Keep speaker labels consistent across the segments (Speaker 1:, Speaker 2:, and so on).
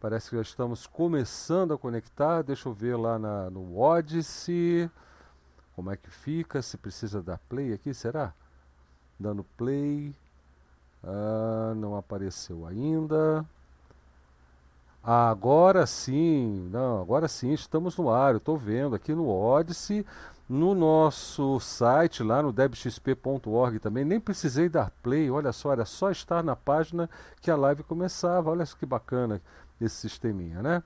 Speaker 1: Parece que já estamos começando a conectar. Deixa eu ver lá na, no Odyssey. Como é que fica? Se precisa dar play aqui, será? Dando play. Ah, não apareceu ainda. Ah, agora sim, não, agora sim estamos no ar. Eu estou vendo aqui no Odyssey, no nosso site, lá no debxp.org também. Nem precisei dar play, olha só, era só estar na página que a live começava. Olha que bacana esse sisteminha, né?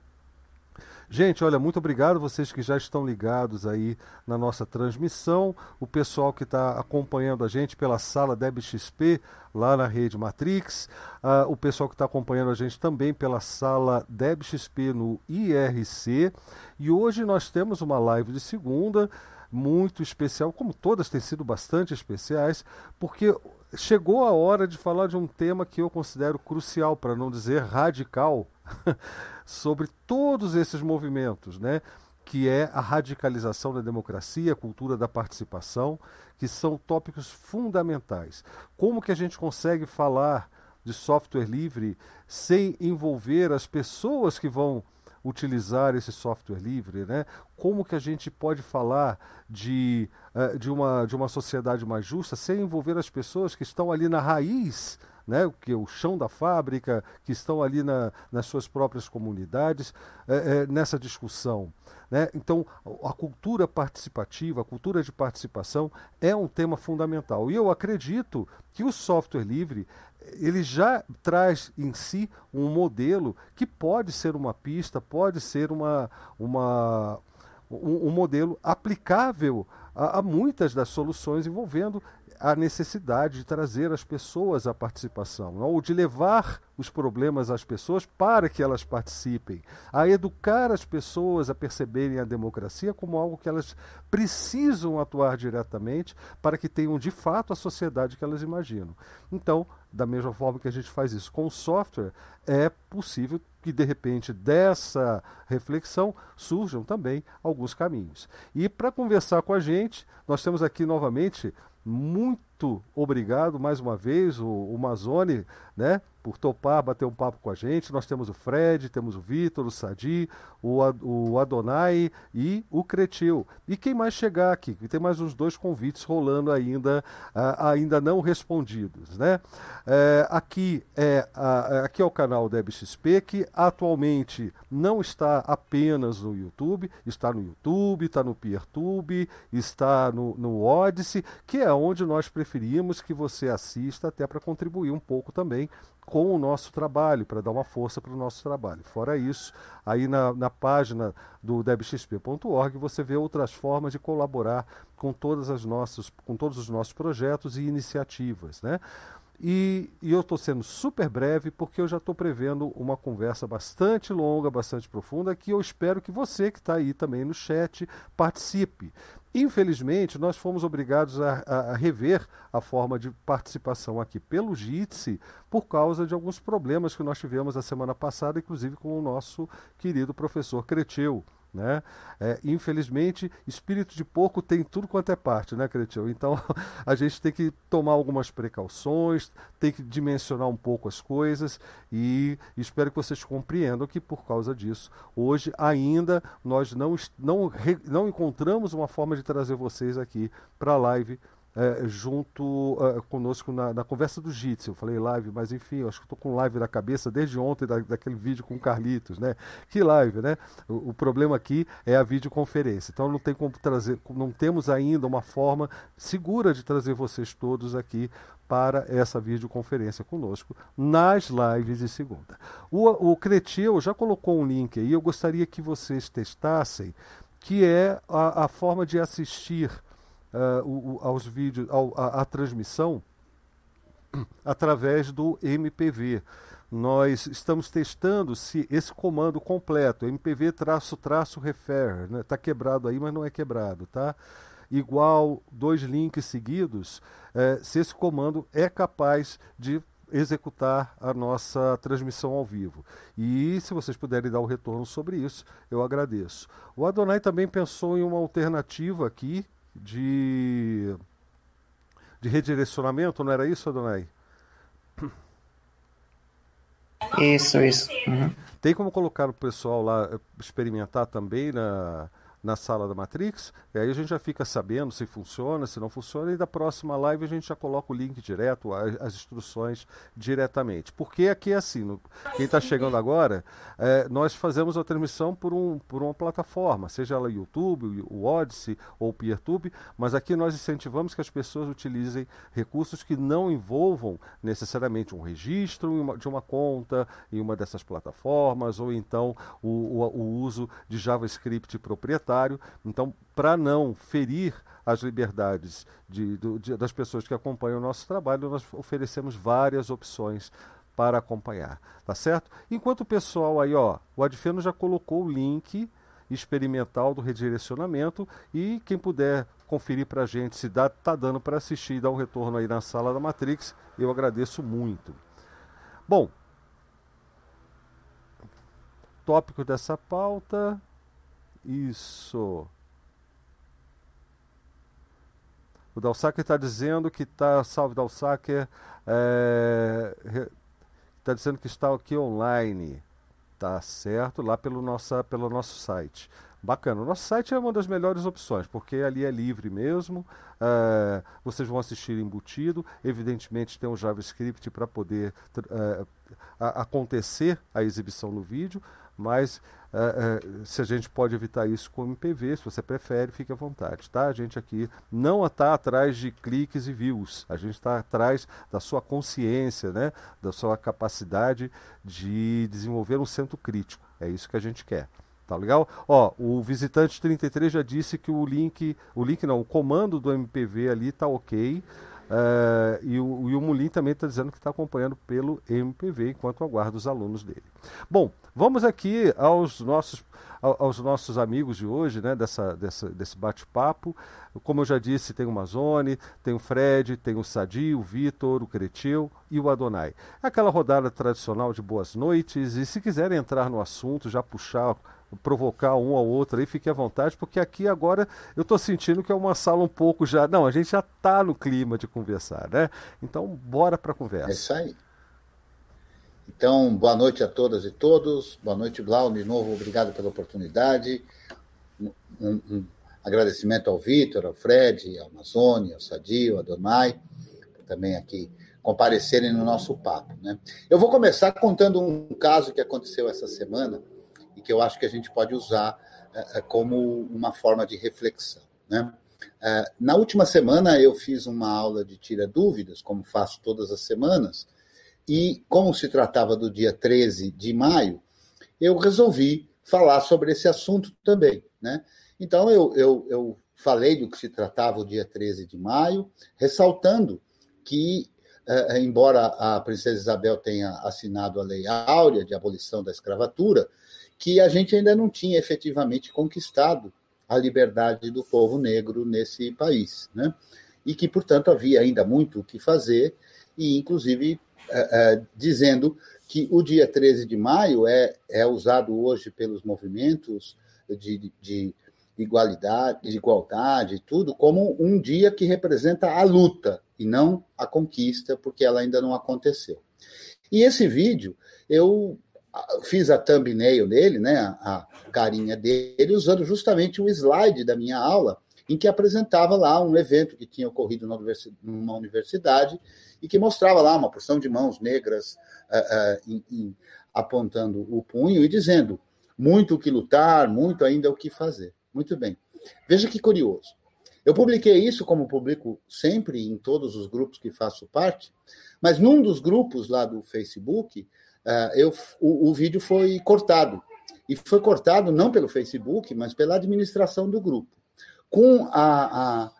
Speaker 1: Gente, olha, muito obrigado vocês que já estão ligados aí na nossa transmissão, o pessoal que está acompanhando a gente pela sala DebXP lá na rede Matrix, uh, o pessoal que está acompanhando a gente também pela sala DebXP no IRC. E hoje nós temos uma live de segunda muito especial, como todas têm sido bastante especiais, porque chegou a hora de falar de um tema que eu considero crucial, para não dizer radical, sobre todos esses movimentos, né? que é a radicalização da democracia, a cultura da participação, que são tópicos fundamentais. Como que a gente consegue falar de software livre sem envolver as pessoas que vão utilizar esse software livre, né? Como que a gente pode falar de, uh, de, uma, de uma sociedade mais justa sem envolver as pessoas que estão ali na raiz né, que é o chão da fábrica, que estão ali na, nas suas próprias comunidades, é, é, nessa discussão. Né? Então, a cultura participativa, a cultura de participação é um tema fundamental. E eu acredito que o software livre ele já traz em si um modelo que pode ser uma pista, pode ser uma, uma, um, um modelo aplicável a, a, muitas das soluções envolvendo a necessidade de trazer as pessoas à participação, ou de levar os problemas às pessoas para que elas participem, a educar as pessoas a perceberem a democracia como algo que elas precisam atuar diretamente para que tenham de fato a sociedade que elas imaginam. Então, da mesma forma que a gente faz isso com o software, é possível que de repente dessa reflexão surjam também alguns caminhos. E para conversar com a gente, nós temos aqui novamente muito obrigado mais uma vez, o, o Mazone, né, por topar bater um papo com a gente. Nós temos o Fred, temos o Vitor, o Sadi, o, Adonai e o Cretil. E quem mais chegar aqui? Tem mais uns dois convites rolando ainda, uh, ainda não respondidos. Né? Uh, aqui, é, uh, aqui é o canal DebXP, que atualmente não está apenas no YouTube, está no YouTube, está no PeerTube, está no, no Odyssey, que é onde nós preferimos que você assista até para contribuir um pouco também com o nosso trabalho, para dar uma força para o nosso trabalho. Fora isso, aí na, na página do debxp.org você vê outras formas de colaborar com, todas as nossas, com todos os nossos projetos e iniciativas. Né? E, e, eu estou sendo super breve porque eu já estou prevendo uma conversa bastante longa, bastante profunda, que eu espero que você que está aí também no chat participe. Infelizmente, nós fomos obrigados a, a, rever a forma de participação aqui pelo JITSE por causa de alguns problemas que nós tivemos a semana passada, inclusive com o nosso querido professor Creteu. Né? É, infelizmente, espírito de porco tem tudo quanto é parte, né, Cretil? Então a gente tem que tomar algumas precauções, tem que dimensionar um pouco as coisas e espero que vocês compreendam que por causa disso, hoje ainda nós não, não, não encontramos uma forma de trazer vocês aqui para a live é, junto uh, conosco na, na, conversa do Jitsi. Eu falei live, mas enfim, acho que estou com live na cabeça desde ontem, da, daquele vídeo com o Carlitos, né? Que live, né? O, o, problema aqui é a videoconferência. Então não tem como trazer, não temos ainda uma forma segura de trazer vocês todos aqui para essa videoconferência conosco nas lives de segunda. O, o já colocou um link aí, eu gostaria que vocês testassem, que é a, a forma de assistir uh, o, aos vídeos, ao, a, a transmissão através do MPV. Nós estamos testando se esse comando completo, MPV traço traço refer, está né? Tá quebrado aí, mas não é quebrado, tá? Igual dois links seguidos, eh, se esse comando é capaz de executar a nossa transmissão ao vivo. E se vocês puderem dar o um retorno sobre isso, eu agradeço. O Adonai também pensou em uma alternativa aqui, de, de redirecionamento, não era isso, Adonai?
Speaker 2: Isso, isso. Uhum.
Speaker 1: Tem como colocar o pessoal lá eh, experimentar também na, na sala da Matrix, e aí a gente já fica sabendo se funciona, se não funciona, e da próxima live a gente já coloca o link direto, as, as instruções diretamente. Porque aqui é assim, no, quem está chegando agora, é, nós fazemos a transmissão por, um, por uma plataforma, seja ela YouTube, o Odyssey ou o PeerTube, mas aqui nós incentivamos que as pessoas utilizem recursos que não envolvam necessariamente um registro de uma conta em uma dessas plataformas, ou então o, o, o uso de JavaScript proprietário então, para não ferir as liberdades de, de, das pessoas que acompanham o nosso trabalho, nós oferecemos várias opções para acompanhar, tá certo? Enquanto o pessoal aí, ó, o Adfeno já colocou o link experimental do redirecionamento e quem puder conferir para a gente se dá, tá dando para assistir e dar um retorno aí na sala da Matrix, eu agradeço muito. Bom, tópico dessa pauta, isso. O Dalsacker está dizendo que está, salve Dalsacker, está é, dizendo que está aqui online. Tá certo, lá pelo, nossa, pelo nosso site. Bacana. O nosso site é uma das melhores opções, porque ali é livre mesmo. É, vocês vão assistir embutido. Evidentemente, tem um JavaScript para poder é, acontecer a exibição no vídeo, mas é, é, se a gente pode evitar isso com o MPV, se você prefere, fique à vontade, tá? A gente aqui não está atrás de cliques e views, a gente está atrás da sua consciência, né? Da sua capacidade de desenvolver um centro crítico. É isso que a gente quer. Tá legal? Ó, o visitante 33 já disse que o link, o link não, o comando do MPV ali tá ok. Uh, e, o, e o Mulim também está dizendo que está acompanhando pelo MPV enquanto aguarda os alunos dele. Bom, vamos aqui aos nossos, aos nossos amigos de hoje, né, dessa, dessa desse bate-papo. Como eu já disse, tem o Mazone, tem o Fred, tem o Sadi, o Vitor, o Cretil e o Adonai. É aquela rodada tradicional de boas noites, e se quiserem entrar no assunto, já puxar provocar um ao outro aí, fique à vontade, porque aqui agora eu estou sentindo que é uma sala um pouco já. Não, a gente já está no clima de conversar, né? Então, bora para a conversa. É
Speaker 2: isso aí. Então, boa noite a todas e todos. Boa noite, Blau, de novo, obrigado pela oportunidade. Um, um agradecimento ao Vitor, ao Fred, ao Amazônia, ao Sadio, ao Adonai, também aqui comparecerem no nosso papo. Né? Eu vou começar contando um caso que aconteceu essa semana e que eu acho que a gente pode usar uh, como uma forma de reflexão. Né? Uh, na última semana, eu fiz uma aula de tira dúvidas, como faço todas as semanas, e como se tratava do dia 13 de maio, eu resolvi falar sobre esse assunto também. Né? Então, eu, eu, eu falei do que se tratava o dia 13 de maio, ressaltando que embora a princesa Isabel tenha assinado a Lei Áurea de abolição da escravatura, que a gente ainda não tinha efetivamente conquistado a liberdade do povo negro nesse país, né? E que, portanto, havia ainda muito o que fazer, e inclusive é, é, dizendo que o dia 13 de maio é, é usado hoje pelos movimentos de, de igualdade, de igualdade tudo, como um dia que representa a luta e não a conquista, porque ela ainda não aconteceu. E esse vídeo eu fiz a thumbnail dele, né, a carinha dele, usando justamente o slide da minha aula, em que apresentava lá um evento que tinha ocorrido numa universidade e que mostrava lá uma porção de mãos negras uh, uh, em, em, apontando o punho e dizendo muito o que lutar, muito ainda o que fazer. Muito bem. Veja que curioso. Eu publiquei isso, como publico sempre em todos os grupos que faço parte, mas num dos grupos lá do Facebook, eu, o, o vídeo foi cortado. E foi cortado não pelo Facebook, mas pela administração do grupo, com a,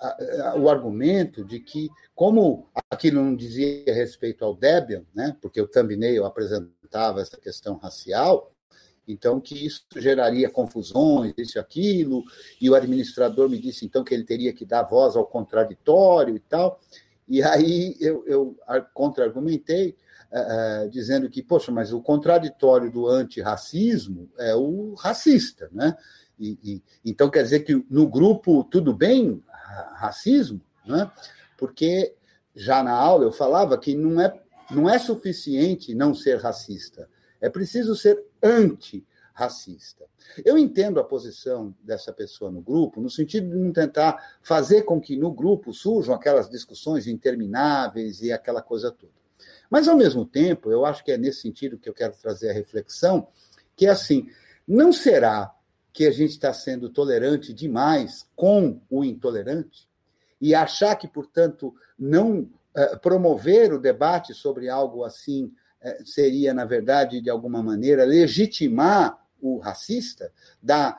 Speaker 2: a, o argumento de que, como aquilo não dizia respeito ao Debian, né, porque o thumbnail apresentava essa questão racial, então que isso geraria confusões, isso e aquilo, e o administrador me disse então que ele teria que dar voz ao contraditório e tal. E aí eu, eu contra-argumentei, uh, dizendo que, poxa, mas o contraditório do antirracismo é o racista, né? E, e, então quer dizer que no grupo tudo bem racismo, né? Porque já na aula eu falava que não é não é suficiente não ser racista, É preciso ser anti-racista. Eu entendo a posição dessa pessoa no grupo, no sentido de não tentar fazer com que no grupo surjam aquelas discussões intermináveis e aquela coisa toda. Mas, ao mesmo tempo, eu acho que é nesse sentido que eu quero trazer a reflexão, que é assim, não será que a gente está sendo tolerante demais com o intolerante? E achar que, portanto, não eh, promover o debate sobre algo assim eh, seria, na verdade, de alguma maneira, legitimar o racista? Da,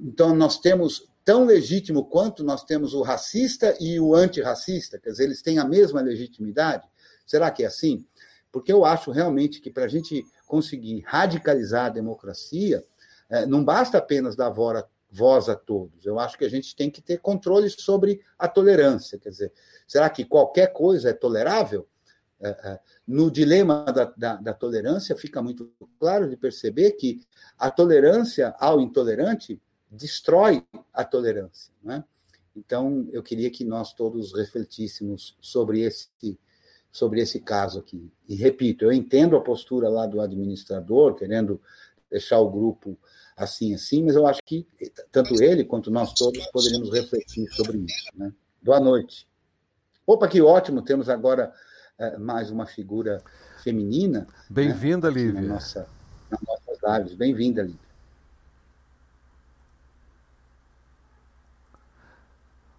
Speaker 2: então, nós temos tão legítimo quanto nós temos o racista e o antirracista, quer dizer, eles têm a mesma legitimidade? Será que é assim? Porque eu acho realmente que para a gente conseguir radicalizar a democracia, eh, não basta apenas dar voz a todos. Eu acho que a gente tem que ter controle sobre a tolerância. Quer dizer, será que qualquer coisa é tolerável? É, é, no dilema da, da, da, tolerância, fica muito claro de perceber que a tolerância ao intolerante destrói a tolerância. Né? Então, eu queria que nós todos refletíssemos sobre esse, sobre esse caso aqui. E repito, eu entendo a postura lá do administrador, querendo deixar o grupo assim, assim, mas eu acho que tanto ele quanto nós todos poderíamos refletir sobre isso. Né? Boa noite. Opa, que ótimo, temos agora é, mais uma figura feminina. Né,
Speaker 1: Bem-vinda, né? Lívia. Na
Speaker 2: nossa, nas nossas lives. Bem-vinda, Lívia.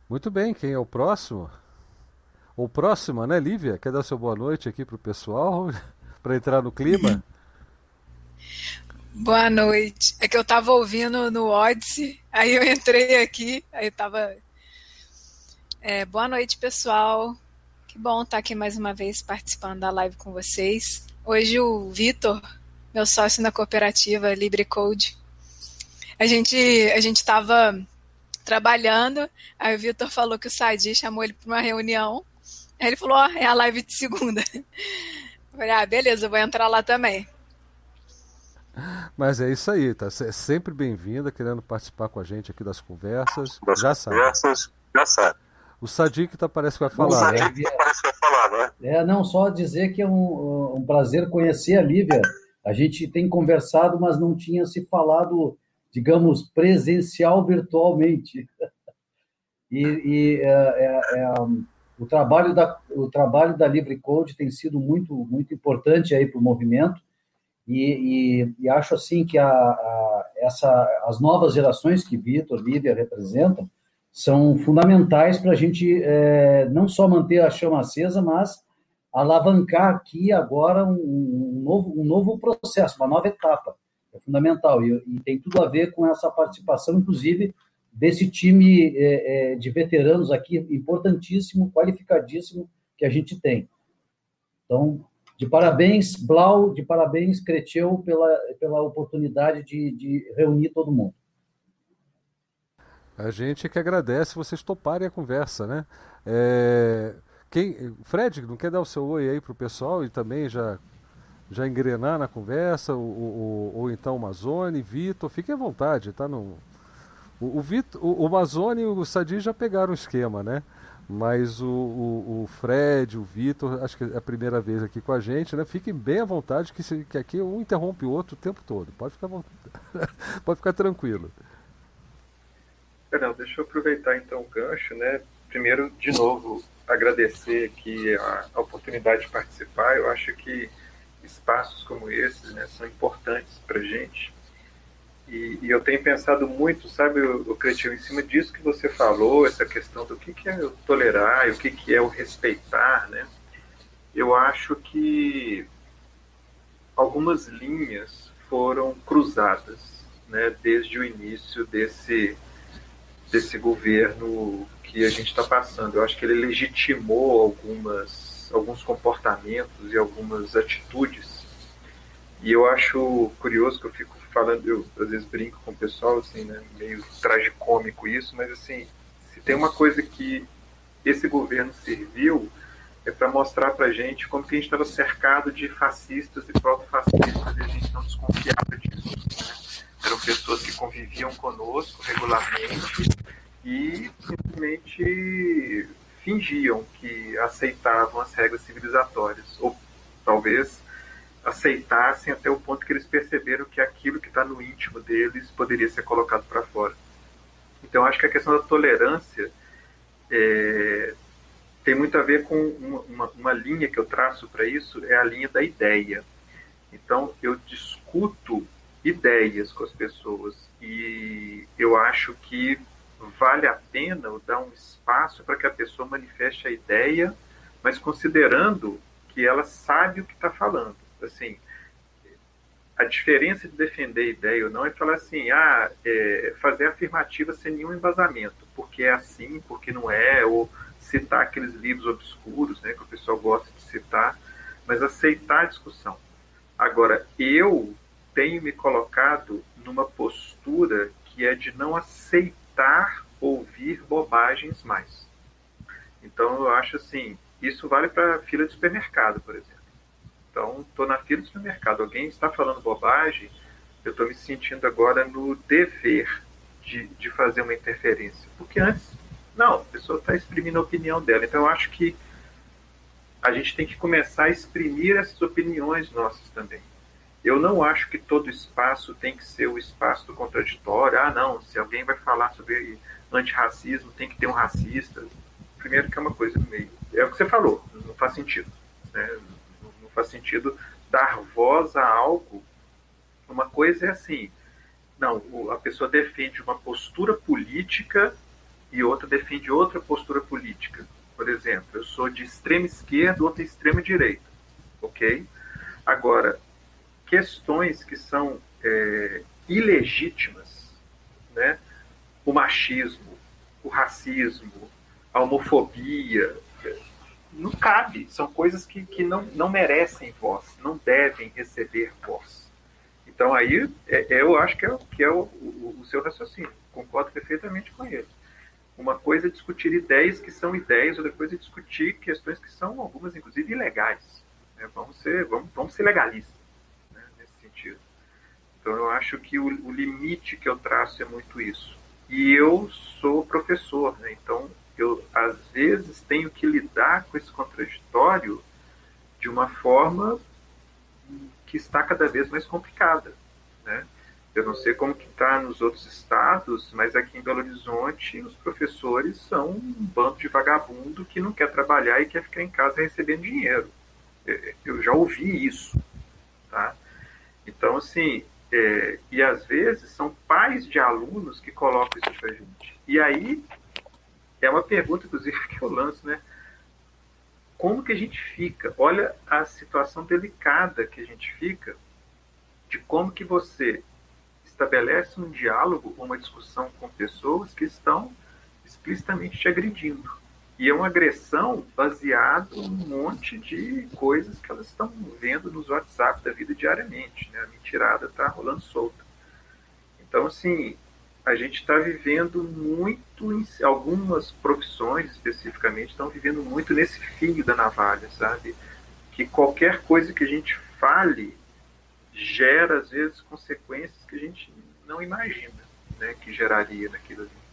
Speaker 1: Muito bem, quem é o próximo? O próximo, né, Lívia? Quer dar seu boa noite aqui para o pessoal, para entrar no clima?
Speaker 3: Boa noite. É que eu estava ouvindo no Odyssey, aí eu entrei aqui, aí estava. É, boa noite, pessoal. Que bom estar aqui mais uma vez participando da live com vocês. Hoje o Vitor, meu sócio na cooperativa LibreCode, a gente a gente estava trabalhando, aí o Vitor falou que o Sadi chamou ele para uma reunião. Aí ele falou: oh, é a live de segunda. Eu falei: ah, beleza, eu vou entrar lá também.
Speaker 1: Mas é isso aí, tá? É sempre bem-vinda, querendo participar com a gente aqui das conversas.
Speaker 4: Das já conversas, sabe. já sabe.
Speaker 1: O Sadiq tá, parece que vai falar, o Sadiq
Speaker 4: né? parece que vai falar, né?
Speaker 5: É, não, só dizer que é um, um prazer conhecer a Lívia. A gente tem conversado, mas não tinha se falado, digamos, presencial virtualmente. E, e é, é, é, o trabalho da o trabalho da Livre Code tem sido muito muito importante aí para o movimento e, e, e, acho assim que a, a, essa, as novas gerações que Vitor, Lívia representam são fundamentais para a gente é, não só manter a chama acesa, mas alavancar aqui agora um, um, novo, um novo processo, uma nova etapa. É fundamental e, e tem tudo a ver com essa participação, inclusive, desse time é, é, de veteranos aqui, importantíssimo, qualificadíssimo que a gente tem. Então, de parabéns, Blau, de parabéns, Creteu, pela, pela oportunidade de, de reunir todo mundo.
Speaker 1: A gente que agradece vocês toparem a conversa, né? É... Quem... Fred, não quer dar o seu oi aí para o pessoal e também já, já engrenar na conversa? Ou, ou, ou então Mazone, Vitor, fique à vontade, tá? No... O, o, Vitor, o, o e o Sadi já pegaram o esquema, né? Mas o, o, o, Fred, o Vitor, acho que é a primeira vez aqui com a gente, né? Fiquem bem à vontade, que, se, que aqui um interrompe o outro o tempo todo. Pode ficar, pode ficar tranquilo.
Speaker 6: Não, deixa eu aproveitar então o gancho, né? Primeiro, de novo, agradecer aqui a, a oportunidade de participar. Eu acho que espaços como esses né, são importantes para a gente e, e, eu tenho pensado muito, sabe, o, Cretinho, em cima disso que você falou, essa questão do que, que é o tolerar e o que, que é o respeitar, né? Eu acho que algumas linhas foram cruzadas, né, desde o início desse, desse governo que a gente está passando. Eu acho que ele legitimou algumas, alguns comportamentos e algumas atitudes. E eu acho curioso que eu fico falando, eu às vezes brinco com o pessoal, assim, né, meio tragicômico isso, mas assim, se tem uma coisa que esse governo serviu é para mostrar para gente como que a gente estava cercado de fascistas e proto-fascistas e a gente não desconfiava disso. Né? Eram pessoas que conviviam conosco regularmente e simplesmente fingiam que aceitavam as regras civilizatórias, ou talvez aceitassem até o ponto que perceberam que aquilo que está no íntimo deles poderia ser colocado para fora. Então, acho que a questão da tolerância é, tem muito a ver com uma, uma, uma linha que eu traço para isso, é a linha da ideia. Então, eu discuto ideias com as pessoas e eu acho que vale a pena dar um espaço para que a pessoa manifeste a ideia, mas considerando que ela sabe o que está falando. Assim, a diferença de defender ideia ou não é falar assim, ah, é, fazer afirmativa sem nenhum embasamento, porque é assim, porque não é, ou citar aqueles livros obscuros, né, que o pessoal gosta de citar, mas aceitar a discussão. Agora, eu tenho me colocado numa postura que é de não aceitar ouvir bobagens mais. Então, eu acho assim, isso vale para fila de supermercado, por exemplo. Então, estou na fila do supermercado, alguém está falando bobagem, eu estou me sentindo agora no dever de, de fazer uma interferência. Porque antes, não, a pessoa está exprimindo a opinião dela. Então, eu acho que a gente tem que começar a exprimir essas opiniões nossas também. Eu não acho que todo espaço tem que ser o espaço do contraditório. Ah, não, se alguém vai falar sobre antirracismo, tem que ter um racista. Primeiro que é uma coisa meio. É o que você falou, não faz sentido. Né? Faz sentido dar voz a algo. Uma coisa é assim, não, a pessoa defende uma postura política e outra defende outra postura política. Por exemplo, eu sou de extrema esquerda, outra extrema direita, ok? Agora, questões que são é, ilegítimas, né? O machismo, o racismo, a homofobia, não cabe, são coisas que, que não, não merecem voz, não devem receber voz. Então aí é, é, eu acho que é, que é o, o, o, seu raciocínio, concordo perfeitamente com ele. Uma coisa é discutir ideias que são ideias, outra coisa é discutir questões que são algumas, inclusive, ilegais. Né? Vamos, ser, vamos, vamos ser legalistas né? nesse sentido. Então eu acho que o, o limite que eu traço é muito isso. E eu sou professor, né? então eu às vezes tenho que lidar com esse contraditório de uma forma que está cada vez mais complicada, né? Eu não sei como que está nos outros estados, mas aqui em Belo Horizonte os professores são um bando de vagabundo que não quer trabalhar e quer ficar em casa recebendo dinheiro. Eu já ouvi isso, tá? Então, assim, é, e às vezes são pais de alunos que colocam isso para gente. E aí é uma pergunta, inclusive, que eu lanço, né? Como que a gente fica? Olha a situação delicada que a gente fica de como que você estabelece um diálogo, uma discussão com pessoas que estão explicitamente te agredindo. E é uma agressão baseada num monte de coisas que elas estão vendo nos WhatsApp da vida diariamente. Né? A mentirada está rolando solta. Então, assim, a gente está vivendo muito, em, algumas profissões especificamente estão vivendo muito nesse fio da navalha, sabe? Que qualquer coisa que a gente fale gera, às vezes, consequências que a gente não imagina né, que geraria naquilo ali.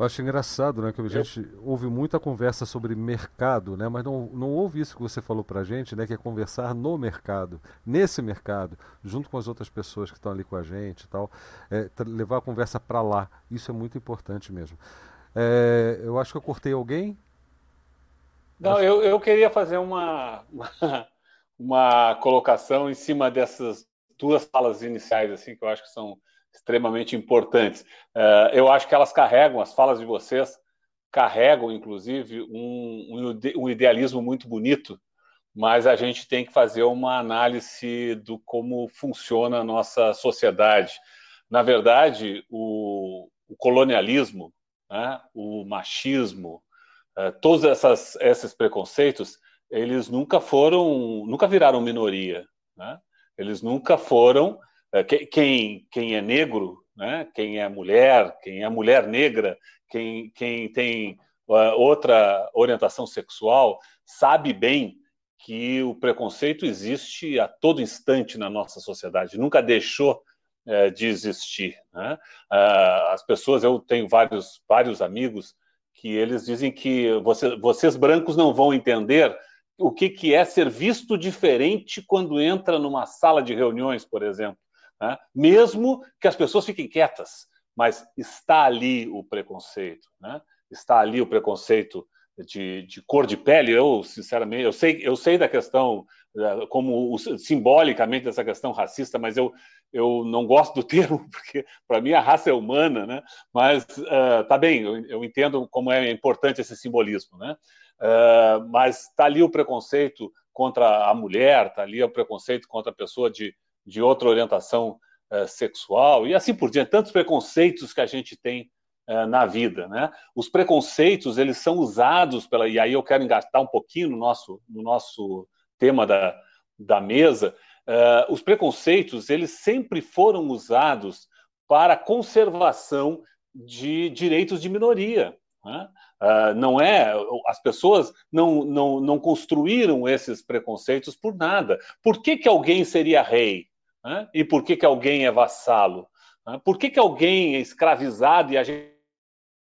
Speaker 1: Eu acho engraçado, né, que a gente ouve muita conversa sobre mercado, né, mas não, não ouve isso que você falou para a gente, né, que é conversar no mercado, nesse mercado, junto com as outras pessoas que estão ali com a gente e tal, é, levar a conversa para lá. Isso é muito importante mesmo. É, eu acho que eu cortei alguém.
Speaker 7: Não, acho... eu, eu queria fazer uma, uma, uma colocação em cima dessas duas falas iniciais, assim, que eu acho que são extremamente importantes. Uh, eu acho que elas carregam, as falas de vocês carregam, inclusive, um, um, idealismo muito bonito, mas a gente tem que fazer uma análise do como funciona a nossa sociedade. Na verdade, o, o colonialismo, né, o machismo, uh, todos essas, esses preconceitos, eles nunca foram, nunca viraram minoria. Né? Eles nunca foram é, quem, quem é negro, né? quem é mulher, quem é mulher negra, quem, quem tem uh, outra orientação sexual, sabe bem que o preconceito existe a todo instante na nossa sociedade, nunca deixou uh, de existir. Né? As pessoas, eu tenho vários, vários amigos que eles dizem que você, vocês brancos não vão entender o que, que é ser visto diferente quando entra numa sala de reuniões, por exemplo. Né? Mesmo que as pessoas fiquem quietas, mas está ali o preconceito, né? está ali o preconceito de, de, cor de pele. Eu, sinceramente, eu sei, eu sei da questão, eh, como simbolicamente dessa questão racista, mas eu, eu não gosto do termo, porque para mim a raça é humana, né? Mas uh, tá bem, eu, eu, entendo como é importante esse simbolismo, né? Uh, mas está ali o preconceito contra a mulher, está ali o preconceito contra a pessoa de, de outra orientação uh, sexual, e assim por diante, tantos preconceitos que a gente tem na vida, né? Os preconceitos, eles são usados pela... E aí eu quero engastar um pouquinho no nosso, no nosso tema da, da mesa, Uh, os preconceitos eles sempre foram usados para conservação de direitos de minoria. Né? Uh, não é as pessoas não, não, não construíram esses preconceitos por nada. Por que, que alguém seria rei? Né? E por que, que alguém é vassalo? Né? Por que, que alguém é escravizado e a gente,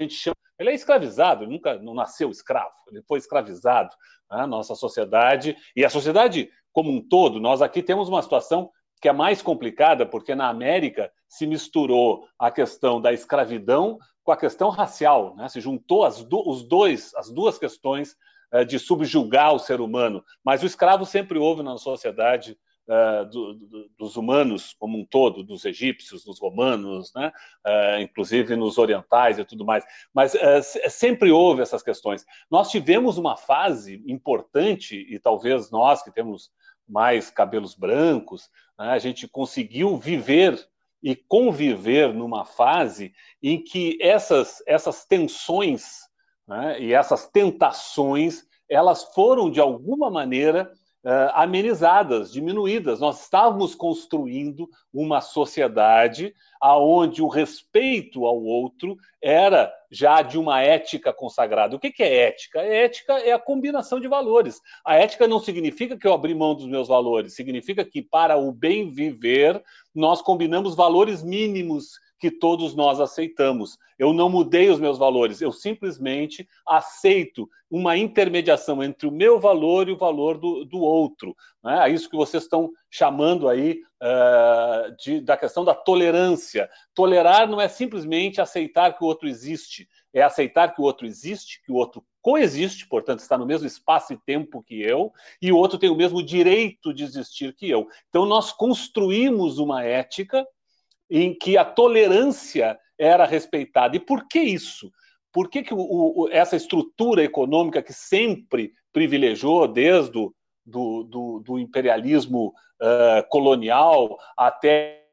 Speaker 7: chama. Ele é escravizado, ele nunca não nasceu escravo, ele foi escravizado. Né? Nossa sociedade, e a sociedade como um todo, nós aqui temos uma situação que é mais complicada, porque na América se misturou a questão da escravidão com a questão racial, né? se juntou as, do, os dois, as duas questões uh, de subjugar o ser humano. Mas o escravo sempre houve na sociedade uh, do, do, dos humanos como um todo, dos egípcios, dos romanos, né? Uh, inclusive nos orientais e tudo mais. Mas sempre houve essas questões. Nós tivemos uma fase importante, e talvez nós que temos mais cabelos brancos, né, a gente conseguiu viver e conviver numa fase em que essas, essas tensões né, e essas tentações elas foram de alguma maneira uh, amenizadas, diminuídas. Nós estávamos construindo uma sociedade aonde o respeito ao outro era já de uma ética consagrada. O que é ética? A ética é a combinação de valores. A ética não significa que eu abri mão dos meus valores, significa que para o bem viver nós combinamos valores mínimos que todos nós aceitamos. Eu não mudei os meus valores, eu simplesmente aceito uma intermediação entre o meu valor e o valor do, do outro. Né? É isso que vocês estão chamando aí uh, de, da questão da tolerância. Tolerar não é simplesmente aceitar que o outro existe, é aceitar que o outro existe, que o outro coexiste, portanto, está no mesmo espaço e tempo que eu, e o outro tem o mesmo direito de existir que eu. Então, nós construímos uma ética em que a tolerância era respeitada. E por que isso? Por que, que o, o, essa estrutura econômica que sempre privilegiou, desde o do, do, do imperialismo uh, colonial até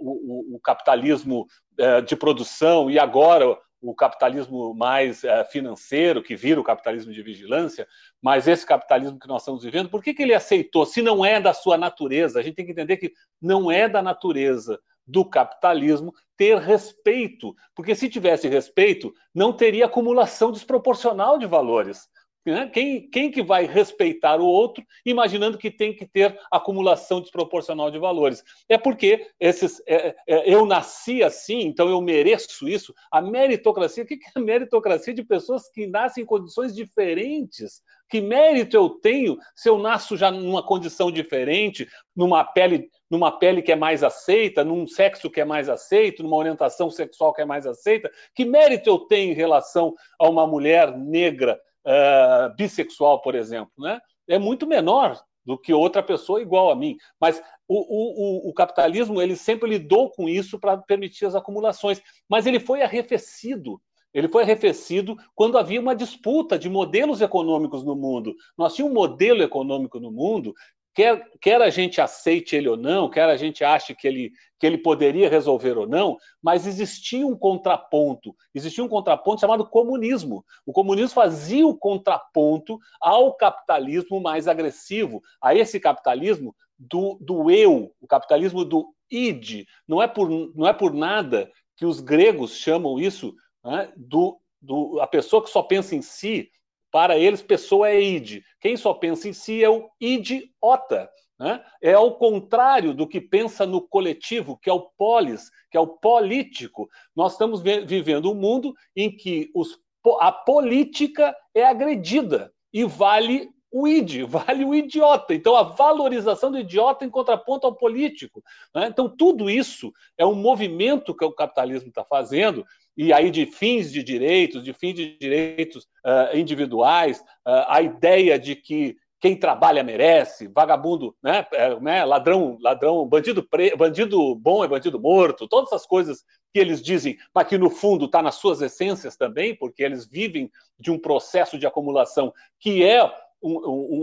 Speaker 7: o, o capitalismo uh, de produção e agora o capitalismo mais financeiro, que vira o capitalismo de vigilância, mas esse capitalismo que nós estamos vivendo, por que, que ele aceitou? Se não é da sua natureza, a gente tem que entender que não é da natureza do capitalismo ter respeito, porque se tivesse respeito, não teria acumulação desproporcional de valores. Né? Quem, quem que vai respeitar o outro, imaginando que tem que ter acumulação desproporcional de valores? É porque esses, é, é, eu nasci assim, então eu mereço isso. A meritocracia, o que é meritocracia de pessoas que nascem em condições diferentes? Que mérito eu tenho se eu nasço já numa condição diferente, numa pele numa pele que é mais aceita, num sexo que é mais aceito, numa orientação sexual que é mais aceita? Que mérito eu tenho em relação a uma mulher negra uh, bissexual, por exemplo? Né? É muito menor do que outra pessoa igual a mim. Mas o, o, o capitalismo ele sempre lidou com isso para permitir as acumulações, mas ele foi arrefecido. Ele foi arrefecido quando havia uma disputa de modelos econômicos no mundo. Nós tínhamos um modelo econômico no mundo quer, quer a gente aceite ele ou não, quer a gente ache que ele, que ele poderia resolver ou não, mas existia um contraponto, existia um contraponto chamado comunismo. O comunismo fazia o contraponto ao capitalismo mais agressivo, a esse capitalismo do, do eu, o capitalismo do id. Não é por, não é por nada que os gregos chamam isso né, do, do a pessoa que só pensa em si, para eles, pessoa é id. Quem só pensa em si é o idiota. Né? É ao contrário do que pensa no coletivo, que é o polis, que é o político. Nós estamos vivendo um mundo em que os, a política é agredida e vale o id, vale o idiota. Então, a valorização do idiota em contraponto ao político. Né? Então, tudo isso é um movimento que o capitalismo está fazendo, e aí de fins de direitos, de fins de direitos uh, individuais, uh, a ideia de que quem trabalha merece, vagabundo, né, é, né ladrão, ladrão, bandido, pre, bandido bom é bandido morto, todas essas coisas que eles dizem, mas que no fundo está nas suas essências também, porque eles vivem de um processo de acumulação que é um,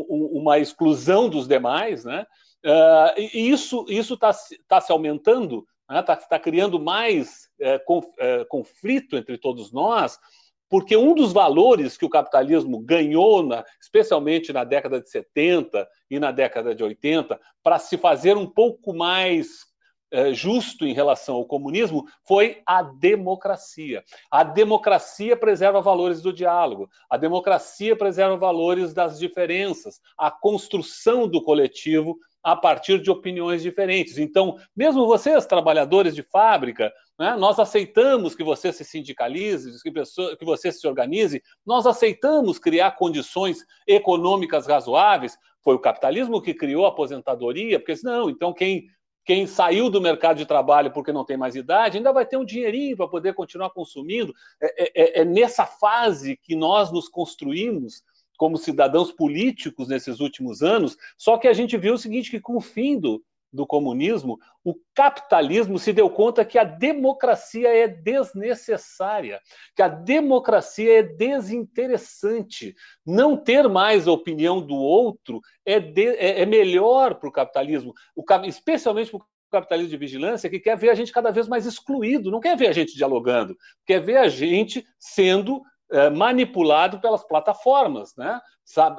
Speaker 7: um, uma exclusão dos demais, né? Uh, e isso isso está tá se aumentando, está né? Tá, criando mais é, conf, é, conflito entre todos nós, porque um dos valores que o capitalismo ganhou, na, especialmente na década de 70 e na década de 80, para se fazer um pouco mais é, justo em relação ao comunismo, foi a democracia. A democracia preserva valores do diálogo, a democracia preserva valores das diferenças, a construção do coletivo a partir de opiniões diferentes. Então, mesmo vocês, trabalhadores de fábrica, né, nós aceitamos que você se sindicalize, que, pessoa, que você se organize, nós aceitamos criar condições econômicas razoáveis. Foi o capitalismo que criou a aposentadoria, porque senão, então quem quem saiu do mercado de trabalho porque não tem mais idade ainda vai ter um dinheirinho para poder continuar consumindo. É, é, é, é nessa fase que nós nos construímos como cidadãos políticos nesses últimos anos, só que a gente viu o seguinte, que com o fim do, do comunismo, o capitalismo se deu conta que a democracia é desnecessária, que a democracia é desinteressante. Não ter mais a opinião do outro é, de, é, é melhor para o capitalismo, especialmente para o capitalismo de vigilância, que quer ver a gente cada vez mais excluído, não quer ver a gente dialogando, quer ver a gente sendo manipulado pelas plataformas, né?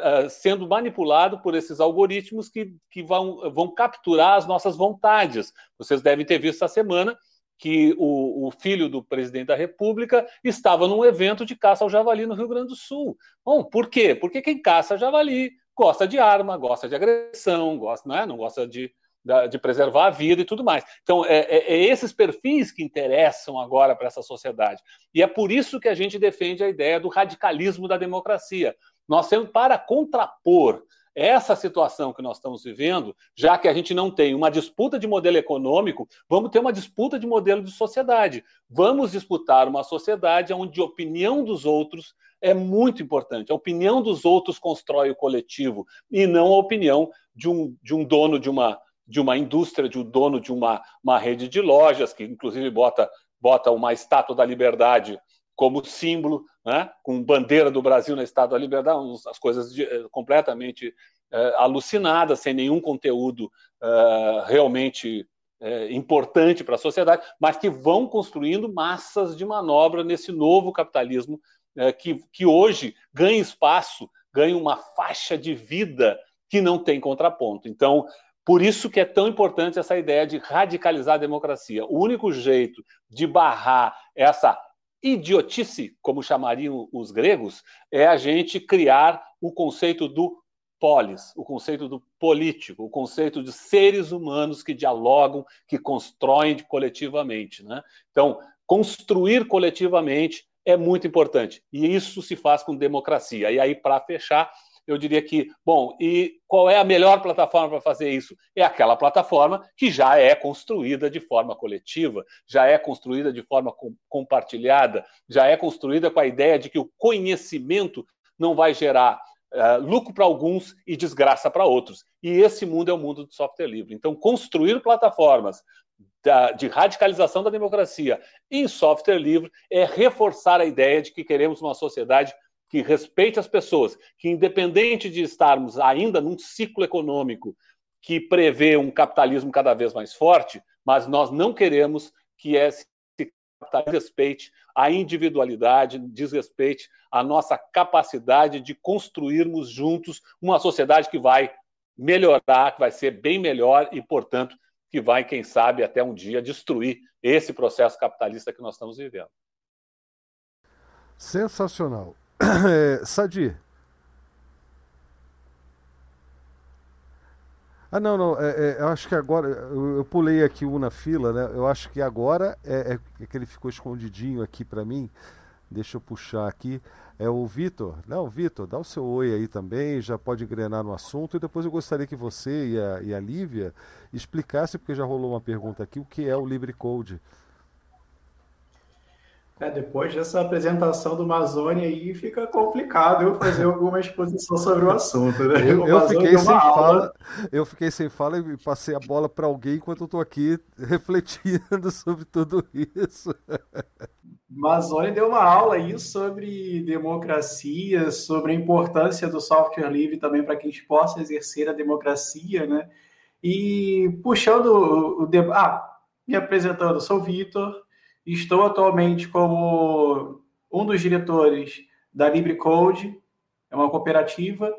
Speaker 7: É, sendo manipulado por esses algoritmos que, que vão, vão capturar as nossas vontades. Vocês devem ter visto essa semana que o, o, filho do presidente da República estava num evento de caça ao javali no Rio Grande do Sul. Bom, por quê? Porque quem caça javali gosta de arma, gosta de agressão, gosta, não, é? não gosta de, de preservar a vida e tudo mais. Então, é, é, é esses perfis que interessam agora para essa sociedade. E é por isso que a gente defende a ideia do radicalismo da democracia. Nós temos para contrapor essa situação que nós estamos vivendo, já que a gente não tem uma disputa de modelo econômico, vamos ter uma disputa de modelo de sociedade. Vamos disputar uma sociedade onde a opinião dos outros é muito importante. A opinião dos outros constrói o coletivo e não a opinião de um, de um dono de uma, de uma indústria, de um dono de uma, uma rede de lojas, que inclusive bota, bota uma estátua da liberdade como símbolo, né, com bandeira do Brasil na Estátua da Liberdade, as coisas de, eh, completamente uh, alucinadas, sem nenhum conteúdo uh, realmente uh, importante para a sociedade, mas que vão construindo massas de manobra nesse novo capitalismo que, que hoje ganha espaço, ganha uma faixa de vida que não tem contraponto. Então, por isso que é tão importante essa ideia de radicalizar a democracia. O único jeito de barrar essa idiotice, como chamariam os gregos, é a gente criar o conceito do polis, o conceito do político, o conceito de seres humanos que dialogam, que constroem coletivamente. Né? Então, construir coletivamente é muito importante. E isso se faz com democracia. E aí, para fechar, eu diria que, bom, e qual é a melhor plataforma para fazer isso? É aquela plataforma que já é construída de forma coletiva, já é construída de forma com, compartilhada, já é construída com a ideia de que o conhecimento não vai gerar uh, lucro para alguns e desgraça para outros. E esse mundo é o mundo do software livre. Então, construir plataformas da, de radicalização da democracia em software livre é reforçar a ideia de que queremos uma sociedade que respeite as pessoas, que independente de estarmos ainda num ciclo econômico que prevê um capitalismo cada vez mais forte, mas nós não queremos que esse capitalismo respeite a individualidade, desrespeite a nossa capacidade de construirmos juntos uma sociedade que vai melhorar, que vai ser bem melhor e, portanto, que vai, quem sabe, até um dia destruir esse processo capitalista que nós estamos vivendo.
Speaker 1: Sensacional. É, Sadi. Ah, não, não. É, é, eu acho que agora. Eu, eu, pulei aqui um na fila, né? Eu acho que agora é, é, que ele ficou escondidinho aqui para mim. Deixa eu puxar aqui. É o Vitor. Não, Vitor, dá o seu oi aí também, já pode engrenar no assunto. E depois eu gostaria que você e a, e a Lívia explicassem, porque já rolou uma pergunta aqui, o que é o Libre Code.
Speaker 8: É, depois dessa apresentação do Amazônia aí, fica complicado eu fazer alguma exposição sobre o assunto. Né?
Speaker 1: Eu, eu fiquei sem fala, eu fiquei sem fala e passei a bola para alguém enquanto eu estou aqui refletindo sobre tudo isso.
Speaker 8: Amazônia deu uma aula aí sobre democracia, sobre a importância do software livre também para que a gente possa exercer a democracia, né? E puxando o, o ah, me apresentando, sou Vitor, Estou atualmente como um dos diretores da LibreCode, é uma cooperativa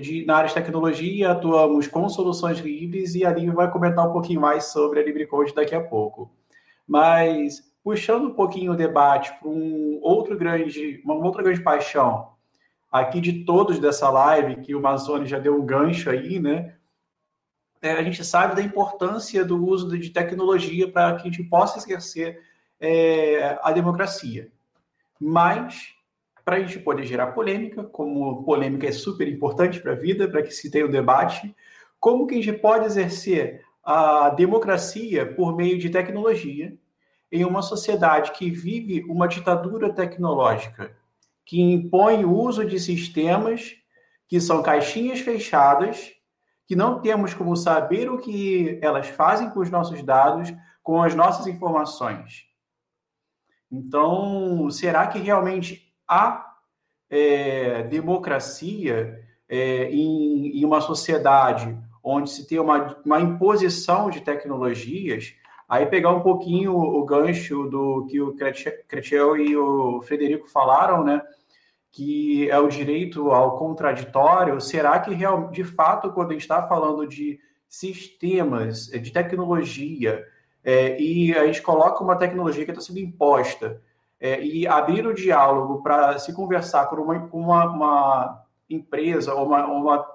Speaker 8: de, na área de tecnologia, atuamos com soluções livres e a Libre vai comentar um pouquinho mais sobre a LibreCode daqui a pouco. Mas, puxando um pouquinho o debate para um outro grande, uma outra grande paixão aqui de todos dessa live, que o Mazone já deu um gancho aí, né? É, a gente sabe da importância do uso de tecnologia para que a gente possa exercer é, a democracia. Mas, para a gente poder gerar polêmica, como polêmica é super importante para a vida, para que se tenha o um debate, como que a gente pode exercer a democracia por meio de tecnologia em uma sociedade que vive uma ditadura tecnológica, que impõe o uso de sistemas que são caixinhas fechadas, que não temos como saber o que elas fazem com os nossos dados, com as nossas informações. Então, será que realmente há é, democracia é, em, em, uma sociedade onde se tem uma, uma imposição de tecnologias? Aí pegar um pouquinho o, gancho do que o Cretiel e o Frederico falaram, né? Que é o direito ao contraditório. Será que real, de fato, quando a gente está falando de sistemas, de tecnologia, é, e a gente coloca uma tecnologia que está sendo imposta é, e abrir o diálogo para se conversar com uma, uma, uma empresa ou uma, uma,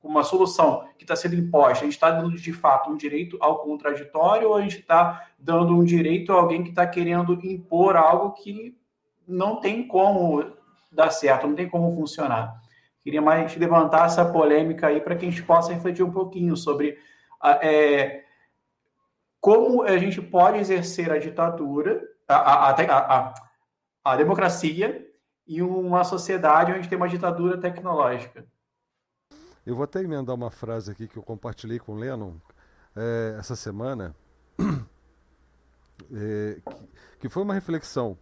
Speaker 8: uma solução que está sendo imposta, a gente está dando de fato um direito ao contraditório ou a gente está dando um direito a alguém que está querendo impor algo que não tem como dar certo, não tem como funcionar. Queria mais levantar essa polêmica aí para que a gente possa refletir um pouquinho sobre é, como a gente pode exercer a ditadura, a, a, a, a, democracia em uma sociedade onde tem uma ditadura tecnológica.
Speaker 1: Eu vou até emendar uma frase aqui que eu compartilhei com o Lennon é, essa semana, é, que, que, foi uma reflexão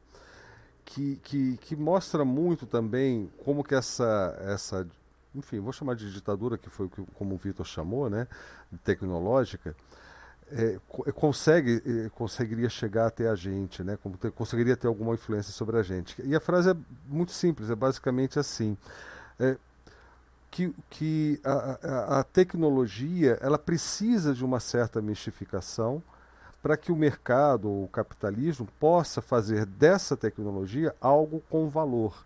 Speaker 1: que, que, que mostra muito também como que essa, essa enfim, vou chamar de ditadura, que foi como o Vitor chamou, né, tecnológica, é, é, consegue é, conseguiria chegar até a gente, né? Como ter, conseguiria ter alguma influência sobre a gente. E a frase é muito simples, é basicamente assim. É, que, que a, a, a, tecnologia ela precisa de uma certa mistificação para que o mercado ou o capitalismo possa fazer dessa tecnologia algo com valor.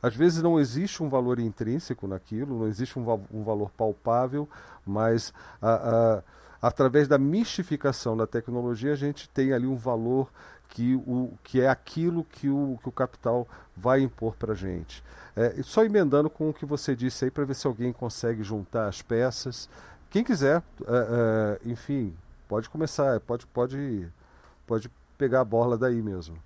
Speaker 1: Às vezes não existe um valor intrínseco naquilo, não existe um, um valor palpável, mas a, a através da mistificação da tecnologia, a gente tem ali um valor que, o, que é aquilo que o, que o capital vai impor para a gente. É, só emendando com o que você disse aí, para ver se alguém consegue juntar as peças. Quem quiser, é, é, enfim, pode começar, pode, pode, pode pegar a bola daí mesmo.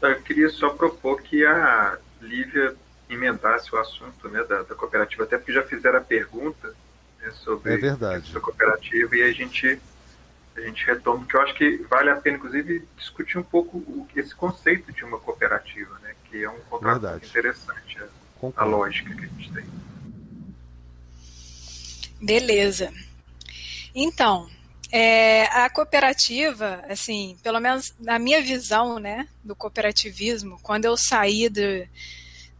Speaker 6: Eu queria só propor que a Lívia emendasse o assunto né, da, da, cooperativa, até porque já fizeram a pergunta né, sobre
Speaker 1: é verdade.
Speaker 6: a cooperativa e a gente, a gente retoma, porque eu acho que vale a pena, inclusive, discutir um pouco o, esse conceito de uma cooperativa, né, que é um contrato interessante, a, a lógica que a gente tem.
Speaker 3: Beleza. Então, é, a cooperativa, assim, pelo menos na minha visão, né, do cooperativismo, quando eu saí do,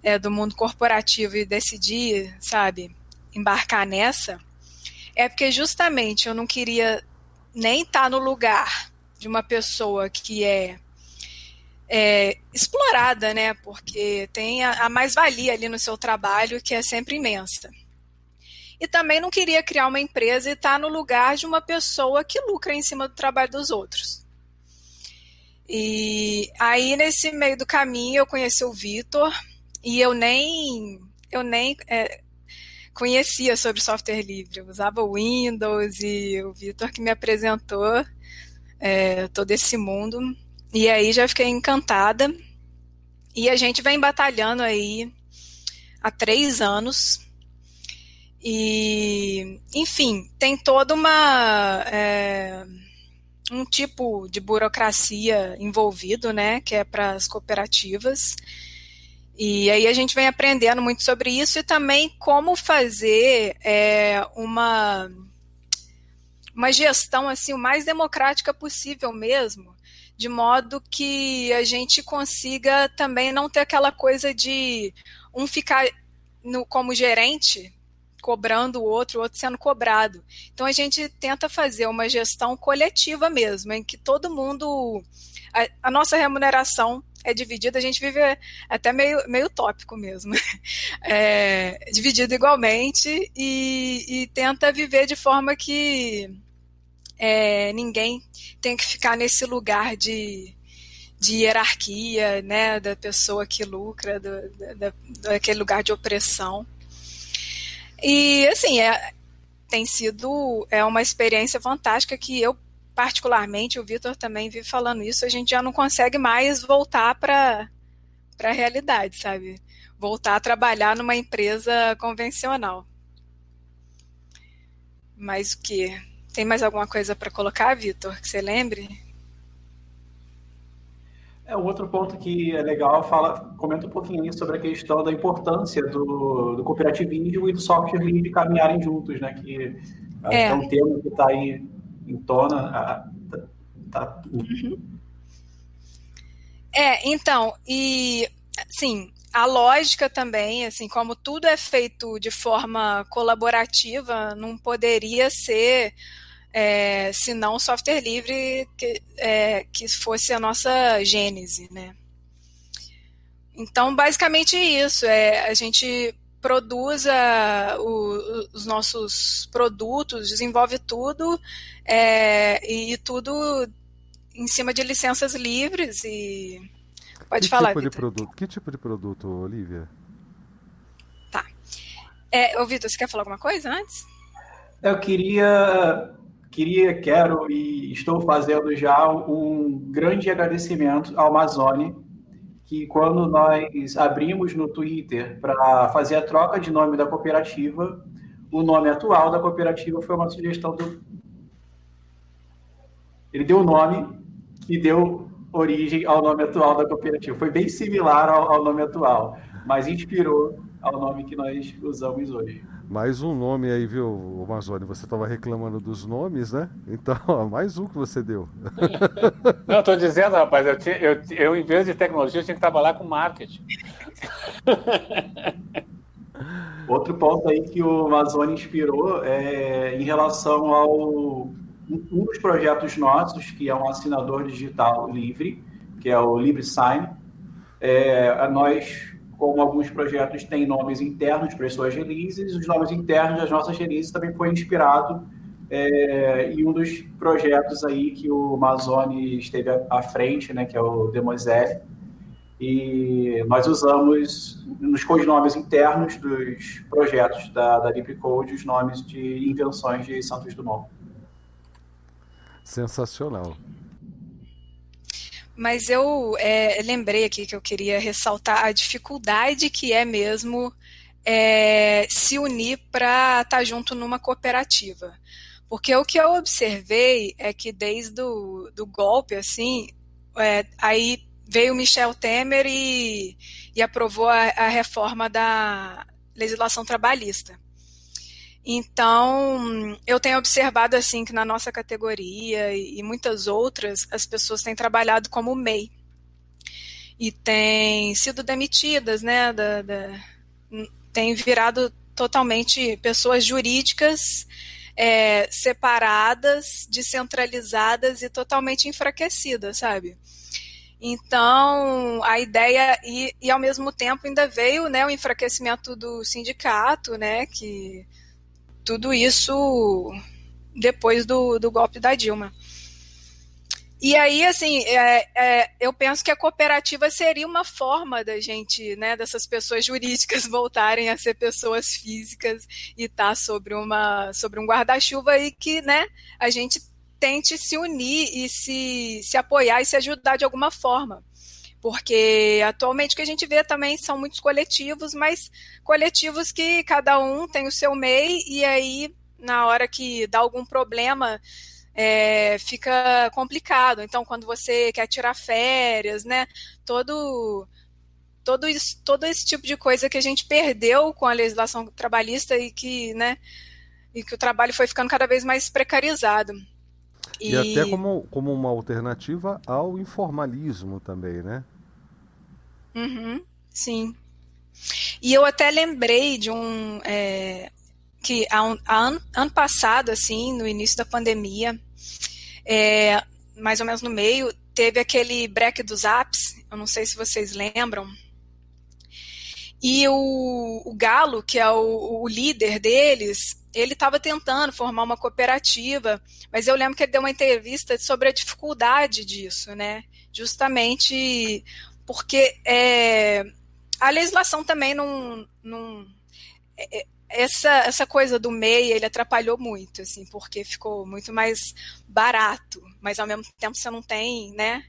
Speaker 3: é, do mundo corporativo e decidi, sabe, embarcar nessa, é porque justamente eu não queria nem estar no lugar de uma pessoa que é, é explorada, né, porque tem a, a mais-valia ali no seu trabalho que é sempre imensa. E também não queria criar uma empresa e estar tá no lugar de uma pessoa que lucra em cima do trabalho dos outros. E aí, nesse meio do caminho, eu conheci o Vitor e eu nem, eu nem é, conhecia sobre software livre. Eu usava o Windows e o Vitor que me apresentou é, todo esse mundo. E aí já fiquei encantada. E a gente vem batalhando aí há três anos. E, enfim, tem toda uma. É, um tipo de burocracia envolvido, né, que é para as cooperativas. E aí a gente vem aprendendo muito sobre isso e também como fazer é, uma, uma gestão assim o mais democrática possível mesmo, de modo que a gente consiga também não ter aquela coisa de um ficar no, como gerente cobrando o outro, o outro sendo cobrado. Então a gente tenta fazer uma gestão coletiva mesmo, em que todo mundo. A, a nossa remuneração é dividida, a gente vive até meio, meio tópico mesmo. É, dividido igualmente e, e, tenta viver de forma que é, ninguém tem que ficar nesse lugar de, de hierarquia, né, da pessoa que lucra, do, da, daquele lugar de opressão. E assim, é, tem sido é uma experiência fantástica que eu particularmente, o Vitor também vive falando isso, a gente já não consegue mais voltar para a realidade, sabe? Voltar a trabalhar numa empresa convencional. Mas o que? Tem mais alguma coisa para colocar, Vitor, que você lembre?
Speaker 8: É, outro ponto que é legal, fala, comenta um pouquinho sobre a questão da importância do, do cooperativismo e do software livre caminharem juntos, né? Que é, é um tema que está aí em tona. Tá, tá... Uhum.
Speaker 3: É, então, e sim, a lógica também, assim, como tudo é feito de forma colaborativa, não poderia ser é, se não software livre que, é, que fosse a nossa gênese, né? Então, basicamente isso, é, a gente produz a, o, os nossos produtos, desenvolve tudo é, e tudo em cima de licenças livres e pode
Speaker 1: que
Speaker 3: falar.
Speaker 1: Tipo de produto? Que tipo de produto, Olivia?
Speaker 3: Tá. É, ô, Vitor, você quer falar alguma coisa antes?
Speaker 8: Eu queria queria, quero e estou fazendo já um grande agradecimento ao Amazônia, que quando nós abrimos no Twitter para fazer a troca de nome da cooperativa, o nome atual da cooperativa foi uma sugestão do. Ele deu o nome que deu origem ao nome atual da cooperativa. Foi bem similar ao, ao nome atual, mas inspirou ao nome que nós usamos hoje.
Speaker 1: Mais um nome aí, viu, Amazônia? Você estava reclamando dos nomes, né? Então, ó, mais um que você deu.
Speaker 7: Não, estou dizendo, rapaz, eu, tinha, eu, eu, em vez de tecnologia, eu tinha que trabalhar com marketing.
Speaker 8: Outro ponto aí que o Amazônia inspirou é em relação ao um dos projetos nossos, que é um assinador digital livre, que é o LibreSign. É, nós como alguns projetos têm nomes internos para as suas releases, os nomes internos das nossas releases também foi inspirado é, em um dos projetos aí que o Amazone esteve à frente, né, que é o Demoiselle, e nós usamos nos codinomes internos dos projetos da, da LibreCode os nomes de invenções de Santos Dumont.
Speaker 1: Sensacional.
Speaker 3: Mas eu é, lembrei aqui que eu queria ressaltar a dificuldade que é mesmo é, se unir para estar tá junto numa cooperativa. Porque o que eu observei é que desde o do golpe, assim, é, aí veio Michel Temer e, e aprovou a, a reforma da legislação trabalhista. Então, eu tenho observado assim que na nossa categoria e, muitas outras, as pessoas têm trabalhado como MEI e têm sido demitidas, né? Da, da, têm virado totalmente pessoas jurídicas é, separadas, descentralizadas e totalmente enfraquecidas, sabe? Então, a ideia, e, e ao mesmo tempo ainda veio né, o enfraquecimento do sindicato, né, que tudo isso depois do, do golpe da Dilma. E aí, assim, é, é, eu penso que a cooperativa seria uma forma da gente, né, dessas pessoas jurídicas voltarem a ser pessoas físicas e estar tá sobre, uma, sobre um guarda-chuva e que, né, a gente tente se unir e se, se apoiar e se ajudar de alguma forma. Porque atualmente o que a gente vê também são muitos coletivos, mas coletivos que cada um tem o seu MEI e aí, na hora que dá algum problema, é, fica complicado. Então, quando você quer tirar férias, né? Todo, todo, isso, todo esse tipo de coisa que a gente perdeu com a legislação trabalhista e que, né? E que o trabalho foi ficando cada vez mais precarizado.
Speaker 1: E, e até como, como uma alternativa ao informalismo também, né?
Speaker 3: Uhum, sim. E eu até lembrei de um. É, que há um, há ano, ano passado, assim, no início da pandemia, é, mais ou menos no meio, teve aquele break dos apps, eu não sei se vocês lembram. E o, o Galo, que é o, o líder deles, ele estava tentando formar uma cooperativa, mas eu lembro que ele deu uma entrevista sobre a dificuldade disso, né? Justamente porque é, a legislação também não, não é, é essa, essa coisa do MEI, ele atrapalhou muito, assim, porque ficou muito mais barato, mas ao mesmo tempo você não tem, né?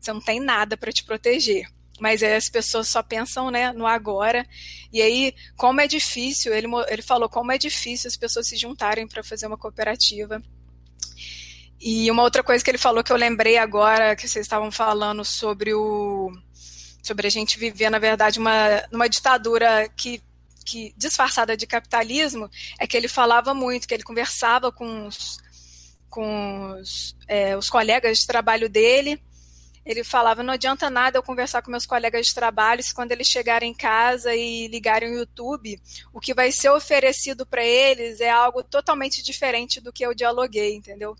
Speaker 3: Você não tem nada para te proteger. Mas as pessoas só pensam, né, no agora. E aí, como é difícil, ele, ele falou como é difícil as pessoas se juntarem para fazer uma cooperativa. E uma outra coisa que ele falou que eu lembrei agora, que vocês estavam falando sobre o sobre a gente viver, na verdade, uma, numa ditadura que que disfarçada de capitalismo é que ele falava muito, que ele conversava com os, com os, é, os colegas de trabalho dele. Ele falava: não adianta nada eu conversar com meus colegas de trabalho se quando eles chegarem em casa e ligarem o YouTube, o que vai ser oferecido para eles é algo totalmente diferente do que eu dialoguei, entendeu?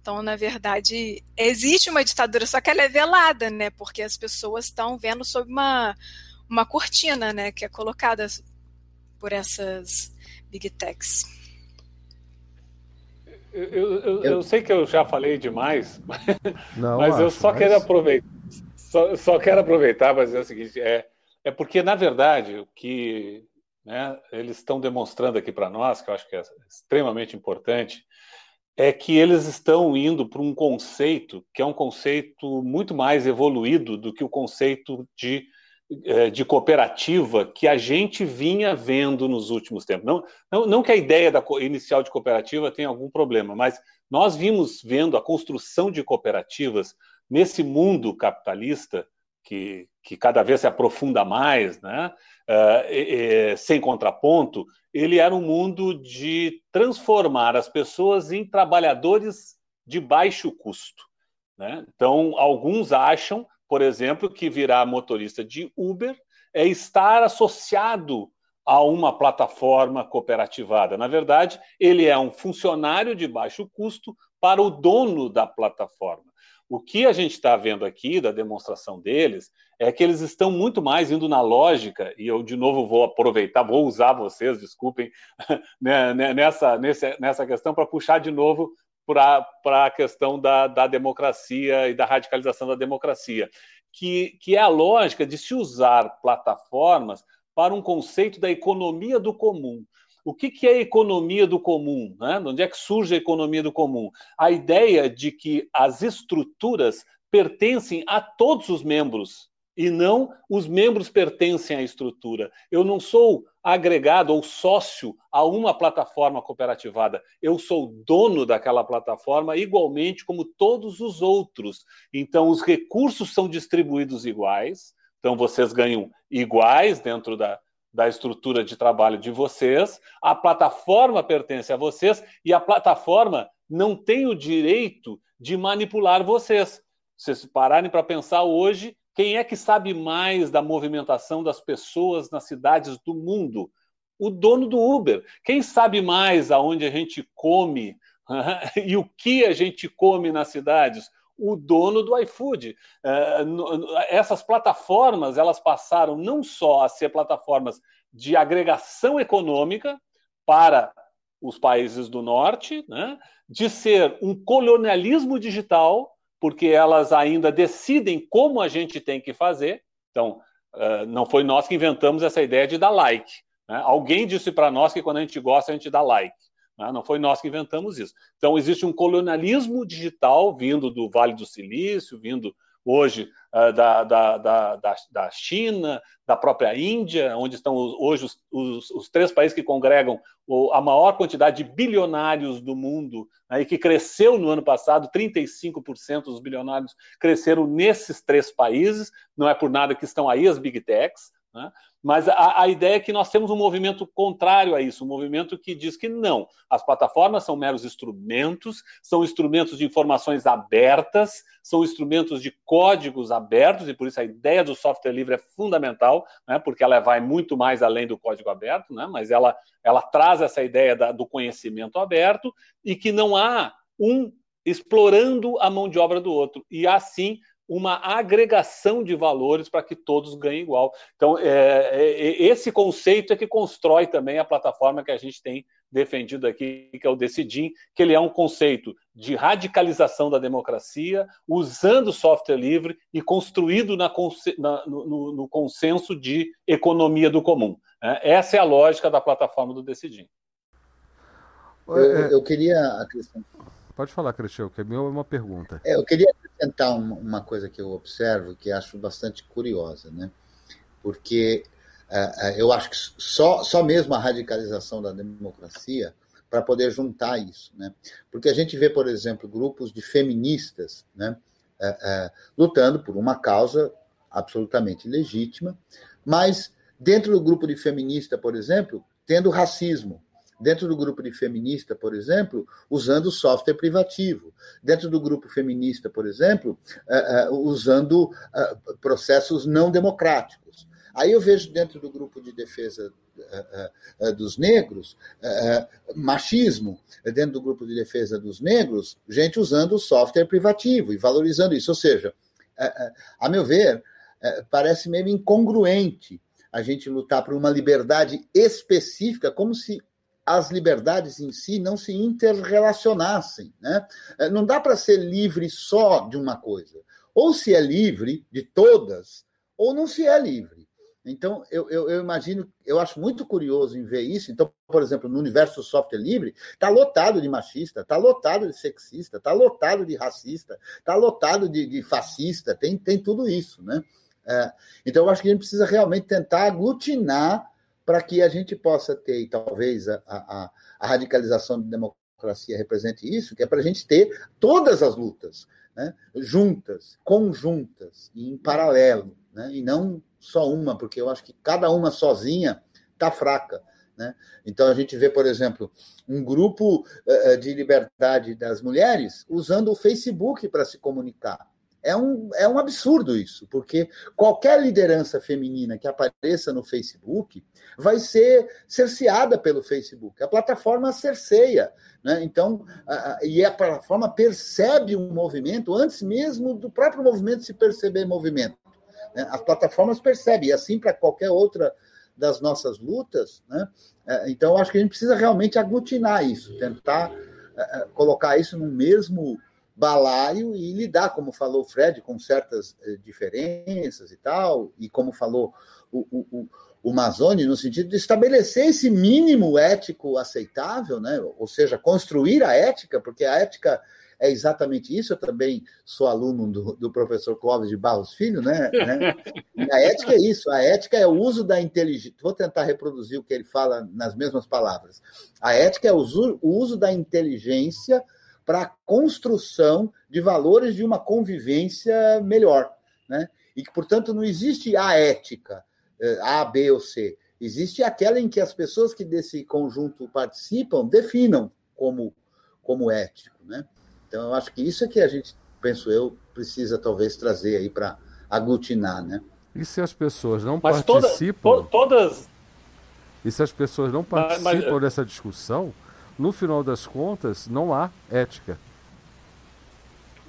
Speaker 3: Então, na verdade, existe uma ditadura, só que ela é velada, né? Porque as pessoas estão vendo sob uma, uma cortina, né? Que é colocada por essas big techs.
Speaker 7: Eu, eu, eu, sei que eu já falei demais, Não, mas eu só mas... quero aproveitar, só, só quero aproveitar para dizer o seguinte: é, é porque, na verdade, o que né, eles estão demonstrando aqui para nós, que eu acho que é extremamente importante, é que eles estão indo para um conceito que é um conceito muito mais evoluído do que o conceito de de cooperativa que a gente vinha vendo nos últimos tempos. Não, não, não que a ideia da inicial de cooperativa tenha algum problema, mas nós vimos vendo a construção de cooperativas nesse mundo capitalista que, que cada vez se aprofunda mais, né? Uh, sem contraponto, ele era um mundo de transformar as pessoas em trabalhadores de baixo custo. Né? Então, alguns acham por exemplo, que virar motorista de Uber é estar associado a uma plataforma cooperativada. Na verdade, ele é um funcionário de baixo custo para o dono da plataforma. O que a gente está vendo aqui da demonstração deles é que eles estão muito mais indo na lógica, e eu de novo vou aproveitar, vou usar vocês, desculpem, né, né, nessa, nessa questão para puxar de novo para a questão da, da democracia e da radicalização da democracia, que, que é a lógica de se usar plataformas para um conceito da economia do comum. O que, que é a economia do comum? Né? Onde é que surge a economia do comum? A ideia de que as estruturas pertencem a todos os membros e não os membros pertencem à estrutura. Eu não sou agregado ou sócio a uma plataforma cooperativada. Eu sou dono daquela plataforma igualmente como todos os outros. Então, os recursos são distribuídos iguais. Então, vocês ganham iguais dentro da, da estrutura de trabalho de vocês. A plataforma pertence a vocês e a plataforma não tem o direito de manipular vocês. Se vocês pararem para pensar hoje, quem é que sabe mais da movimentação das pessoas nas cidades do mundo? O dono do Uber. Quem sabe mais aonde a gente come e o que a gente come nas cidades? O dono do iFood. É, essas plataformas elas passaram não só a ser plataformas de agregação econômica para os países do norte, né, de ser um colonialismo digital, porque elas ainda decidem como a gente tem que fazer. Então, uh, não foi nós que inventamos essa ideia de dar like. Né? Alguém disse para nós que quando a gente gosta, a gente dá like. Né? Não foi nós que inventamos isso. Então, existe um colonialismo digital vindo do Vale do Silício, vindo hoje uh, da, da, da, da, China, da própria Índia, onde estão hoje os, os, os três países que congregam a maior quantidade de bilionários do mundo, né, e que cresceu no ano passado, 35% dos bilionários cresceram nesses três países, não é por nada que estão aí as big techs, né? Mas a, a, ideia é que nós temos um movimento contrário a isso, um movimento que diz que não, as plataformas são meros instrumentos, são instrumentos de informações abertas, são instrumentos de códigos abertos, e por isso a ideia do software livre é fundamental, né, porque ela vai muito mais além do código aberto, né, mas ela, ela traz essa ideia da, do conhecimento aberto e que não há um explorando a mão de obra do outro, e assim uma agregação de valores para que todos ganhem igual. Então, é, é, esse conceito é que constrói também a plataforma que a gente tem defendido aqui, que é o Decidim, que ele é um conceito de radicalização da democracia, usando software livre e construído na, na, no, no, consenso de economia do comum. Né? Essa é a lógica da plataforma do Decidim.
Speaker 2: Eu, eu queria acrescentar
Speaker 1: Pode falar, Cristiano, que é uma pergunta.
Speaker 2: É, eu queria acrescentar uma coisa que eu observo que acho bastante curiosa, né? Porque uh, eu acho que só, só mesmo a radicalização da democracia para poder juntar isso, né? Porque a gente vê, por exemplo, grupos de feministas, né? Uh, uh, lutando por uma causa absolutamente legítima, mas dentro do grupo de feminista, por exemplo, tendo racismo, Dentro do grupo de feminista, por exemplo, usando software privativo. Dentro do grupo feminista, por exemplo, uh, uh, usando uh, processos não democráticos. Aí eu vejo dentro do grupo de defesa dos negros, machismo, dentro do grupo de defesa dos negros, gente usando software privativo e valorizando isso. Ou seja, a meu ver, parece meio incongruente a gente lutar por uma liberdade específica, como se as liberdades em si não se interrelacionassem. Né? É, não dá para ser livre só de uma coisa. Ou se é livre de todas, ou não se é livre. Então, eu, eu, eu, imagino, eu acho muito curioso em ver isso. Então, por exemplo, no universo software livre, está lotado de machista, está lotado de sexista, está lotado de racista, está lotado de, de, fascista, tem, tem tudo isso. Né? É, então, eu acho que a gente precisa realmente tentar aglutinar para que a gente possa ter, e talvez a, a, a radicalização da democracia represente isso, que é para a gente ter todas as lutas, né, juntas, conjuntas e em paralelo, né, e não só uma, porque eu acho que cada uma sozinha está fraca. Né? Então a gente vê, por exemplo, um grupo uh, de liberdade das mulheres usando o Facebook para se comunicar. É um, é um absurdo isso, porque qualquer liderança feminina que apareça no Facebook vai ser cerceada pelo Facebook. A plataforma cerceia. Né? Então, a, e a plataforma percebe um movimento antes mesmo do próprio movimento se perceber movimento. Né? As plataformas percebem, e assim para qualquer outra das nossas lutas. Né? É, então, acho que a gente precisa realmente aglutinar isso, tentar é, é, colocar isso no mesmo balaio e lidar, como falou o Fred, com certas eh, diferenças e tal, e como falou o, o, o Mazzoni, no sentido de estabelecer esse mínimo ético aceitável, né? ou seja, construir a ética, porque a ética é exatamente isso. Eu também sou aluno do, do professor Clóvis de Barros Filho, né? né? E a ética é isso, a ética é o uso da inteligência. Vou tentar reproduzir o que ele fala nas mesmas palavras. A ética é o uso, o uso da inteligência para a construção de valores de uma convivência melhor. Né? E que, portanto, não existe a ética, eh, A, B ou C. Existe aquela em que as pessoas que desse conjunto participam definam como, como ético. Né? Então, eu acho que isso é que a gente, penso eu, precisa talvez trazer aí para aglutinar. Né?
Speaker 1: E se as pessoas não mas participam.
Speaker 7: Toda, to, todas.
Speaker 1: E se as pessoas não participam mas, mas... dessa discussão, no final das contas, não há ética.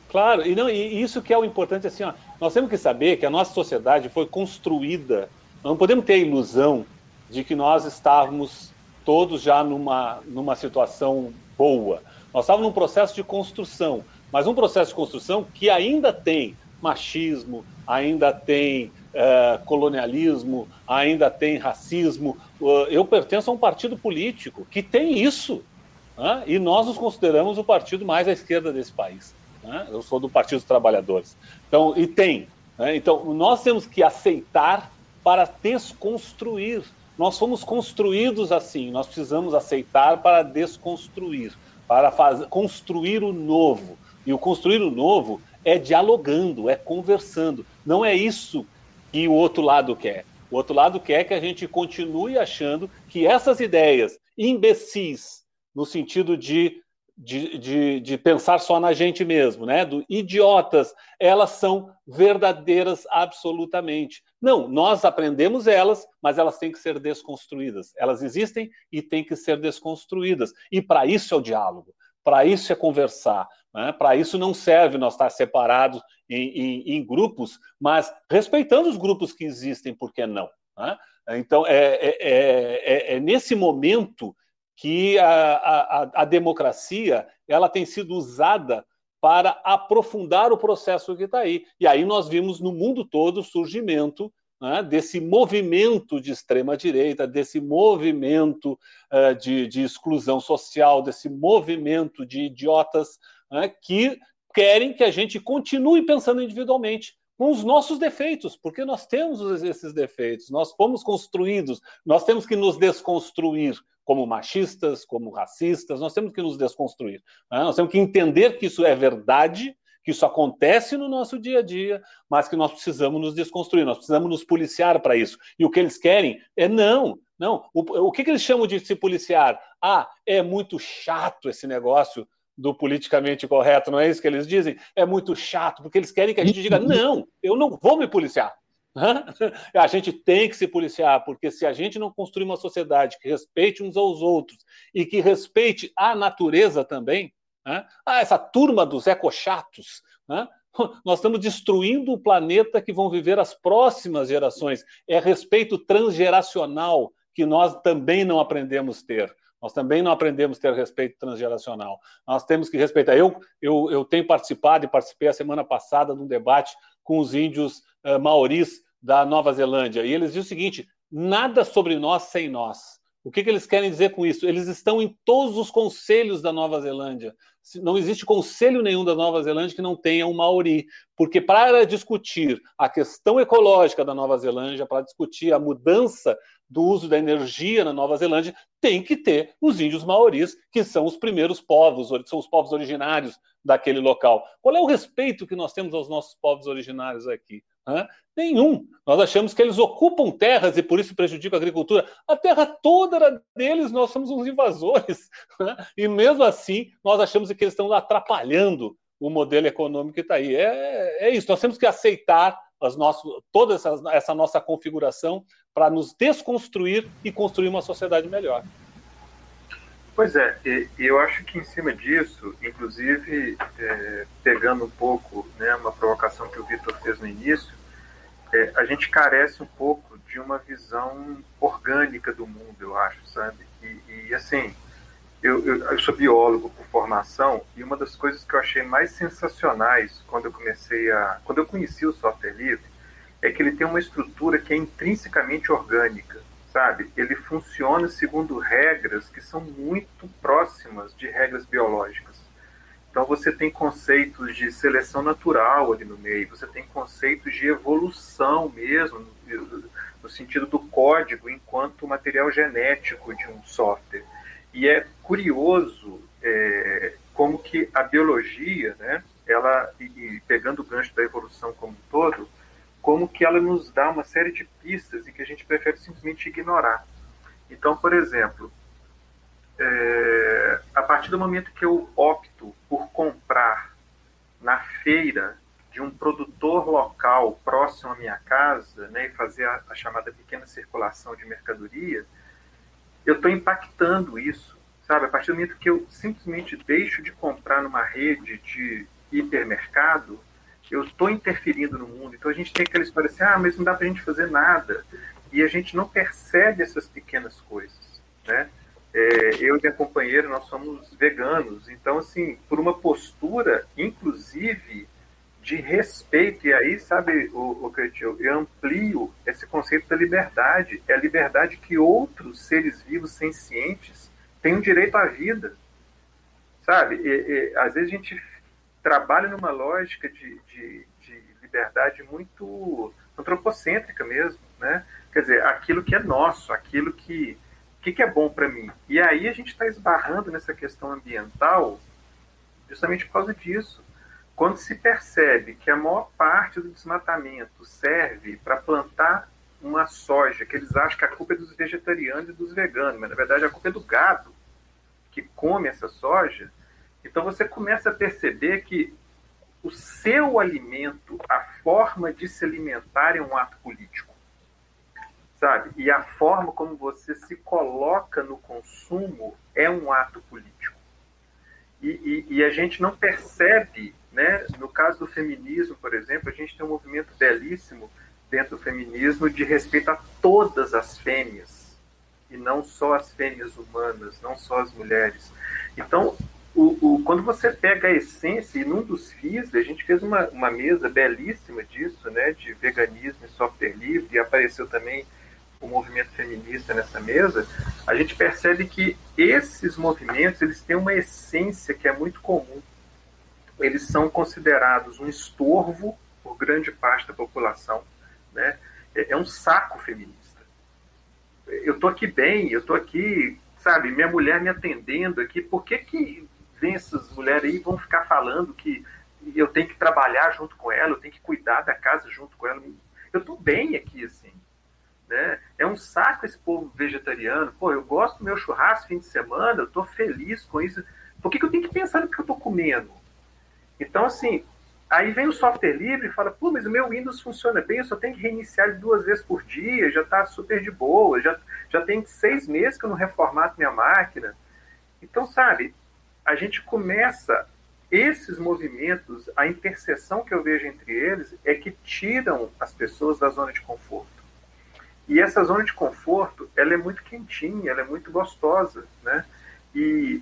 Speaker 7: Claro, e, não, e isso que é o importante, assim, ó, nós temos que saber que a nossa sociedade foi construída, não podemos ter a ilusão de que nós estávamos todos já numa, numa situação boa. Nós estávamos num processo de construção, mas um processo de construção que ainda tem machismo, ainda tem uh, colonialismo, ainda tem racismo. Uh, eu pertenço a um partido político que tem isso. Né? E nós nos consideramos o partido mais à esquerda desse país. Né? Eu sou do Partido dos Trabalhadores. Então, e tem. Né? Então, nós temos que aceitar para desconstruir. Nós fomos construídos assim, nós precisamos aceitar para desconstruir, para fazer, construir o novo. E o construir o novo é dialogando, é conversando. Não é isso que o outro lado quer. O outro lado quer que a gente continue achando que essas ideias imbecis, no sentido de, de, de, de, pensar só na gente mesmo, né? Do idiotas, elas são verdadeiras absolutamente. Não, nós aprendemos elas, mas elas têm que ser desconstruídas. Elas existem e têm que ser desconstruídas. E para isso é o diálogo, para isso é conversar, né? Para isso não serve nós estar separados em, em, em, grupos, mas respeitando os grupos que existem, por que não? Né? Então, é, é, é, é, nesse momento que a, a, a democracia ela tem sido usada para aprofundar o processo que está aí. E aí nós vimos no mundo todo o surgimento né, desse movimento de extrema-direita, desse movimento uh, de, de, exclusão social, desse movimento de idiotas né, que querem que a gente continue pensando individualmente com os nossos defeitos, porque nós temos esses defeitos, nós fomos construídos, nós temos que nos desconstruir como machistas, como racistas, nós temos que nos desconstruir. Né? Nós temos que entender que isso é verdade, que isso acontece no nosso dia a dia, mas que nós precisamos nos desconstruir, nós precisamos nos policiar para isso. E o que eles querem é não, não. O, o que, que eles chamam de se policiar? Ah, é muito chato esse negócio do politicamente correto, não é isso que eles dizem? É muito chato, porque eles querem que a gente diga: não, eu não vou me policiar. A gente tem que se policiar, porque se a gente não construir uma sociedade que respeite uns aos outros e que respeite a natureza também, ah, essa turma dos ecochatos, nós estamos destruindo o planeta que vão viver as próximas gerações. É respeito transgeracional que nós também não aprendemos ter. Nós também não aprendemos a ter respeito transgeracional. Nós temos que respeitar. Eu, eu, eu tenho participado e participei a semana passada de um debate com os índios uh, maoris da Nova Zelândia. E eles dizem o seguinte: nada sobre nós sem nós. O que, que, eles querem dizer com isso? Eles estão em todos os conselhos da Nova Zelândia. Não existe conselho nenhum da Nova Zelândia que não tenha um Maori. Porque para discutir a questão ecológica da Nova Zelândia, para discutir a mudança do uso da energia na Nova Zelândia, tem que ter os índios maoris, que são os primeiros povos, são os povos originários daquele local. Qual é o respeito que nós temos aos nossos povos originários aqui? Hã? Nenhum. Nós achamos que eles ocupam terras e por isso prejudicam a agricultura. A terra toda era deles, nós somos uns invasores. E mesmo assim, nós achamos que eles estão atrapalhando o modelo econômico que está aí. É, é isso, nós temos que aceitar as nossas, toda essa, essa nossa configuração para nos desconstruir e construir uma sociedade melhor.
Speaker 6: Pois é, e, eu acho que em cima disso, inclusive é, pegando um pouco né, uma provocação que o Vitor fez no início, é, a gente carece um pouco de uma visão orgânica do mundo, eu acho, sabe? E, e assim, eu, eu, eu, sou biólogo por formação e uma das coisas que eu achei mais sensacionais quando eu comecei a, quando eu conheci o software livre, é que ele tem uma estrutura que é intrinsecamente orgânica, sabe? Ele funciona segundo regras que são muito próximas de regras biológicas. Então você tem conceitos de seleção natural ali no meio, você tem conceitos de evolução mesmo, no sentido do código enquanto material genético de um software. E é curioso é, como que a biologia, né, ela, e, e pegando o gancho da evolução como um todo, como que ela nos dá uma série de pistas e que a gente prefere simplesmente ignorar. Então, por exemplo, é, a partir do momento que eu opto por comprar na feira de um produtor local próximo à minha casa né, e fazer a, a chamada pequena circulação de mercadoria, eu estou impactando isso, sabe? A partir do momento que eu simplesmente deixo de comprar numa rede de hipermercado, eu estou interferindo no mundo. Então a gente tem aquela história assim, ah, mas não dá para a gente fazer nada. E a gente não percebe essas pequenas coisas, né? É, eu e minha companheira, nós somos veganos. Então, assim, por uma postura, inclusive, de respeito, e aí, sabe, o, o Cretil, eu amplio esse conceito da liberdade. É a liberdade que outros seres vivos sencientes têm o direito à vida. Sabe? E, e, às vezes a gente trabalha numa lógica de, de, de liberdade muito antropocêntrica mesmo, né? Quer dizer, aquilo que é nosso, aquilo que o que, que, é bom para mim? E aí a gente está esbarrando nessa questão ambiental justamente por causa disso. Quando se percebe que a maior parte do desmatamento serve para plantar uma soja, que eles acham que a culpa é dos vegetarianos e dos veganos, mas na verdade a culpa é do gado que come essa soja, então você começa a perceber que o seu alimento, a forma de se alimentar é um ato político. Sabe? E a forma como você se coloca no consumo é um ato político. E, e, e, a gente não percebe, né? no caso do feminismo, por exemplo, a gente tem um movimento belíssimo dentro do feminismo de respeito a todas as fêmeas, e não só as fêmeas humanas, não só as mulheres. Então, o, o, quando você pega a essência, e num dos FIS, a gente fez uma, uma mesa belíssima disso, né, de veganismo e software livre, e apareceu também o movimento feminista nessa mesa, a gente percebe que esses movimentos eles têm uma essência que é muito comum. Eles são considerados um estorvo por grande parte da população, né? É, é um saco feminista. Eu tô aqui bem, eu tô aqui, sabe, minha mulher me atendendo aqui. Por que que vem essas mulheres aí vão ficar falando que eu tenho que trabalhar junto com ela, eu tenho que cuidar da casa junto com ela? Eu tô bem aqui assim. Né? É um saco esse povo vegetariano. Pô, eu gosto do meu churrasco fim de semana, eu estou feliz com isso. Por que, que eu tenho que pensar no que eu estou comendo? Então, assim, aí vem o software livre e fala, pô, mas o meu Windows funciona bem, eu só tenho que reiniciar ele duas vezes por dia, já está super de boa, já, já tem seis meses que eu não reformato minha máquina. Então, sabe, a gente começa esses movimentos, a interseção que eu vejo entre eles é que tiram as pessoas da zona de conforto. E essa zona de conforto, ela é muito quentinha, ela é muito gostosa, né? E,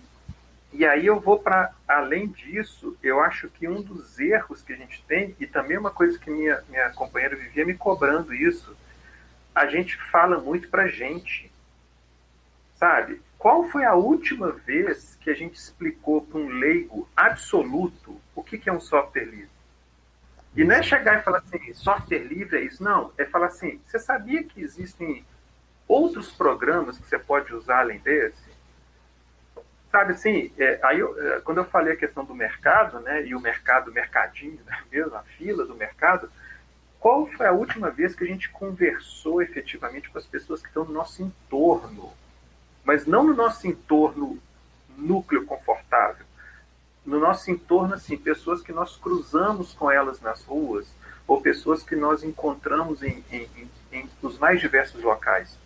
Speaker 6: e aí eu vou para além disso, eu acho que um dos erros que a gente tem, e também uma coisa que minha, minha companheira vivia me cobrando isso, a gente fala muito para gente, sabe? Qual foi a última vez que a gente explicou para um leigo absoluto o que, que é um software livre? E não é chegar e falar assim, software livre é isso. Não, é falar assim, você sabia que existem outros programas que você pode usar além desse? Sabe assim, é, aí eu, é, quando eu falei a questão do mercado, né, e o mercado, mercadinho, né, mesmo, a fila do mercado, qual foi a última vez que a gente conversou efetivamente com as pessoas que estão no nosso entorno? Mas não no nosso entorno núcleo confortável, no nosso entorno, assim, pessoas que nós cruzamos com elas nas ruas, ou pessoas que nós encontramos em, em, em, em os mais diversos locais.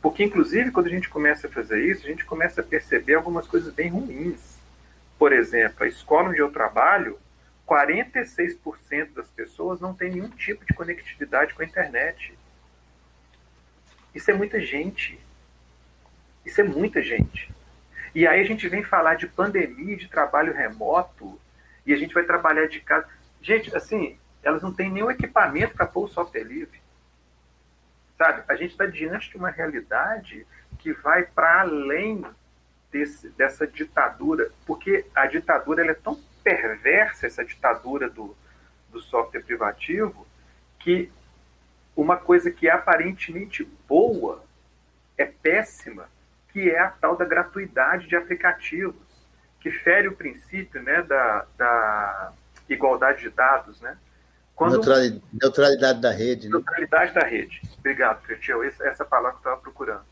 Speaker 6: Porque, inclusive, quando a gente começa a fazer isso, a gente começa a perceber algumas coisas bem ruins. Por exemplo, a escola onde eu trabalho, 46% das pessoas não tem nenhum tipo de conectividade com a internet. Isso é muita gente. Isso é muita gente. E aí a gente vem falar de pandemia, de trabalho remoto, e a gente vai trabalhar de casa. Gente, assim, elas não têm nenhum equipamento para pôr o software livre. Sabe? A gente está diante de uma realidade que vai para além desse, dessa ditadura, porque a ditadura ela é tão perversa, essa ditadura do, do software privativo, que uma coisa que é aparentemente boa é péssima que é a tal da gratuidade de aplicativos, que fere o princípio né, da, da igualdade de dados. Né?
Speaker 2: Quando... Neutralidade, neutralidade da rede.
Speaker 6: Né? Neutralidade da rede. Obrigado, Cretil. Essa palavra que eu estava procurando.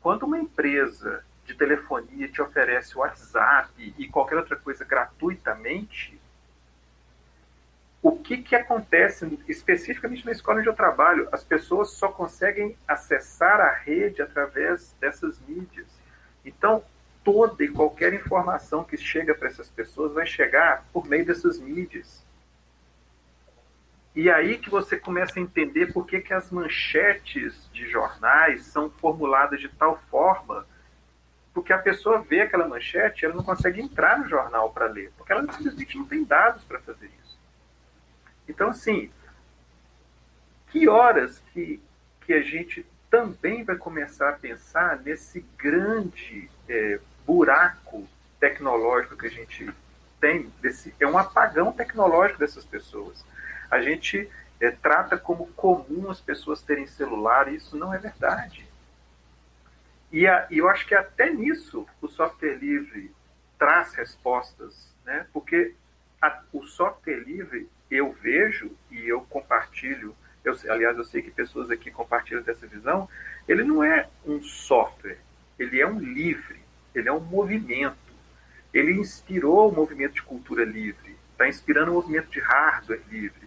Speaker 6: Quando uma empresa de telefonia te oferece WhatsApp e qualquer outra coisa gratuitamente, o que, que acontece especificamente na escola onde eu trabalho? As pessoas só conseguem acessar a rede através dessas mídias. Então, toda e qualquer informação que chega para essas pessoas vai chegar por meio dessas mídias. E aí que você começa a entender por que, que as manchetes de jornais são formuladas de tal forma, porque que a pessoa vê aquela manchete, ela não consegue entrar no jornal para ler, porque ela simplesmente não tem dados para fazer isso. Então, assim, que horas que, que a gente também vai começar a pensar nesse grande é, buraco tecnológico que a gente tem, desse, é um apagão tecnológico dessas pessoas. A gente é, trata como comum as pessoas terem celular, e isso não é verdade. E, a, e eu acho que até nisso o software livre traz respostas, né? porque a, o software livre eu vejo e eu compartilho, eu, aliás, eu sei que pessoas aqui compartilham dessa visão, ele não é um software, ele é um livre, ele é um movimento. Ele inspirou o movimento de cultura livre, está inspirando o movimento de hardware livre,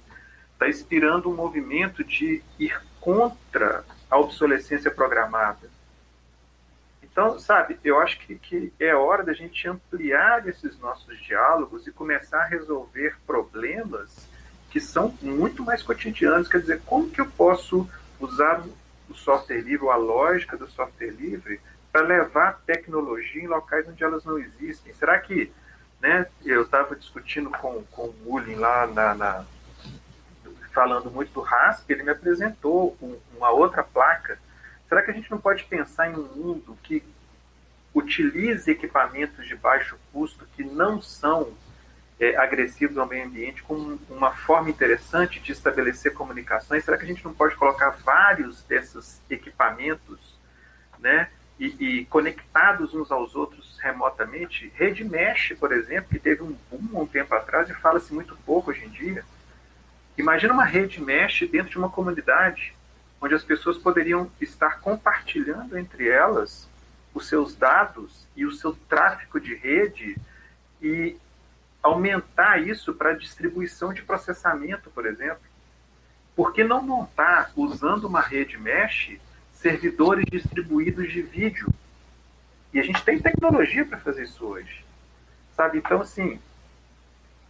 Speaker 6: está inspirando um movimento de ir contra a obsolescência programada. Então, sabe, eu acho que, que é hora da gente ampliar esses nossos diálogos e começar a resolver problemas que são muito mais cotidianos. Quer dizer, como que eu posso usar o software livre, ou a lógica do software livre, para levar tecnologia em locais onde elas não existem? Será que, né, eu estava discutindo com, com o Mullen lá na, na, falando muito do RASP, ele me apresentou um, uma outra placa Será que a gente não pode pensar em um mundo que utilize equipamentos de baixo custo que não são é, agressivos ao meio ambiente como uma forma interessante de estabelecer comunicações? Será que a gente não pode colocar vários desses equipamentos né, e, e conectados uns aos outros remotamente? Rede Mesh, por exemplo, que teve um boom um tempo atrás e fala-se muito pouco hoje em dia. Imagina uma rede mesh dentro de uma comunidade onde as pessoas poderiam estar compartilhando entre elas os seus dados e o seu tráfego de rede e aumentar isso para distribuição de processamento, por exemplo. Por que não montar, usando uma rede mesh, servidores distribuídos de vídeo? E a gente tem tecnologia para fazer isso hoje. Sabe? Então, assim,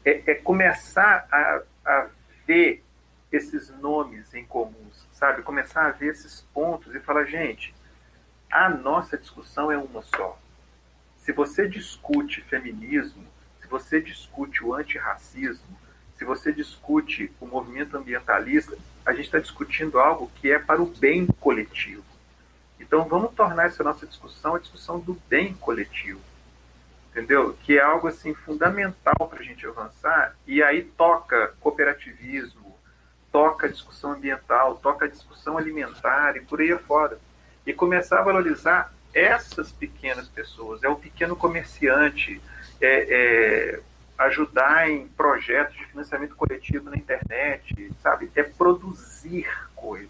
Speaker 6: é, é começar a, a ver esses nomes em comuns sabe? Começar a ver esses pontos e falar, gente, a nossa discussão é uma só. Se você discute feminismo, se você discute o antirracismo, se você discute o movimento ambientalista, a gente está discutindo algo que é para o bem coletivo. Então vamos tornar essa nossa discussão a discussão do bem coletivo. Entendeu? Que é algo assim fundamental para a gente avançar e aí toca cooperativismo, toca discussão ambiental, toca discussão alimentar e por aí afora. E começar a valorizar essas pequenas pessoas, é o pequeno comerciante, é, é ajudar em projetos de financiamento coletivo na internet, sabe? É produzir coisas.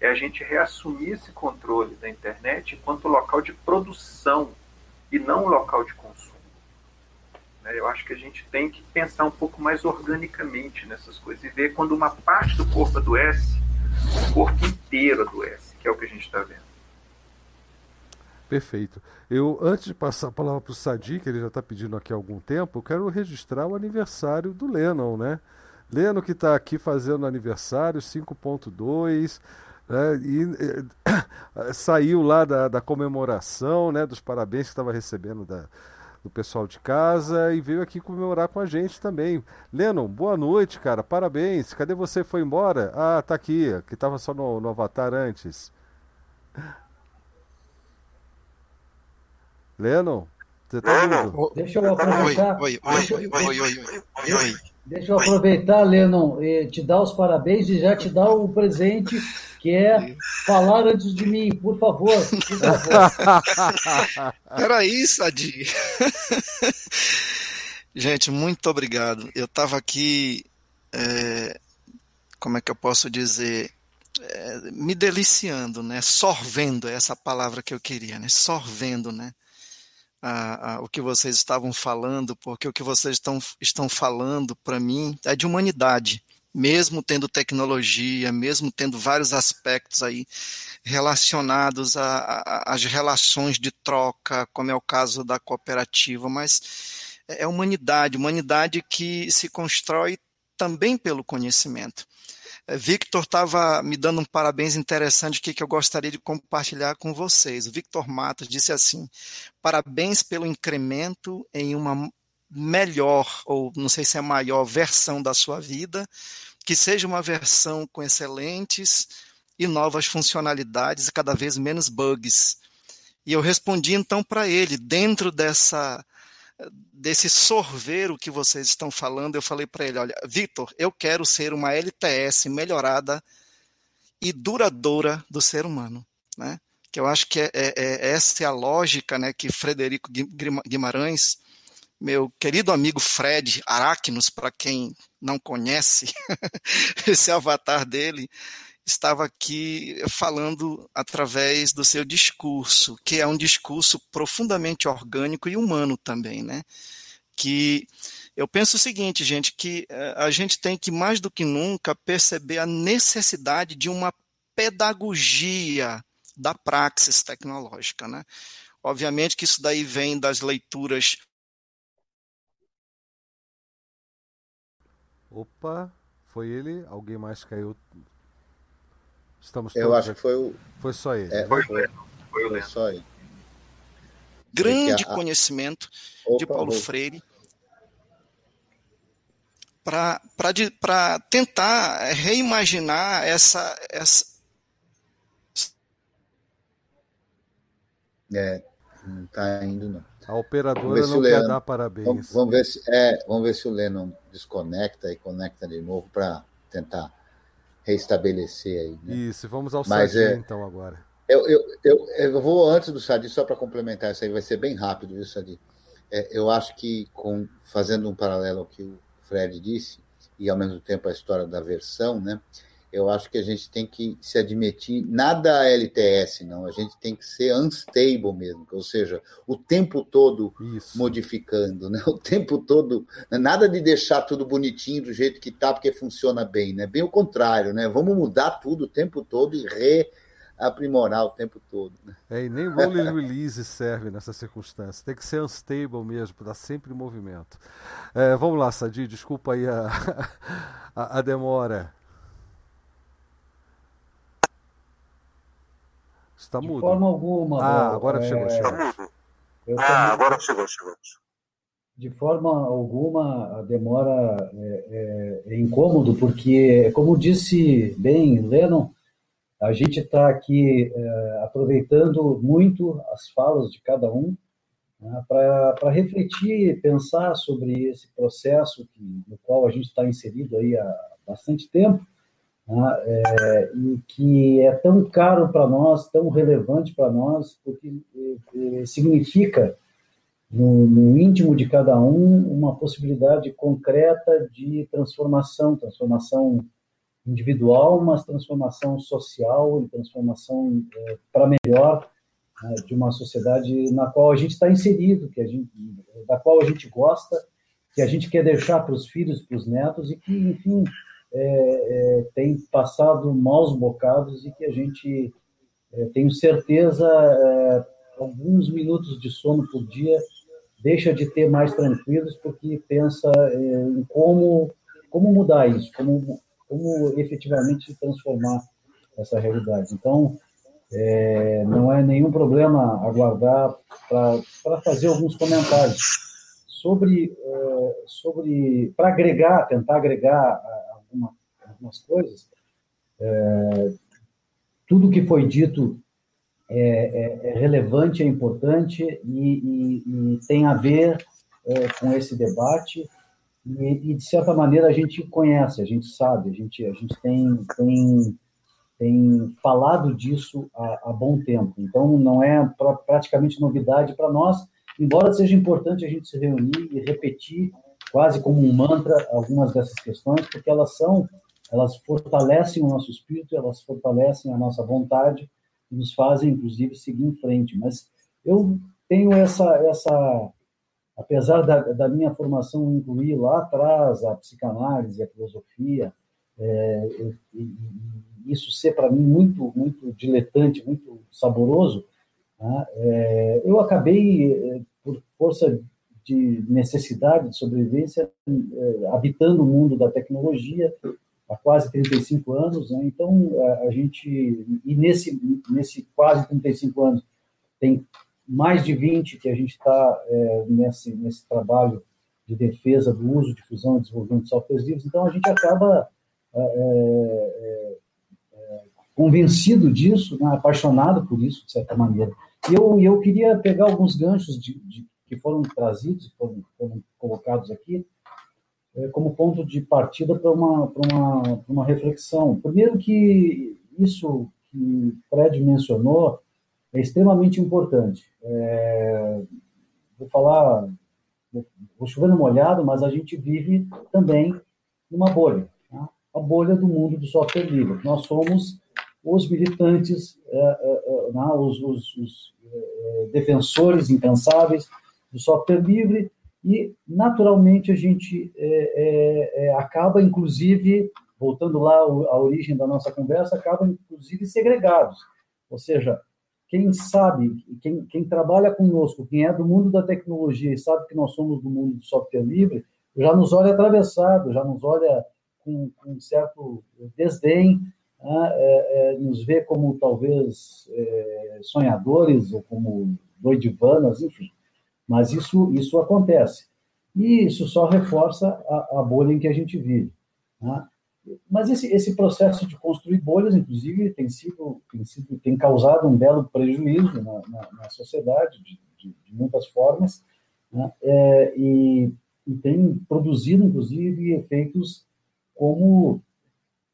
Speaker 6: É a gente reassumir esse controle da internet enquanto local de produção e não local de consumo. Né? Eu acho que a gente tem que pensar um pouco mais organicamente nessas coisas e ver quando uma parte do corpo adoece, o corpo inteiro adoece, que é o que a gente está vendo.
Speaker 1: Perfeito. Eu, antes de passar a palavra para o Sadi, que ele já está pedindo aqui há algum tempo, eu quero registrar o aniversário do Lennon, né? Lennon que está aqui fazendo aniversário 5.2, né? e eh, saiu lá da, da comemoração, né? Dos parabéns que estava recebendo da, do pessoal de casa e veio aqui comemorar com a gente também. Lennon, boa noite, cara. Parabéns. Cadê você? Foi embora? Ah, tá aqui, que tava só no, no Avatar antes. Lennon, você tá
Speaker 5: ouvindo? Deixa eu aproveitar. Oi, oi, oi, oi, oi, oi, oi. Deixa eu aproveitar, Lennon, te dar os parabéns e já te dar o presente que é falar antes de mim, por favor. Por
Speaker 9: favor. Peraí, Sadi. Gente, muito obrigado. Eu estava aqui, é, como é que eu posso dizer, é, me deliciando, né? Sorvendo, é essa palavra que eu queria, né? Sorvendo, né? A, a, o que vocês estavam falando, porque o que vocês estão, estão falando para mim é de humanidade mesmo tendo tecnologia, mesmo tendo vários aspectos aí relacionados às relações de troca, como é o caso da cooperativa, mas é, é humanidade, humanidade que se constrói também pelo conhecimento. É, Victor estava me dando um parabéns interessante que, que eu gostaria de compartilhar com vocês. O Victor Matos disse assim: parabéns pelo incremento em uma melhor, ou não sei se é maior, versão da sua vida, que seja uma versão com excelentes e novas funcionalidades e cada vez menos bugs. E eu respondi então para ele, dentro dessa desse sorver que vocês estão falando, eu falei para ele, olha, Vitor, eu quero ser uma LTS melhorada e duradoura do ser humano, né? Que eu acho que é, é, é essa é a lógica, né, que Frederico Guimarães, meu querido amigo Fred Aracnos, para quem não conhece esse avatar dele, estava aqui falando através do seu discurso, que é um discurso profundamente orgânico e humano também, né? Que eu penso o seguinte, gente, que eh, a gente tem que mais do que nunca perceber a necessidade de uma pedagogia da praxis tecnológica, né? Obviamente que isso daí vem das leituras.
Speaker 1: Opa, foi ele? Alguém mais caiu
Speaker 2: Estamos Eu acho aqui. que foi o.
Speaker 1: Foi só ele.
Speaker 2: É, foi, foi, foi, foi só ele.
Speaker 9: Grande a... conhecimento Opa, de Paulo Freire para tentar reimaginar essa, essa.
Speaker 2: É, não está indo, não.
Speaker 1: A operadora não quer dar parabéns.
Speaker 2: Vamos, vamos, ver se, é, vamos ver se o Lennon desconecta e conecta de novo para tentar reestabelecer aí. Né?
Speaker 1: Isso, vamos ao Mas, Sadi, é, então, agora.
Speaker 2: Eu, eu, eu, eu vou antes do Sadi, só para complementar isso aí, vai ser bem rápido, viu, Sadi? É, eu acho que, com, fazendo um paralelo ao que o Fred disse, e ao mesmo tempo a história da versão, né? Eu acho que a gente tem que se admitir, nada LTS, não, a gente tem que ser unstable mesmo, ou seja, o tempo todo Isso. modificando, né? o tempo todo, né? nada de deixar tudo bonitinho do jeito que está, porque funciona bem, né? bem o contrário, né? vamos mudar tudo o tempo todo e reaprimorar o tempo todo. Né?
Speaker 1: É, e nem rolling release serve nessa circunstância, tem que ser unstable mesmo, para dar sempre em movimento. É, vamos lá, Sadi, desculpa aí a, a, a demora. Está
Speaker 5: de
Speaker 1: mudo.
Speaker 5: De forma alguma.
Speaker 1: Ah, agora é... chegou, chegou.
Speaker 4: Ah, agora chegou, chegou.
Speaker 5: De forma alguma, a demora é, é, é incômodo, porque, como disse bem Lennon, a gente está aqui é, aproveitando muito as falas de cada um né, para refletir, pensar sobre esse processo que, no qual a gente está inserido aí há bastante tempo né, é, e que é tão caro para nós, tão relevante para nós, porque é, é, significa, no, no, íntimo de cada um, uma possibilidade concreta de transformação, transformação individual, mas transformação social e transformação é, para melhor né, de uma sociedade na qual a gente está inserido, que a gente, da qual a gente gosta, que a gente quer deixar para os filhos, para os netos e que, enfim, é, é, tem passado maus bocados e que a gente, é, tenho certeza, é, alguns minutos de sono por dia deixa de ter mais tranquilos porque pensa é, em como, como mudar isso, como, como efetivamente transformar essa realidade. Então, é, não é nenhum problema aguardar para fazer alguns comentários sobre, sobre para agregar, tentar agregar alguma, algumas coisas. É, tudo que foi dito é, é, é relevante, é importante e, e, e tem a ver é, com esse debate. E, e, de certa maneira, a gente conhece, a gente sabe, a gente, a gente tem, tem, tem falado disso há, há bom tempo. Então, não é pra, praticamente novidade para nós, embora seja importante a gente se reunir e repetir quase como um mantra algumas dessas questões, porque elas são, elas fortalecem o nosso espírito, elas fortalecem a nossa vontade e nos fazem, inclusive, seguir em frente. Mas eu tenho essa, essa apesar da, da minha formação incluir lá atrás a psicanálise, a filosofia, é, isso ser para mim muito, muito diletante, muito saboroso, né? é, eu acabei, é, por força de necessidade de sobrevivência, eh, habitando o mundo da tecnologia há quase 35 anos, né? então a, gente, e nesse, nesse quase 35 anos, tem mais de 20 que a gente está é, nesse, nesse trabalho de defesa do uso, difusão e desenvolvimento de softwares livres, então a gente acaba é, é, convencido disso, né? apaixonado por isso, de certa maneira. E eu, eu queria pegar alguns ganchos de, de que foram trazidos, foram, foram colocados aqui, é, como ponto de partida para uma, uma, uma reflexão. Primeiro que isso que Fred mencionou é extremamente importante. É, vou falar, vou chover no molhado, mas a gente vive também numa bolha, tá? a bolha do mundo do software livre. Nós somos os militantes, é, é, é né? os, os, os é, defensores incansáveis do software livre, e, naturalmente, a gente é, é, é, acaba, inclusive, voltando lá à origem da nossa conversa, acaba, inclusive, segregados. Ou seja, quem sabe, quem, quem trabalha conosco, quem é do mundo da tecnologia e sabe que nós somos do mundo do software livre, já nos olha atravessado, já nos olha com, com um certo desdém, né? é, é, nos vê como talvez é, sonhadores ou como doidivanas, enfim. Mas isso, isso acontece. E isso só reforça a, a bolha em que a gente vive. Né? Mas esse, esse processo de construir bolhas, inclusive, tem sido, tem sido tem causado um belo prejuízo na, na, na sociedade de, de, de, muitas formas, né? é, e, e, tem produzido, inclusive, efeitos como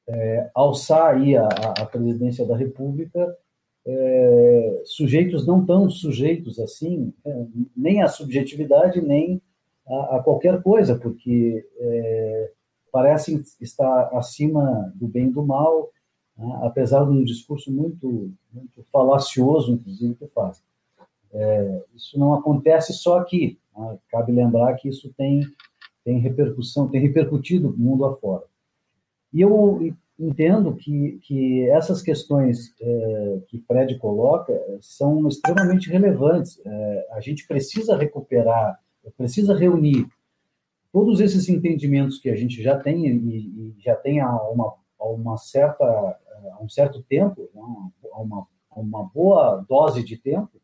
Speaker 5: é, alçar aí a, a presidência da República é, sujeitos não tão sujeitos assim, é, nem à subjetividade, nem a, a qualquer coisa, porque é, parecem estar acima do bem e do mal, né, apesar de um discurso muito, muito falacioso, inclusive, que fazem. É, isso não acontece só aqui. Né, cabe lembrar que isso tem, tem repercussão, tem repercutido mundo afora. E eu entendo que, que essas questões é, que Fred coloca são extremamente relevantes. É, a gente precisa recuperar, precisa reunir todos esses entendimentos que a gente já tem e, e já tem há uma, há uma certa há um certo tempo, né, há uma, uma boa dose de tempo,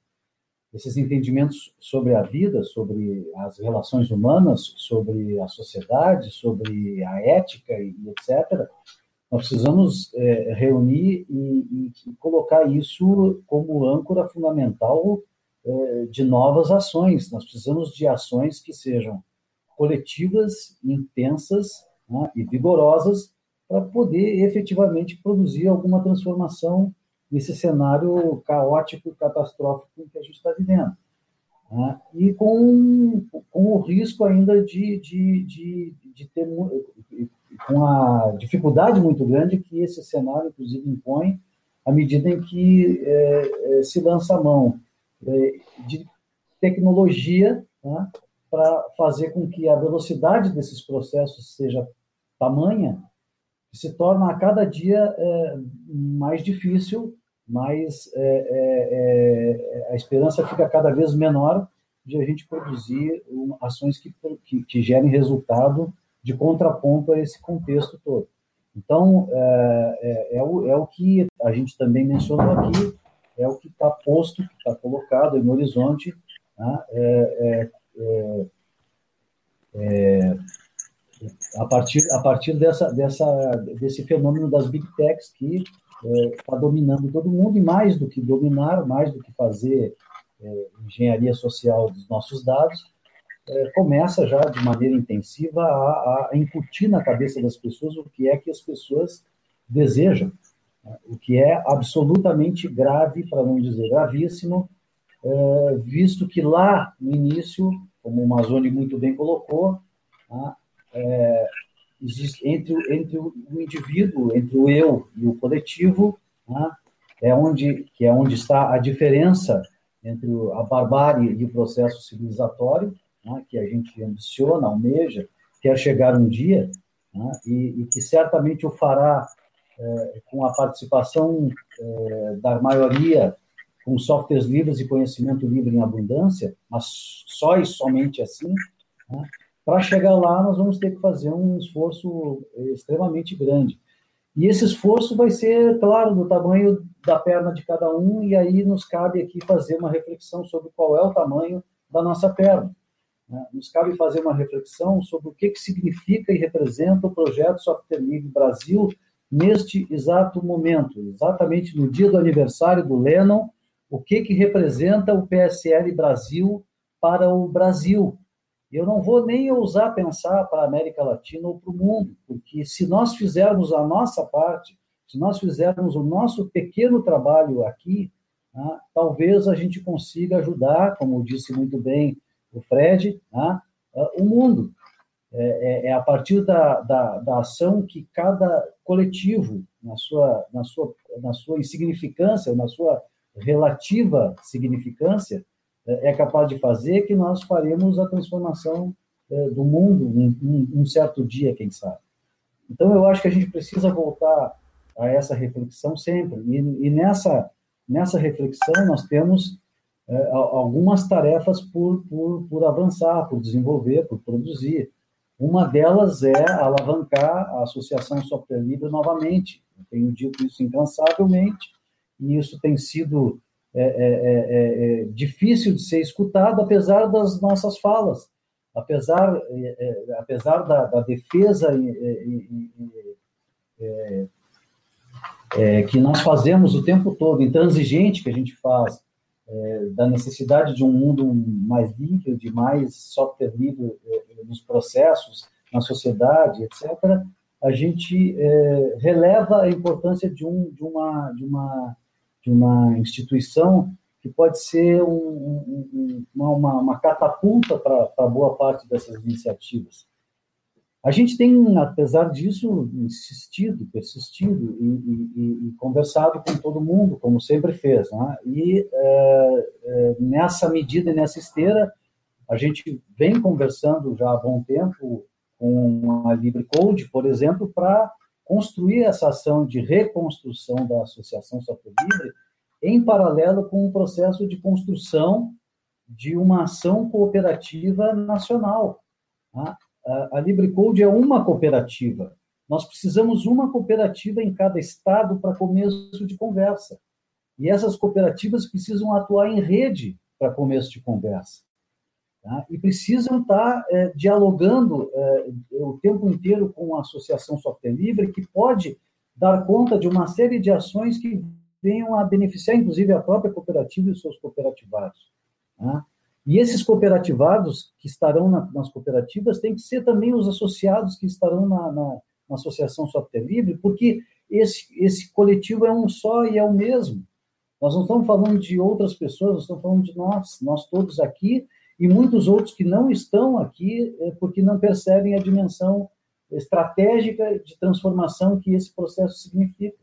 Speaker 5: esses entendimentos sobre a vida, sobre as relações humanas, sobre a sociedade, sobre a ética e etc nós precisamos é, reunir e, e, colocar isso como âncora fundamental é, de novas ações. Nós precisamos de ações que sejam coletivas, intensas né, e vigorosas para poder efetivamente produzir alguma transformação nesse cenário caótico e catastrófico que a gente está vivendo. Né? E com, com o risco ainda de, de, de, de ter com a dificuldade muito grande que esse cenário, inclusive, impõe à medida em que é, é, se lança a mão é, de tecnologia né, para fazer com que a velocidade desses processos seja tamanha que se torna a cada dia é, mais difícil, mais é, é, a esperança fica cada vez menor de a gente produzir ações que, que, que gerem resultado de contraponto a esse contexto todo. Então, é, é, é, o, é o que a gente também mencionou aqui, é o que está posto, está colocado no horizonte, né? é, é, é, a partir, a partir dessa, dessa, desse fenômeno das big techs que está dominando todo mundo, e mais do que dominar, mais do que fazer engenharia social dos nossos dados, é, começa já de maneira intensiva a, a, incutir na cabeça das pessoas o que é que as pessoas desejam, né? o que é absolutamente grave, para não dizer gravíssimo, é, visto que lá no início, como o Mazoni muito bem colocou, né, é, existe entre, entre o indivíduo, entre o eu e o coletivo, né, é onde que é onde está a diferença entre a barbárie e o processo civilizatório, né, que a gente ambiciona, almeja, quer chegar um dia, né, e, e, que certamente o fará é, com a participação é, da maioria com softwares livres e conhecimento livre em abundância, mas só e somente assim, né, para chegar lá, nós vamos ter que fazer um esforço extremamente grande. E esse esforço vai ser, claro, do tamanho da perna de cada um, e aí nos cabe aqui fazer uma reflexão sobre qual é o tamanho da nossa perna. Né? Nos cabe fazer uma reflexão sobre o que, que significa e representa o projeto Software Livre Brasil neste exato momento, exatamente no dia do aniversário do Lennon, o que, que representa o PSL Brasil para o Brasil. Eu não vou nem ousar pensar para a América Latina ou para o mundo, porque se nós fizermos a nossa parte, se nós fizermos o nosso pequeno trabalho aqui, né, talvez a gente consiga ajudar, como disse muito bem o Fred, né, o mundo. É, é, é, a partir da, da, da, ação que cada coletivo, na sua, na sua, na sua insignificância, na sua relativa significância, é, é capaz de fazer que nós faremos a transformação é, do mundo um, um, certo dia, quem sabe. Então, eu acho que a gente precisa voltar a essa reflexão sempre. E, e nessa, nessa reflexão, nós temos é, algumas tarefas por, por, por avançar, por desenvolver, por produzir. Uma delas é alavancar a Associação Software Livre novamente. Eu tenho dito isso incansavelmente, e isso tem sido é é, é, é, é, difícil de ser escutado, apesar das nossas falas, apesar, apesar da, da defesa que nós fazemos o tempo todo, intransigente que a gente faz, da necessidade de um mundo mais limpo, de mais software livre nos processos, na sociedade, etc., a gente releva a importância de, um, de, uma, de uma de uma instituição que pode ser um, um, uma, uma, catapulta para boa parte dessas iniciativas. A gente tem, apesar disso, insistido, persistido e, e, e conversado com todo mundo, como sempre fez. Né? E é, é, nessa medida e nessa esteira, a gente vem conversando já há bom tempo com a LibreCode, por exemplo, para construir essa ação de reconstrução da Associação Software Livre em paralelo com o processo de construção de uma ação cooperativa nacional. Tá? A LibreCode é uma cooperativa. Nós precisamos uma cooperativa em cada estado para começo de conversa. E essas cooperativas precisam atuar em rede para começo de conversa. Tá? E precisam estar é, dialogando é, o tempo inteiro com a Associação Software Livre, que pode dar conta de uma série de ações que venham a beneficiar, inclusive, a própria cooperativa e os seus cooperativados. Tá? E esses cooperativados que estarão na, nas cooperativas têm que ser também os associados que estarão na, na, na Associação Software Livre, porque esse, esse coletivo é um só e é o mesmo. Nós não estamos falando de outras pessoas, nós estamos falando de nós, nós todos aqui, e muitos outros que não estão aqui é porque não percebem a dimensão estratégica de transformação que esse processo significa.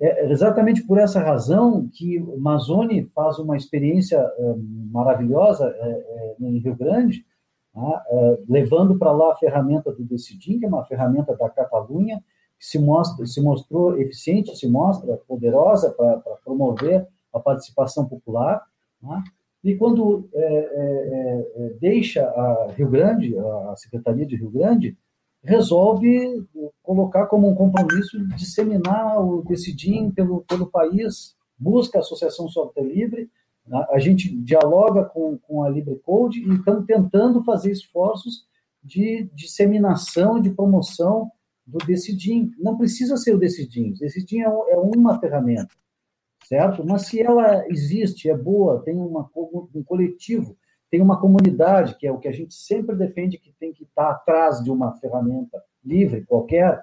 Speaker 5: É exatamente por essa razão que Mazone faz uma experiência é, maravilhosa é, é, em Rio Grande, tá? levando para lá a ferramenta do Decidim, que é uma ferramenta da Catalunha, que se, mostra, se mostrou eficiente, se mostra poderosa para promover a participação popular. Tá? E quando é, é, é, deixa a Rio Grande, a Secretaria de Rio Grande, resolve colocar como um compromisso disseminar o Decidim pelo, pelo país, busca a Associação Software Livre, a gente dialoga com, com a LibreCode e estamos tentando fazer esforços de disseminação, de promoção do Decidim. Não precisa ser o Decidim, o Decidim é, é uma ferramenta certo? Mas se ela existe, é boa, tem uma, um coletivo, tem uma comunidade, que é o que a gente sempre defende que tem que estar atrás de uma ferramenta livre qualquer,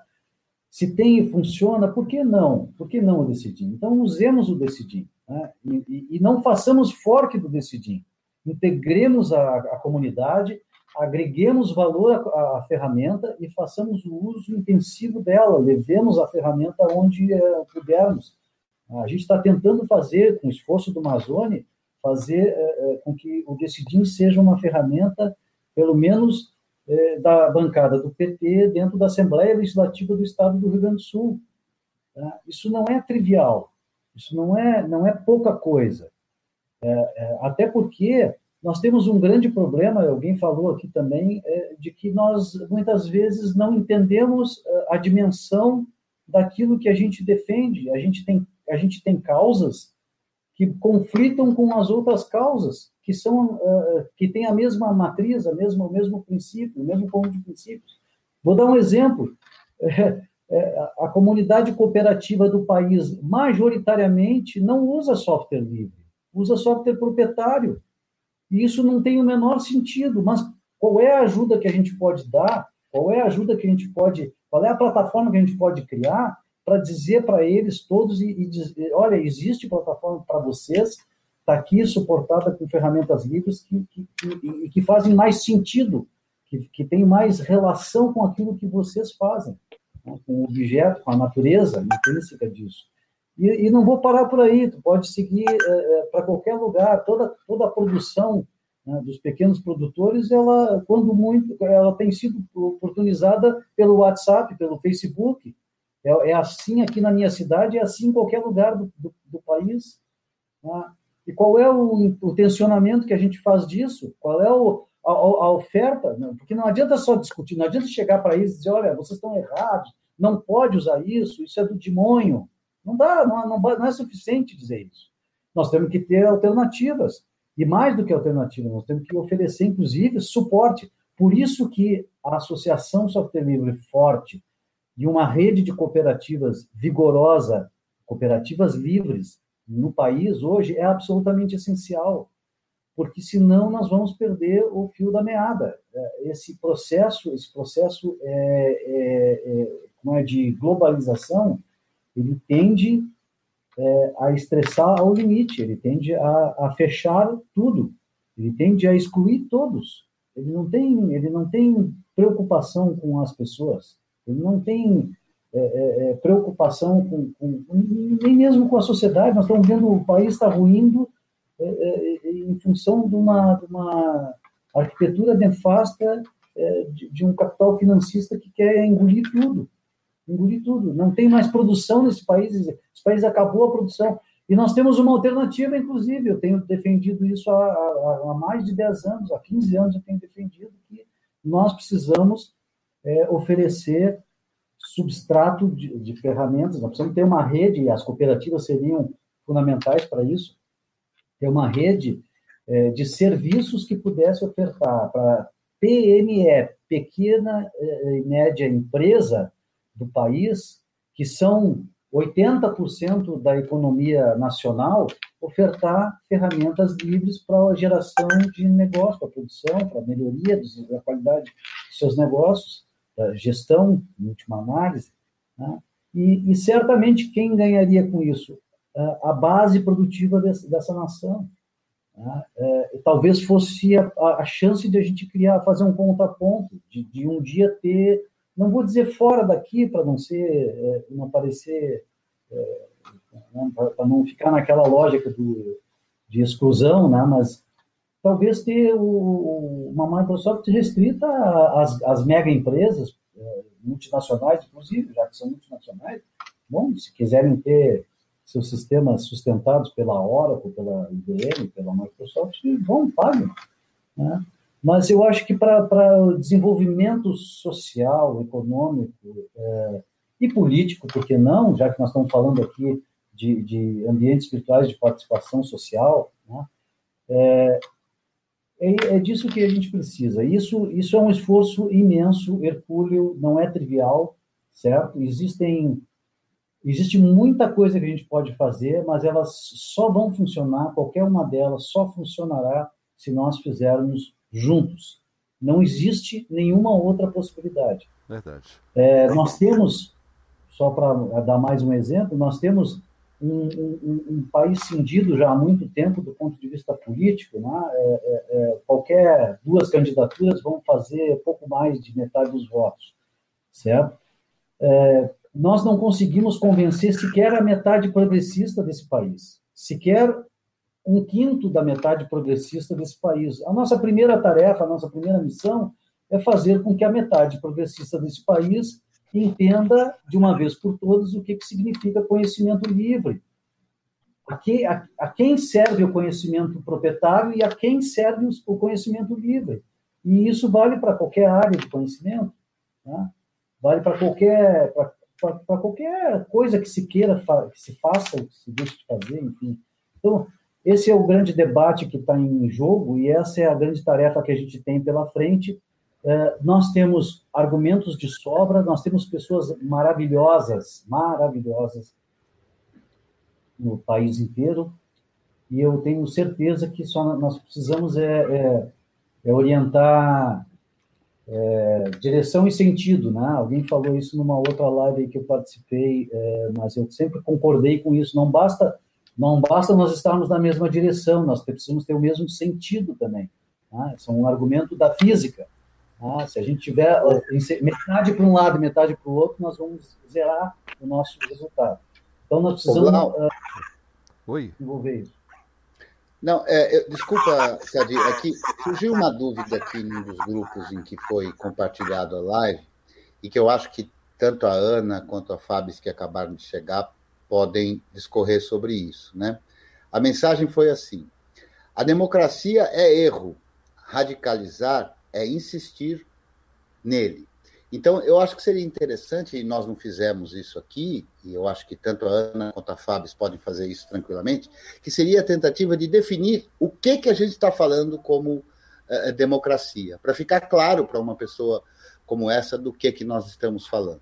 Speaker 5: se tem e funciona, por que não? Por que não o Decidim? Então, usemos o Decidim. Né? E, e, não façamos fork do Decidim. Integremos a, a comunidade, agreguemos valor à, à, ferramenta e façamos o uso intensivo dela, levemos a ferramenta onde é, pudermos a gente está tentando fazer, com o esforço do Amazônia, fazer é, é, com que o Decidim seja uma ferramenta, pelo menos, é, da bancada do PT dentro da Assembleia Legislativa do Estado do Rio Grande do Sul. Tá? Isso não é trivial, isso não é, não é pouca coisa. Até porque nós temos um grande problema, alguém falou aqui também, de que nós muitas vezes não entendemos a dimensão daquilo que a gente defende. A gente tem, a gente tem causas que conflitam com as outras causas, que são uh, que têm a mesma matriz, a mesma, o mesmo princípio, o mesmo conjunto de princípios. Vou dar um exemplo. É, é, a comunidade cooperativa do país, majoritariamente, não usa software livre, usa software proprietário. E isso não tem o menor sentido. Mas qual é a ajuda que a gente pode dar? Qual é a ajuda que a gente pode. Qual é a plataforma que a gente pode criar para dizer para eles todos e, e dizer, olha, existe plataforma para vocês, está aqui suportada com ferramentas livres que, que, que, que fazem mais sentido, que, que tem mais relação com aquilo que vocês fazem, né? com o objeto, com a natureza intrínseca disso. E, e, não vou parar por aí, tu pode seguir é, é, para qualquer lugar, toda, toda a produção né, dos pequenos produtores, ela, quando muito, ela tem sido oportunizada pelo WhatsApp, pelo Facebook, é, é assim aqui na minha cidade, é assim em qualquer lugar do, do, do país. Né? E qual é o, o, tensionamento que a gente faz disso? Qual é o, a, a, oferta? Porque não adianta só discutir, não adianta chegar para eles e dizer, olha, vocês estão errados, não pode usar isso, isso é do demônio. Não dá, não, não, não é suficiente dizer isso. Nós temos que ter alternativas. E mais do que alternativas, nós temos que oferecer, inclusive, suporte. Por isso que a Associação Software Livre Forte, e uma rede de cooperativas vigorosa, cooperativas livres no país hoje é absolutamente essencial, porque senão nós vamos perder o fio da meada. É, esse processo, esse processo é, é, é, é de globalização, ele tende é, a estressar ao limite, ele tende a, a fechar tudo, ele tende a excluir todos. Ele não tem, ele não tem preocupação com as pessoas. Ele não tem é, é, é, preocupação com, com, nem mesmo com a sociedade. Nós estamos vendo o país está ruindo é, é, em função de uma, de uma arquitetura nefasta é, de, de, um capital financista que quer engolir tudo. Engolir tudo. Não tem mais produção nesse país. Esse país acabou a produção. E nós temos uma alternativa, inclusive. Eu tenho defendido isso há, há, há mais de 10 anos, há 15 anos eu tenho defendido que nós precisamos é, oferecer substrato de, de, ferramentas, nós precisamos ter uma rede, e as cooperativas seriam fundamentais para isso, ter uma rede é, de serviços que pudesse ofertar para PME, pequena é, e média empresa do país, que são 80% da economia nacional, ofertar ferramentas livres para a geração de negócio, para a produção, para a melhoria da qualidade dos seus negócios gestão, em última análise, né? e, e, certamente quem ganharia com isso? a base produtiva desse, dessa nação. Né? É, talvez fosse a, a, chance de a gente criar, fazer um contraponto, de, de um dia ter, não vou dizer fora daqui, para não ser, é, não parecer, é, para não ficar naquela lógica do, de exclusão, né? mas talvez ter o, uma Microsoft restrita às, às mega empresas, é, multinacionais, inclusive, já que são multinacionais. Bom, se quiserem ter seus sistemas sustentados pela Oracle, pela IBM, pela Microsoft, vão, paguem. Né? Mas eu acho que para o desenvolvimento social, econômico é, e político, por que não, já que nós estamos falando aqui de, de ambientes virtuais de participação social, né? é, é, é, disso que a gente precisa. Isso, isso é um esforço imenso, hercúleo, não é trivial, certo? Existem, existe muita coisa que a gente pode fazer, mas elas só vão funcionar, qualquer uma delas só funcionará se nós fizermos juntos. Não existe nenhuma outra possibilidade.
Speaker 1: Verdade.
Speaker 5: É, nós temos, só para dar mais um exemplo, nós temos um, um, um, país cindido já há muito tempo do ponto de vista político, né? É, é, é, qualquer duas candidaturas vão fazer pouco mais de metade dos votos, certo? É, nós não conseguimos convencer sequer a metade progressista desse país, sequer um quinto da metade progressista desse país. A nossa primeira tarefa, a nossa primeira missão é fazer com que a metade progressista desse país entenda de uma vez por todas o que, que significa conhecimento livre. a, que, a, a, quem serve o conhecimento proprietário e a quem serve o conhecimento livre. E isso vale para qualquer área de conhecimento, né? vale para qualquer, para qualquer coisa que se queira, que se faça, que se deixe de fazer, enfim. Então, esse é o grande debate que está em jogo e essa é a grande tarefa que a gente tem pela frente. É, nós temos argumentos de sobra, nós temos pessoas maravilhosas, maravilhosas no país inteiro, e eu tenho certeza que só nós precisamos é, é, é orientar é, direção e sentido, né? Alguém falou isso numa outra live que eu participei, é, mas eu sempre concordei com isso. Não basta não basta nós estarmos na mesma direção, nós precisamos ter o mesmo sentido também. Né? Isso é um argumento da física. Né? Se a gente tiver metade para um lado e metade para o outro, nós vamos zerar o nosso resultado. Então, nós precisamos uh,
Speaker 1: Oi.
Speaker 5: desenvolver isso.
Speaker 2: Não, é, eu, desculpa, Sadi, aqui é surgiu uma dúvida aqui num dos grupos em que foi compartilhado a live, e que eu acho que tanto a Ana quanto a Fábio, que acabaram de chegar, podem discorrer sobre isso. Né? A mensagem foi assim: a democracia é erro, radicalizar é insistir nele. Então, eu acho que seria interessante, e nós não fizemos isso aqui, e eu acho que tanto a Ana quanto a Fábio podem fazer isso tranquilamente, que seria a tentativa de definir o que, que a gente está falando como uh, democracia, para ficar claro para uma pessoa como essa do que, que nós estamos falando.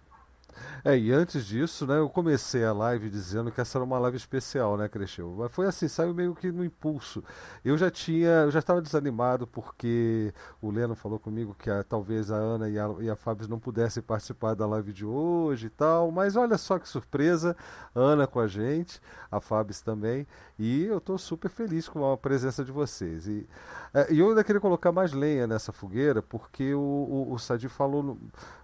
Speaker 1: É, e antes disso, né, eu comecei a live dizendo que essa era uma live especial, né, Cresceu? Mas foi assim, saiu meio que no impulso. Eu já tinha, eu já estava desanimado porque o Leno falou comigo que a, talvez a Ana e a, e a Fábio não pudessem participar da live de hoje e tal, mas olha só que surpresa, Ana com a gente, a Fábio também, e eu estou super feliz com a presença de vocês. E, é, eu ainda queria colocar mais lenha nessa fogueira, porque o, o, o Sadi falou... No,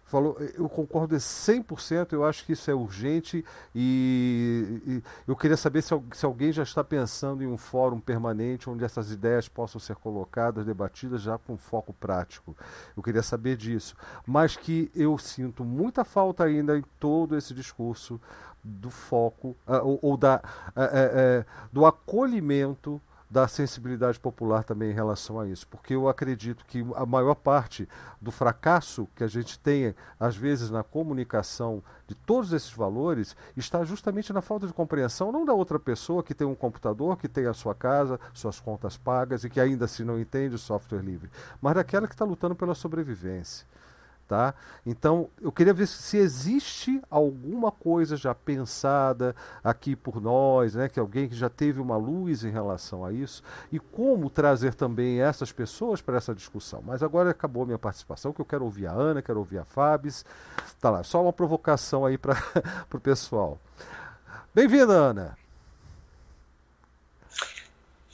Speaker 1: falou, eu concordo 100%, eu acho que isso é urgente e, e eu queria saber se, se, alguém já está pensando em um fórum permanente onde essas ideias possam ser colocadas, debatidas já com foco prático. Eu queria saber disso, mas que eu sinto muita falta ainda em todo esse discurso do foco uh, ou, ou, da, uh, uh, do acolhimento da sensibilidade popular também em relação a isso, porque eu acredito que a maior parte do fracasso que a gente tem, às vezes, na comunicação de todos esses valores, está justamente na falta de compreensão, não da outra pessoa que tem um computador, que tem a sua casa, suas contas pagas e que ainda assim não entende o software livre, mas daquela que está lutando pela sobrevivência. Tá? Então, eu queria ver se existe alguma coisa já pensada aqui por nós, né, que alguém que já teve uma luz em relação a isso, e como trazer também essas pessoas para essa discussão. Mas agora acabou a minha participação, que eu quero ouvir a Ana, quero ouvir a Fabs. Tá lá, só uma provocação aí para o pessoal. Bem-vinda, Ana.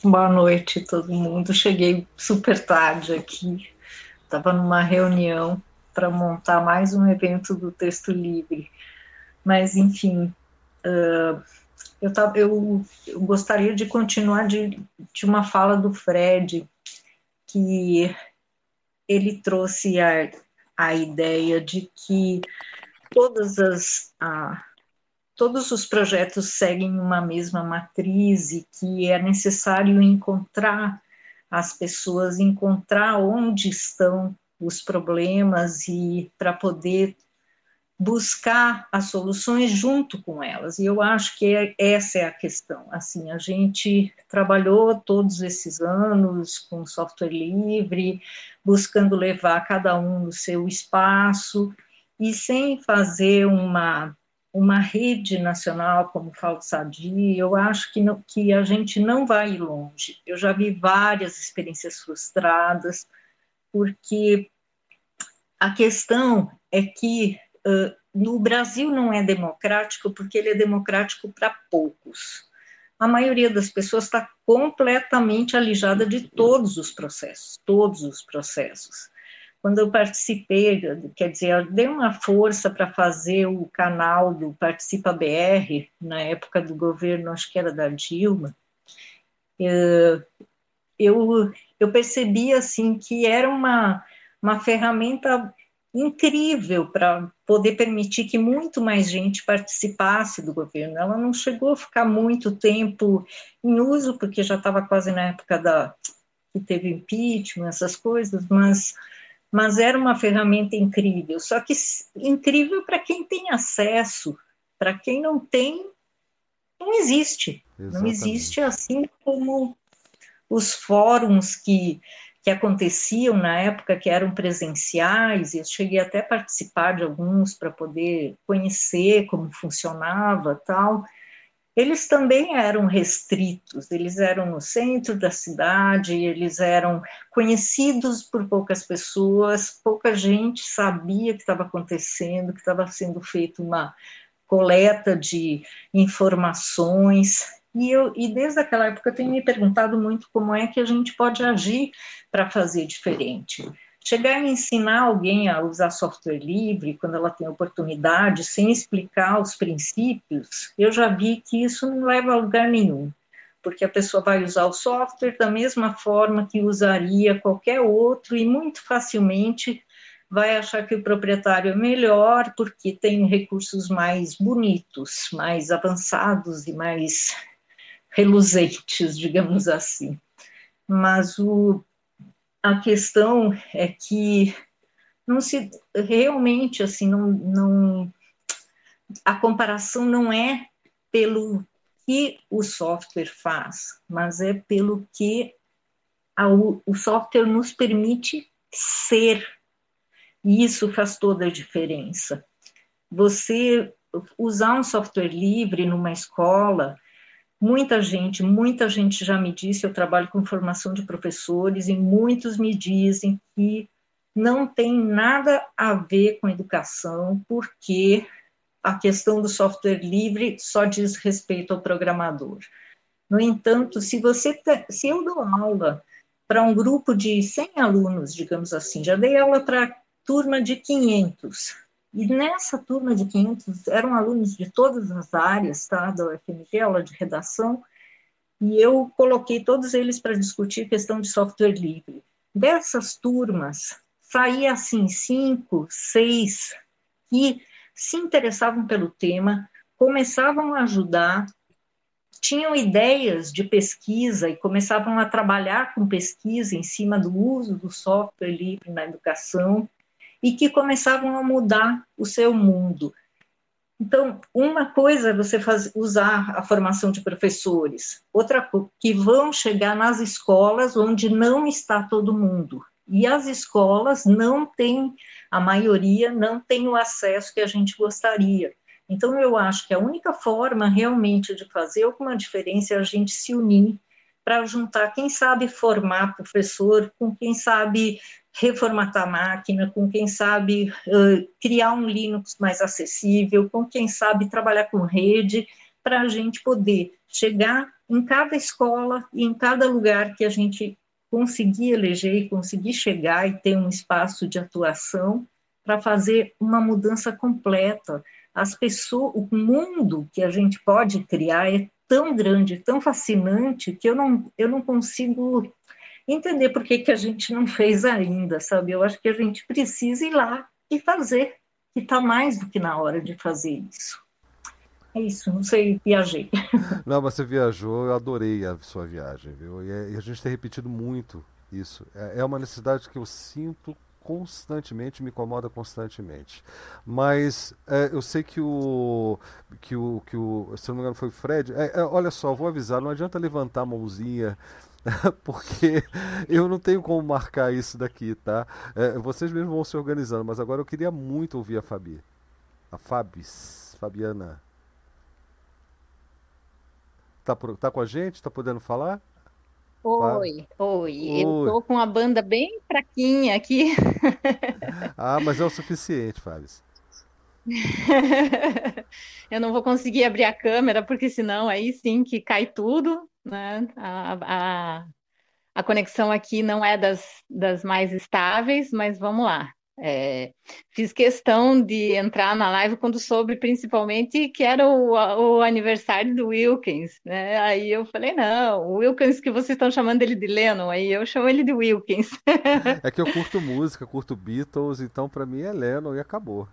Speaker 10: Boa noite, todo mundo. Cheguei super tarde aqui. Estava numa reunião para montar mais um evento do texto livre. Mas, enfim, uh, eu, tava, eu, eu, gostaria de continuar de, de uma fala do Fred, que ele trouxe a, a ideia de que todas as, todos os projetos seguem uma mesma matriz e que é necessário encontrar as pessoas, encontrar onde estão os problemas e para poder buscar as soluções junto com elas. E eu acho que é, essa é a questão. Assim, a gente trabalhou todos esses anos com software livre, buscando levar cada um no seu espaço e sem fazer uma uma rede nacional como fala Sadi, eu acho que, não, que a gente não vai longe. Eu já vi várias experiências frustradas, porque a questão é que uh, no Brasil não é democrático porque ele é democrático para poucos. A maioria das pessoas está completamente alijada de todos os processos, todos os processos. Quando eu participei, quer dizer, eu dei uma força para fazer o canal do Participa BR, na época do governo, acho que era da Dilma, eu, eu percebi assim que era uma, uma ferramenta incrível para poder permitir que muito mais gente participasse do governo. Ela não chegou a ficar muito tempo em uso, porque já estava quase na época da que teve impeachment, essas coisas, mas mas era uma ferramenta incrível. Só que incrível para quem tem acesso, para quem não tem, não existe. Exatamente. Não existe assim como os fóruns que que aconteciam na época que eram presenciais, eu cheguei até a participar de alguns para poder conhecer como funcionava tal, eles também eram restritos, eles eram no centro da cidade, eles eram conhecidos por poucas pessoas, pouca gente sabia o que estava acontecendo, que estava sendo feita uma coleta de informações, e, eu, e desde aquela época eu tenho me perguntado muito como é que a gente pode agir para fazer diferente. Chegar a ensinar alguém a usar software livre, quando ela tem oportunidade, sem explicar os princípios, eu já vi que isso não leva a lugar nenhum, porque a pessoa vai usar o software da mesma forma que usaria qualquer outro e muito facilmente vai achar que o proprietário é melhor porque tem recursos mais bonitos, mais avançados e mais reluzentes, digamos assim. Mas o, a questão é que não se realmente assim não, não a comparação não é pelo que o software faz, mas é pelo que a, o software nos permite ser. E isso faz toda a diferença. Você usar um software livre numa escola Muita gente, muita gente já me disse, eu trabalho com formação de professores, e muitos me dizem que não tem nada a ver com educação, porque a questão do software livre só diz respeito ao programador. No entanto, se você se eu dou aula para um grupo de 100 alunos, digamos assim, já dei aula para turma de 500, e nessa turma de 500 eram alunos de todas as áreas, tá, da UFMG, aula de redação, e eu coloquei todos eles para discutir questão de software livre. Dessas turmas, saía assim cinco, seis que se interessavam pelo tema, começavam a ajudar, tinham ideias de pesquisa e começavam a trabalhar com pesquisa em cima do uso do software livre na educação e que começavam a mudar o seu mundo. Então, uma coisa é você faz, usar a formação de professores, outra que vão chegar nas escolas onde não está todo mundo. E as escolas não têm, a maioria não tem o acesso que a gente gostaria. Então, eu acho que a única forma realmente de fazer alguma diferença é a gente se unir para juntar, quem sabe formar professor com quem sabe reformatar a máquina, com quem sabe uh, criar um Linux mais acessível, com quem sabe trabalhar com rede, para a gente poder chegar em cada escola e em cada lugar que a gente conseguir eleger e conseguir chegar e ter um espaço de atuação para fazer uma mudança completa. As pessoas, o mundo que a gente pode criar é tão grande, tão fascinante que eu não, eu não consigo entender por que, que a gente não fez ainda, sabe? Eu acho que a gente precisa ir lá e fazer, e está mais do que na hora de fazer isso. É isso, não sei, viajei.
Speaker 1: Não, você viajou, eu adorei a sua viagem, viu? E, é, a gente tem repetido muito isso. É, é uma necessidade que eu sinto constantemente, me incomoda constantemente. Mas é, eu sei que o, que o, que o, se não me engano foi o Fred, é, é, olha só, vou avisar, não adianta levantar a mãozinha porque eu não tenho como marcar isso daqui, tá? É, vocês mesmos vão se organizando, mas agora eu queria muito ouvir a Fabi. A Fabis, Fabiana. Tá, por, tá com a gente? Tá podendo falar?
Speaker 11: Oi, oi. Eu tô com a banda bem fraquinha aqui.
Speaker 1: ah, mas é o suficiente, Fábio.
Speaker 11: eu não vou conseguir abrir a câmera, porque senão aí sim que cai tudo né? A, a, a conexão aqui não é das, das mais estáveis, mas vamos lá. É, fiz questão de entrar na live quando soube, principalmente, que era o, o, aniversário do Wilkins, né? Aí eu falei, não, o Wilkins que vocês estão chamando ele de Lennon, aí eu chamo ele de Wilkins.
Speaker 1: É que eu curto música, curto Beatles, então para mim é Lennon e acabou.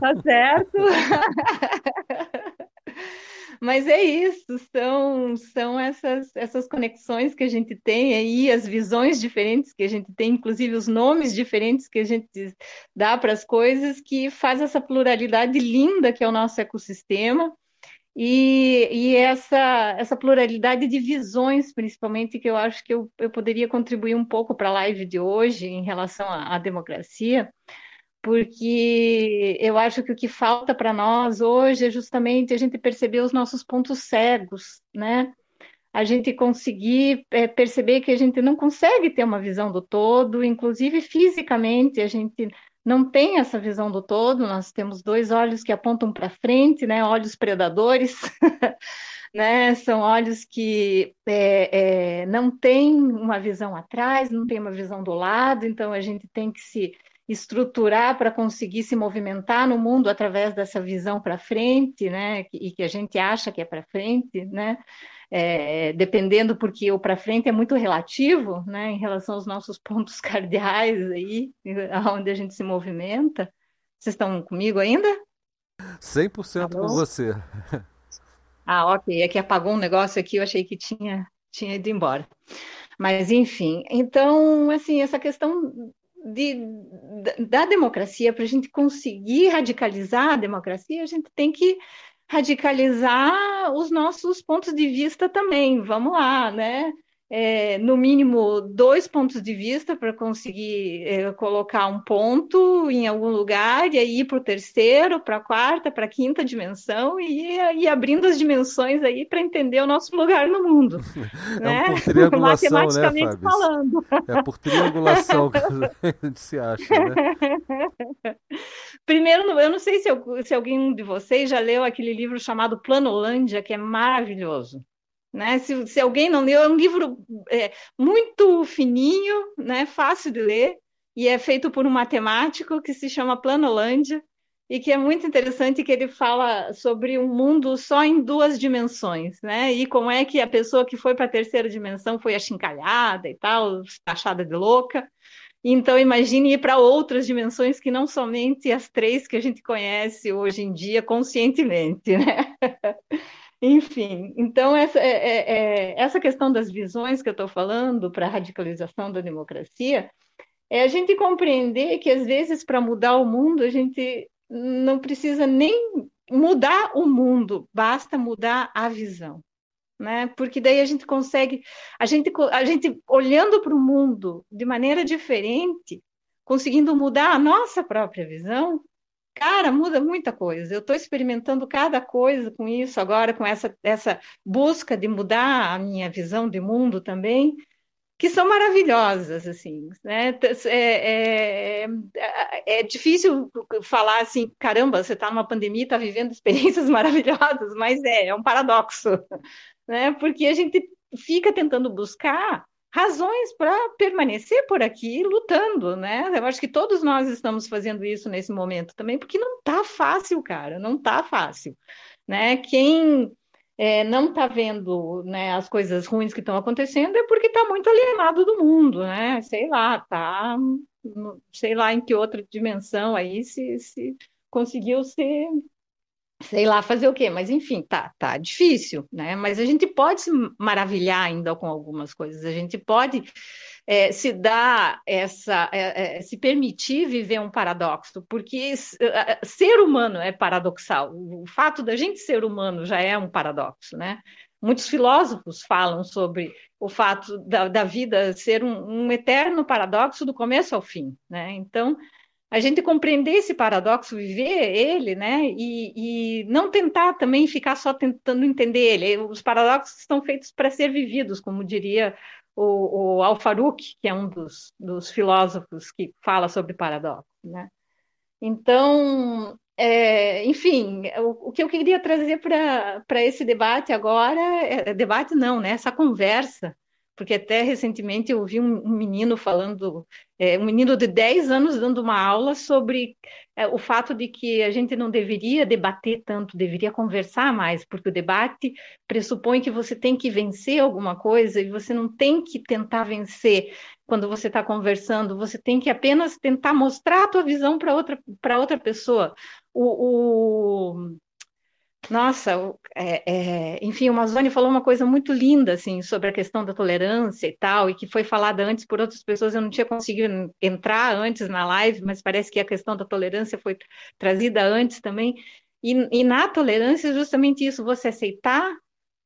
Speaker 11: Tá certo. Mas é isso, são, são essas, essas conexões que a gente tem aí, as visões diferentes que a gente tem, inclusive os nomes diferentes que a gente dá para as coisas, que faz essa pluralidade linda que é o nosso ecossistema. E, e essa, essa pluralidade de visões, principalmente, que eu acho que eu, eu poderia contribuir um pouco para a live de hoje em relação à, à democracia, porque eu acho que o que falta para nós hoje é justamente a gente perceber os nossos pontos cegos, né? A gente conseguir é, perceber que a gente não consegue ter uma visão do todo, inclusive fisicamente, a gente não tem essa visão do todo, nós temos dois olhos que apontam para frente, né? Olhos predadores. né? São olhos que é, é, não têm uma visão atrás, não tem uma visão do lado, então a gente tem que se estruturar para conseguir se movimentar no mundo através dessa visão para frente, né? E que a gente acha que é para frente, né? É, dependendo porque o para frente é muito relativo, né? Em relação aos nossos pontos cardeais aí, aonde a gente se movimenta. Vocês estão comigo ainda?
Speaker 1: 100% com você.
Speaker 11: Ah, ok. É que apagou um negócio aqui, eu achei que tinha, tinha ido embora. Mas, enfim, então, assim, essa questão de, da democracia, para a gente conseguir radicalizar a democracia, a gente tem que radicalizar os nossos pontos de vista também. Vamos lá, né? É, no mínimo dois pontos de vista para conseguir é, colocar um ponto em algum lugar e aí ir para o terceiro, para a quarta, para a quinta dimensão e ir abrindo as dimensões aí para entender o nosso lugar no mundo.
Speaker 1: É né? por triangulação, Matematicamente né, falando. É por triangulação que a gente se acha, né?
Speaker 11: Primeiro, eu não sei se, eu, se alguém de vocês já leu aquele livro chamado Planolândia, que é maravilhoso. Né? Se, se alguém não leu, é um livro é, muito fininho, né? fácil de ler, e é feito por um matemático que se chama Planolândia, e que é muito interessante que ele fala sobre um mundo só em duas dimensões, né? E como é que a pessoa que foi para a terceira dimensão foi achincalhada e tal, achada de louca. Então imagine ir para outras dimensões que não somente as três que a gente conhece hoje em dia conscientemente, né? Enfim, então essa, é, é, é, essa questão das visões que eu estou falando para a radicalização da democracia é a gente compreender que às vezes para mudar o mundo a gente não precisa nem mudar o mundo, basta mudar a visão. Né? Porque daí a gente consegue, a gente, a gente olhando para o mundo de maneira diferente, conseguindo mudar a nossa própria visão, Cara, muda muita coisa. Eu estou experimentando cada coisa com isso agora, com essa, essa busca de mudar a minha visão de mundo também, que são maravilhosas, assim, né? É, é, é, é difícil falar assim, caramba, você está numa pandemia, está vivendo experiências maravilhosas, mas é, é um paradoxo, né? Porque a gente fica tentando buscar razões para permanecer por aqui lutando, né? Eu acho que todos nós estamos fazendo isso nesse momento também, porque não tá fácil, cara, não tá fácil, né? Quem é, não está vendo né, as coisas ruins que estão acontecendo é porque está muito alienado do mundo, né? Sei lá, tá, sei lá em que outra dimensão aí se, se conseguiu ser sei lá fazer o quê, mas enfim, tá, tá difícil, né? Mas a gente pode se maravilhar ainda com algumas coisas, a gente pode é, se dar essa, é, é, se permitir viver um paradoxo, porque ser humano é paradoxal. O fato da gente ser humano já é um paradoxo, né? Muitos filósofos falam sobre o fato da, da vida ser um, um eterno paradoxo do começo ao fim, né? Então a gente compreender esse paradoxo, viver ele, né? E, e, não tentar também ficar só tentando entender ele. Os paradoxos estão feitos para ser vividos, como diria o, o Al-Farouk, que é um dos, dos, filósofos que fala sobre paradoxo, né? Então, é, enfim, o, o, que eu queria trazer para esse debate agora, é, debate não, né? Essa conversa porque até recentemente eu ouvi um, menino falando, é, um menino de 10 anos dando uma aula sobre é, o fato de que a gente não deveria debater tanto, deveria conversar mais, porque o debate pressupõe que você tem que vencer alguma coisa e você não tem que tentar vencer quando você está conversando, você tem que apenas tentar mostrar a tua visão para outra, outra pessoa. O, o nossa, é, é, enfim, o Amazônia falou uma coisa muito linda assim sobre a questão da tolerância e tal, e que foi falada antes por outras pessoas. Eu não tinha conseguido entrar antes na live, mas parece que a questão da tolerância foi trazida antes também. E, e na tolerância, justamente isso, você aceitar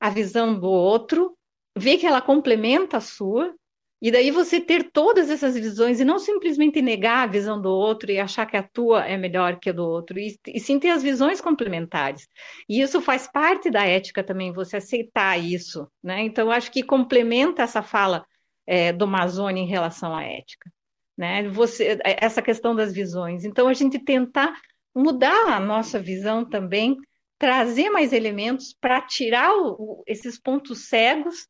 Speaker 11: a visão do outro, ver que ela complementa a sua, e daí você ter todas essas visões e não simplesmente negar a visão do outro e achar que a tua é melhor que a do outro, e, e sim ter as visões complementares. E isso faz parte da ética também, você aceitar isso. Né? Então, acho que complementa essa fala é, do Amazônia em relação à ética. Né? Você, é, essa questão das visões. Então, a gente tentar mudar a nossa visão também, trazer mais elementos para tirar o, esses pontos cegos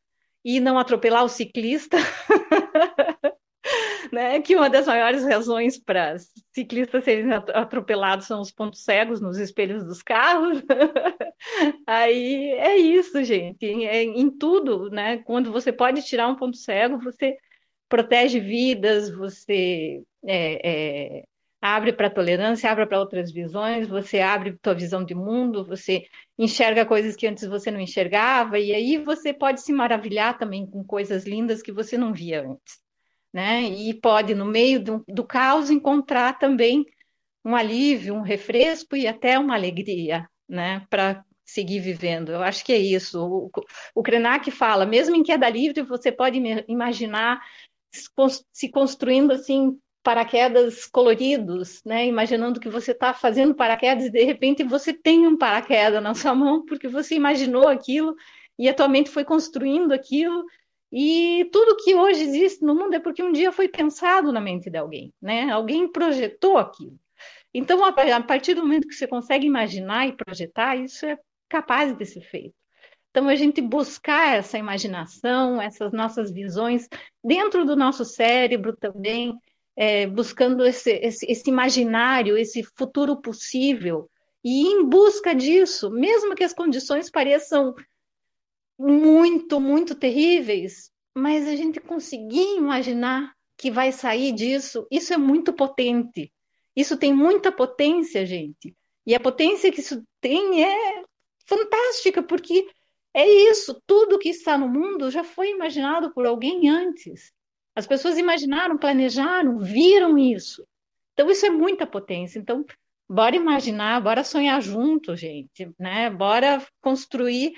Speaker 11: e não atropelar o ciclista, né? Que uma das maiores razões para ciclistas serem atropelados são os pontos cegos nos espelhos dos carros. Aí é isso, gente. É, em tudo, né? Quando você pode tirar um ponto cego, você protege vidas, você é, é, abre para tolerância, abre para outras visões, você abre tua visão de mundo, você enxerga coisas que antes você não enxergava, e aí você pode se maravilhar também com coisas lindas que você não via antes, né? E pode, no meio do, do caos, encontrar também um alívio, um refresco e até uma alegria, né? Para seguir vivendo. Eu acho que é isso. O, o Krenak fala, mesmo em queda livre, você pode imaginar se construindo assim paraquedas coloridos, né? Imaginando que você está fazendo paraquedas e de repente você tem um paraquedas na sua mão porque você imaginou aquilo e a tua mente foi construindo aquilo e tudo que hoje existe no mundo é porque um dia foi pensado na mente de alguém, né? Alguém projetou aquilo. Então, a partir do momento que você consegue imaginar e projetar, isso é capaz de ser feito. Então, a gente buscar essa imaginação, essas nossas visões dentro do nosso cérebro também, é, buscando esse, esse, esse imaginário, esse futuro possível, e em busca disso, mesmo que as condições pareçam muito, muito terríveis, mas a gente conseguir imaginar que vai sair disso, isso é muito potente. Isso tem muita potência, gente. E a potência que isso tem é fantástica, porque é isso, tudo que está no mundo já foi imaginado por alguém antes. As pessoas imaginaram, planejaram, viram isso. Então, isso é muita potência. Então, bora imaginar, bora sonhar junto, gente, né? Bora construir,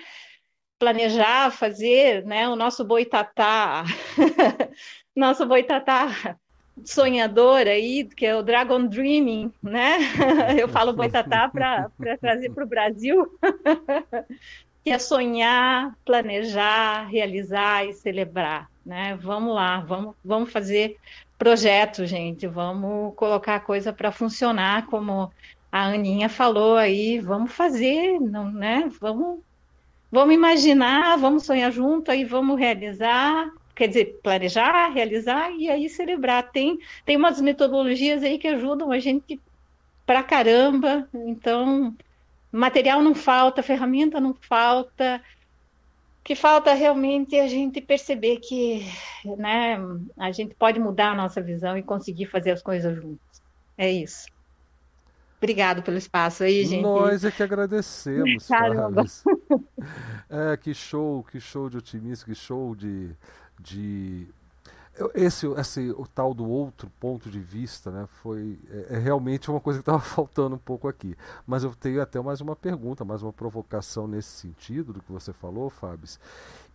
Speaker 11: planejar, fazer, né? O nosso boitatá, nosso boitatá sonhador aí, que é o Dragon Dreaming, né? Eu falo boitatá para trazer para o Brasil, que é sonhar, planejar, realizar e celebrar né? Vamos lá, vamos, vamos fazer projeto, gente, vamos colocar a coisa para funcionar, como a Aninha falou aí, vamos fazer, não, né? Vamos, vamos imaginar, vamos sonhar junto, aí vamos realizar, quer dizer, planejar, realizar e aí celebrar. Tem, tem umas metodologias aí que ajudam a gente pra caramba, então material não falta, ferramenta não falta, que falta realmente a gente perceber que né, a gente pode mudar a nossa visão e conseguir fazer as coisas juntos. É isso. Obrigado pelo espaço aí, gente.
Speaker 1: Nós é que agradecemos. É, que show, que show de otimismo, que show de, de esse, esse o tal do outro ponto de vista, né, foi é, é realmente uma coisa que estava faltando um pouco aqui. Mas eu tenho até mais uma pergunta, mais uma provocação nesse sentido do que você falou, Fábio.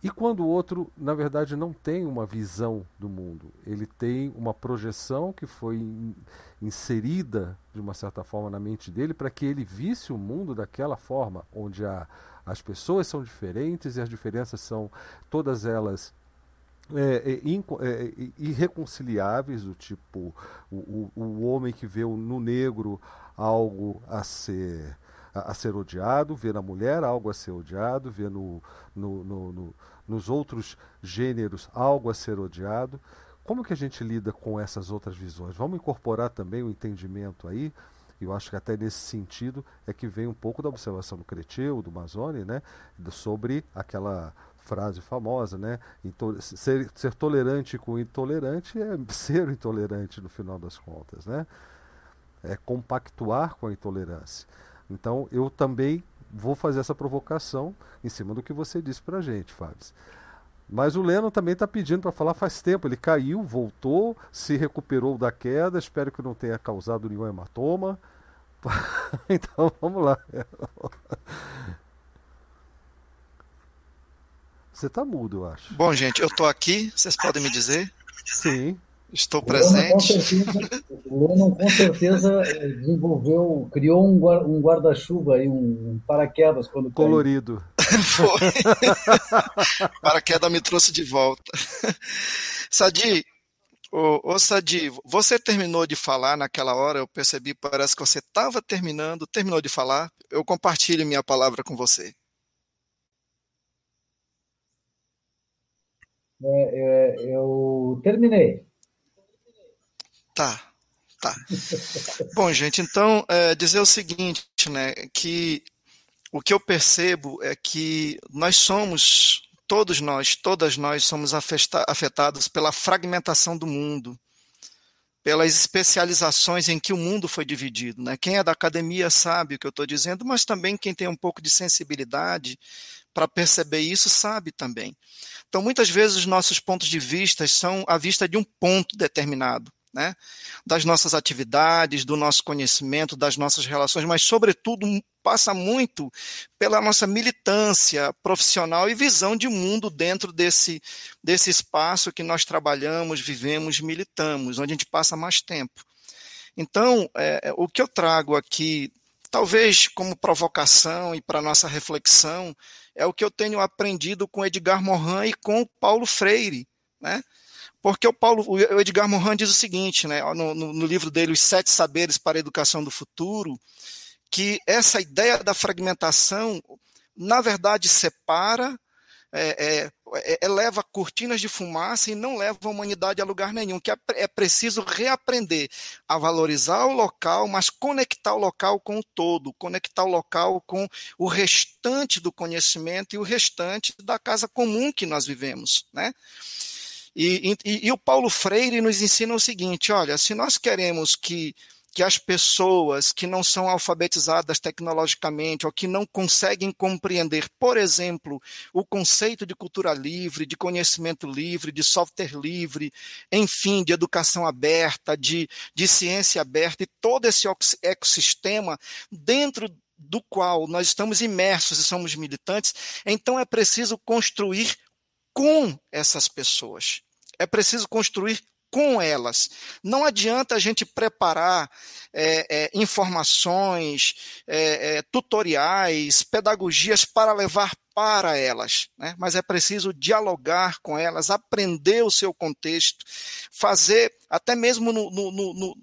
Speaker 1: E quando o outro, na verdade, não tem uma visão do mundo, ele tem uma projeção que foi in, inserida de uma certa forma na mente dele para que ele visse o mundo daquela forma, onde a, as pessoas são diferentes e as diferenças são todas elas é, é, é, irreconciliáveis, do tipo o, o, homem que vê no negro algo a ser a, ser odiado, vê na mulher algo a ser odiado, vê no, no, no, no, nos outros gêneros algo a ser odiado. Como que a gente lida com essas outras visões? Vamos incorporar também o entendimento aí eu acho que até nesse sentido é que vem um pouco da observação do Creteu, do Mazzoni, né, sobre aquela frase famosa, né? Ser, ser tolerante com intolerante é ser intolerante no final das contas, né? É compactuar com a intolerância. Então eu também vou fazer essa provocação em cima do que você disse para gente, Fábio. Mas o Lennon também está pedindo para falar faz tempo. Ele caiu, voltou, se recuperou da queda. Espero que não tenha causado nenhum hematoma. então vamos lá. Você está mudo, eu acho.
Speaker 9: Bom, gente, eu estou aqui, vocês podem me dizer?
Speaker 1: Sim.
Speaker 9: Estou presente.
Speaker 5: O Lennon com certeza desenvolveu, criou um guarda-chuva aí, um paraquedas quando
Speaker 1: colorido.
Speaker 9: Foi. paraquedas me trouxe de volta. Sadi, ô, ô Sadi, você terminou de falar naquela hora, eu percebi, parece que você estava terminando, terminou de falar. Eu compartilho minha palavra com você.
Speaker 5: É, é, eu terminei.
Speaker 9: Tá, tá. Bom, gente, então é, dizer o seguinte, né, que o que eu percebo é que nós somos, todos nós, todas nós somos afetados pela fragmentação do mundo, pelas especializações em que o mundo foi dividido. Né? Quem é da academia sabe o que eu estou dizendo, mas também quem tem um pouco de sensibilidade para perceber isso sabe também. Então, muitas vezes, os nossos pontos de vista são à vista de um ponto determinado. Né? das nossas atividades, do nosso conhecimento, das nossas relações, mas, sobretudo, passa muito pela nossa militância profissional e visão de mundo dentro desse, desse espaço que nós trabalhamos, vivemos, militamos, onde a gente passa mais tempo. Então, é, o que eu trago aqui, talvez como provocação e para nossa reflexão, é o que eu tenho aprendido com Edgar Morin e com Paulo Freire, né? Porque o Paulo, o Edgar Morin diz o seguinte, né, no, no, livro dele, Os Sete Saberes para a Educação do Futuro, que essa ideia da fragmentação, na verdade, separa, é, é, eleva cortinas de fumaça e não leva a humanidade a lugar nenhum, que é, é preciso reaprender a valorizar o local, mas conectar o local com o todo, conectar o local com o restante do conhecimento e o restante da casa comum que nós vivemos, né? E, e, e o Paulo Freire nos ensina o seguinte: olha, se nós queremos que que as pessoas que não são alfabetizadas tecnologicamente ou que não conseguem compreender, por exemplo, o conceito de cultura livre, de conhecimento livre, de software livre, enfim, de educação aberta, de, de ciência aberta e todo esse ecossistema dentro do qual nós estamos imersos e somos militantes, então é preciso construir com essas pessoas. É preciso construir com elas. Não adianta a gente preparar é, é, informações, é, é, tutoriais, pedagogias para levar para elas, né? mas é preciso dialogar com elas, aprender o seu contexto, fazer, até mesmo no, no, no,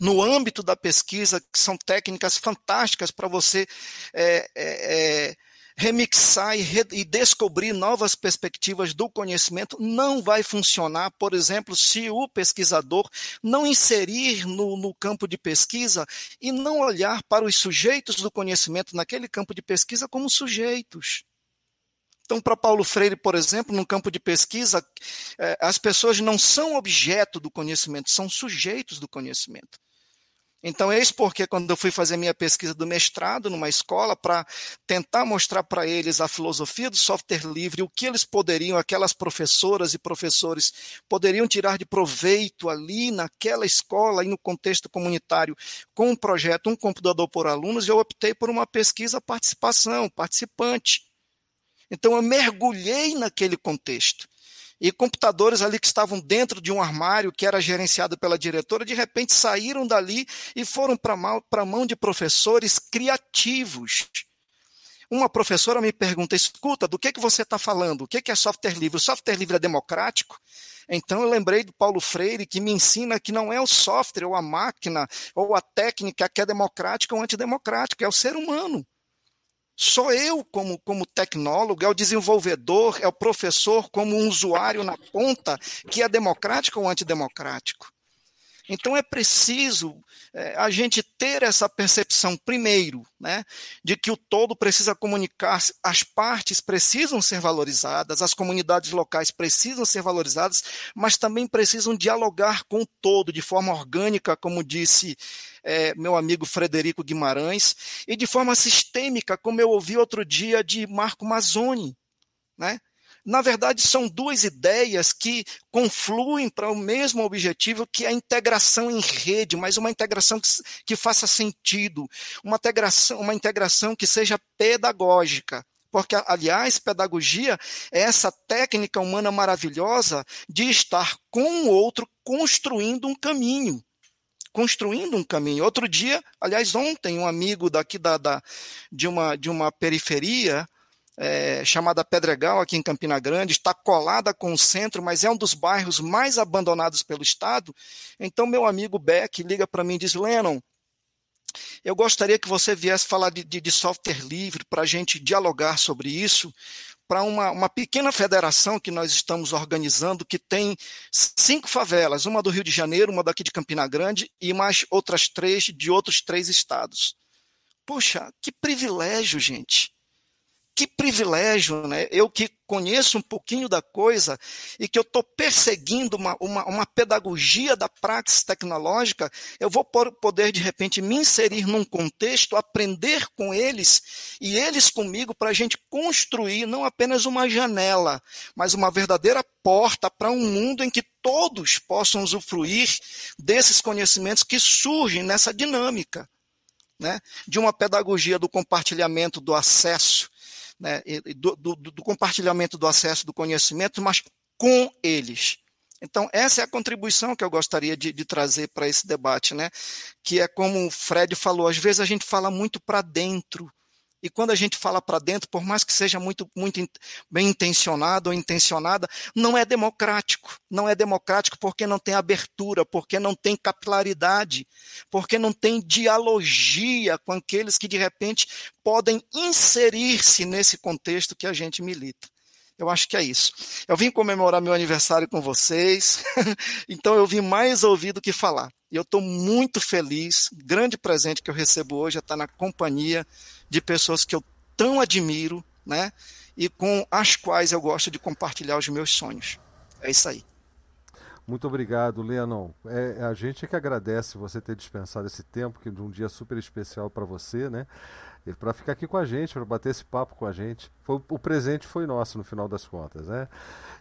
Speaker 9: no âmbito da pesquisa, que são técnicas fantásticas para você é, é, remixar e, e, descobrir novas perspectivas do conhecimento não vai funcionar, por exemplo, se o pesquisador não inserir no, no campo de pesquisa e não olhar para os sujeitos do conhecimento naquele campo de pesquisa como sujeitos. Então, para Paulo Freire, por exemplo, no campo de pesquisa, eh, as pessoas não são objeto do conhecimento, são sujeitos do conhecimento. Então, eis porque, quando eu fui fazer minha pesquisa do mestrado numa escola, para tentar mostrar para eles a filosofia do software livre, o que eles poderiam, aquelas professoras e professores, poderiam tirar de proveito ali naquela escola e no contexto comunitário, com um projeto, um computador por alunos, eu optei por uma pesquisa participação, participante. Então, eu mergulhei naquele contexto e computadores ali que estavam dentro de um armário que era gerenciado pela diretora, de repente saíram dali e foram para a mão de professores criativos. Uma professora me pergunta: escuta, do que, que você está falando? O que, que é software livre? O software livre é democrático? Então eu lembrei do Paulo Freire que me ensina que não é o software ou a máquina ou a técnica que é democrática ou antidemocrática, é o ser humano. Sou eu, como, como tecnólogo, é o desenvolvedor, é o professor, como um usuário na ponta, que é democrático ou antidemocrático. Então é preciso é, a gente ter essa percepção, primeiro, né, de que o todo precisa comunicar, as partes precisam ser valorizadas, as comunidades locais precisam ser valorizadas, mas também precisam dialogar com o todo de forma orgânica, como disse é, meu amigo Frederico Guimarães, e de forma sistêmica, como eu ouvi outro dia de Marco Mazzoni. Né? Na verdade, são duas ideias que confluem para o mesmo objetivo, que é a integração em rede, mas uma integração que, que faça sentido, uma integração, uma integração que seja pedagógica. Porque, aliás, pedagogia é essa técnica humana maravilhosa de estar com o outro construindo um caminho construindo um caminho. Outro dia, aliás, ontem, um amigo daqui da, da, de, uma, de uma periferia é, chamada Pedregal, aqui em Campina Grande, está colada com o centro, mas é um dos bairros mais abandonados pelo Estado. Então, meu amigo Beck liga para mim e diz: Lennon, eu gostaria que você viesse falar de, de, de software livre para a gente dialogar sobre isso, para uma, uma pequena federação que nós estamos organizando, que tem cinco favelas, uma do Rio de Janeiro, uma daqui de Campina Grande e mais outras três de outros três estados. Poxa, que privilégio, gente que privilégio, né? Eu que conheço um pouquinho da coisa e que eu estou perseguindo uma, uma, uma, pedagogia da praxis tecnológica, eu vou poder, de repente, me inserir num contexto, aprender com eles e eles comigo para a gente construir não apenas uma janela, mas uma verdadeira porta para um mundo em que todos possam usufruir desses conhecimentos que surgem nessa dinâmica. Né, de uma pedagogia do compartilhamento do acesso, né, do, do, do compartilhamento do acesso do conhecimento, mas com eles. Então, essa é a contribuição que eu gostaria de, de trazer para esse debate, né? Que é como o Fred falou, às vezes a gente fala muito para dentro e quando a gente fala para dentro, por mais que seja muito, muito bem intencionado ou intencionada, não é democrático. Não é democrático porque não tem abertura, porque não tem capilaridade, porque não tem dialogia com aqueles que de repente podem inserir-se nesse contexto que a gente milita. Eu acho que é isso. Eu vim comemorar meu aniversário com vocês, então eu vim mais ouvir do que falar. E eu estou muito feliz. Grande presente que eu recebo hoje é estar na companhia de pessoas que eu tão admiro, né? E com as quais eu gosto de compartilhar os meus sonhos. É isso aí.
Speaker 1: Muito obrigado, Leonon. É, a gente é que agradece você ter dispensado esse tempo, que de um dia super especial para você, né? Para ficar aqui com a gente, para bater esse papo com a gente. Foi, o presente foi nosso no final das contas, né?